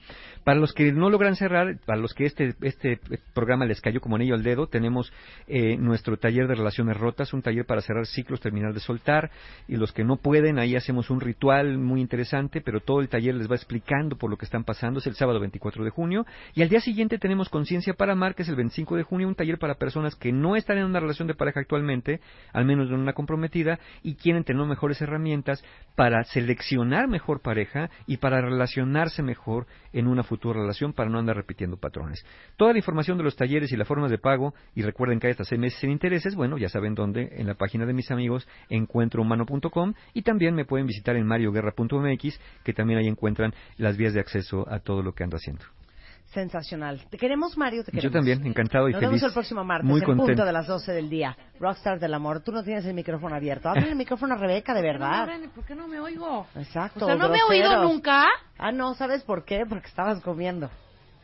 Para los que no logran cerrar, para los que este, este programa les cayó como anillo al dedo, tenemos eh, nuestro taller de relaciones rotas, un taller para cerrar ciclos, terminar de soltar y los que no pueden, ahí hacemos un ritual muy interesante, pero todo el taller les va explicando por lo que están pasando, es el sábado 24 de junio, y al día siguiente tenemos Conciencia para Amar, que es el 25 de junio, un taller para personas que no están en una relación de pareja actualmente, al menos en una comprometida, y quieren tener mejores herramientas para seleccionar mejor pareja y para relacionarse mejor en una futura relación para no andar repitiendo patrones. Toda la información de los talleres y las formas de pago, y recuerden que hay hasta seis meses sin intereses, bueno, ya saben dónde, en la página de mis amigos, encuentrohumano.com, y también me pueden visitar en marioguerra.mx, que también ahí encuentran las vías de acceso a todo lo que ando haciendo. Sensacional. Te queremos, Mario. Te queremos. Yo también, encantado y Nos feliz. vemos el próximo martes, Muy en contento. punto de las 12 del día. Rockstar del amor. Tú no tienes el micrófono abierto. Abre el micrófono a Rebeca, de verdad. ¿Por qué no me oigo? Exacto. O sea, ¿no me he oído groseros. nunca? Ah, no, ¿sabes por qué? Porque estabas comiendo.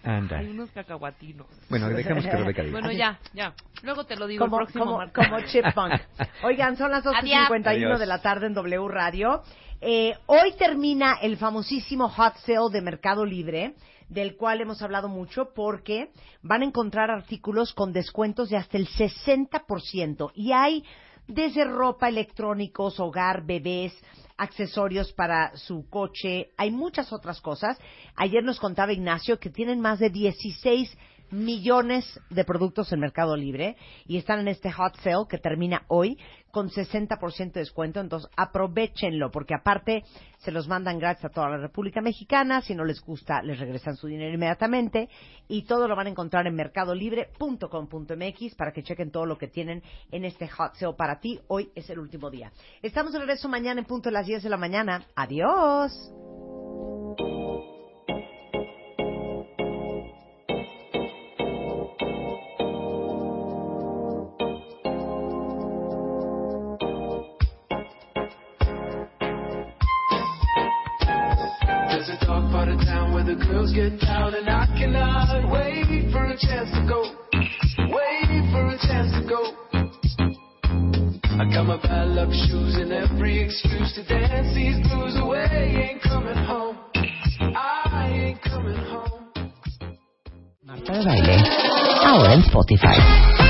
Anda. Hay unos cacahuatinos. Bueno, dejamos que Rebeca diga. Bueno, ya, ya. Luego te lo digo Como, el próximo como, martes. como chipmunk. Oigan, son las Adiós. 12.51 Adiós. de la tarde en W Radio. Eh, hoy termina el famosísimo Hot Sale de Mercado Libre, del cual hemos hablado mucho, porque van a encontrar artículos con descuentos de hasta el 60%. Y hay desde ropa, electrónicos, hogar, bebés, accesorios para su coche, hay muchas otras cosas. Ayer nos contaba Ignacio que tienen más de 16 millones de productos en Mercado Libre y están en este hot sale que termina hoy con 60% de descuento, entonces aprovechenlo porque aparte se los mandan gratis a toda la República Mexicana, si no les gusta les regresan su dinero inmediatamente y todo lo van a encontrar en mercadolibre.com.mx para que chequen todo lo que tienen en este hot sale para ti. Hoy es el último día. Estamos de regreso mañana en punto de las 10 de la mañana. Adiós. Where get down, and I cannot wait for a chance to go. Wait for a chance to go. I got my bad luck shoes and every excuse to dance these blues away. Ain't coming home. I ain't coming home. Marta de Baile, ahora en Spotify.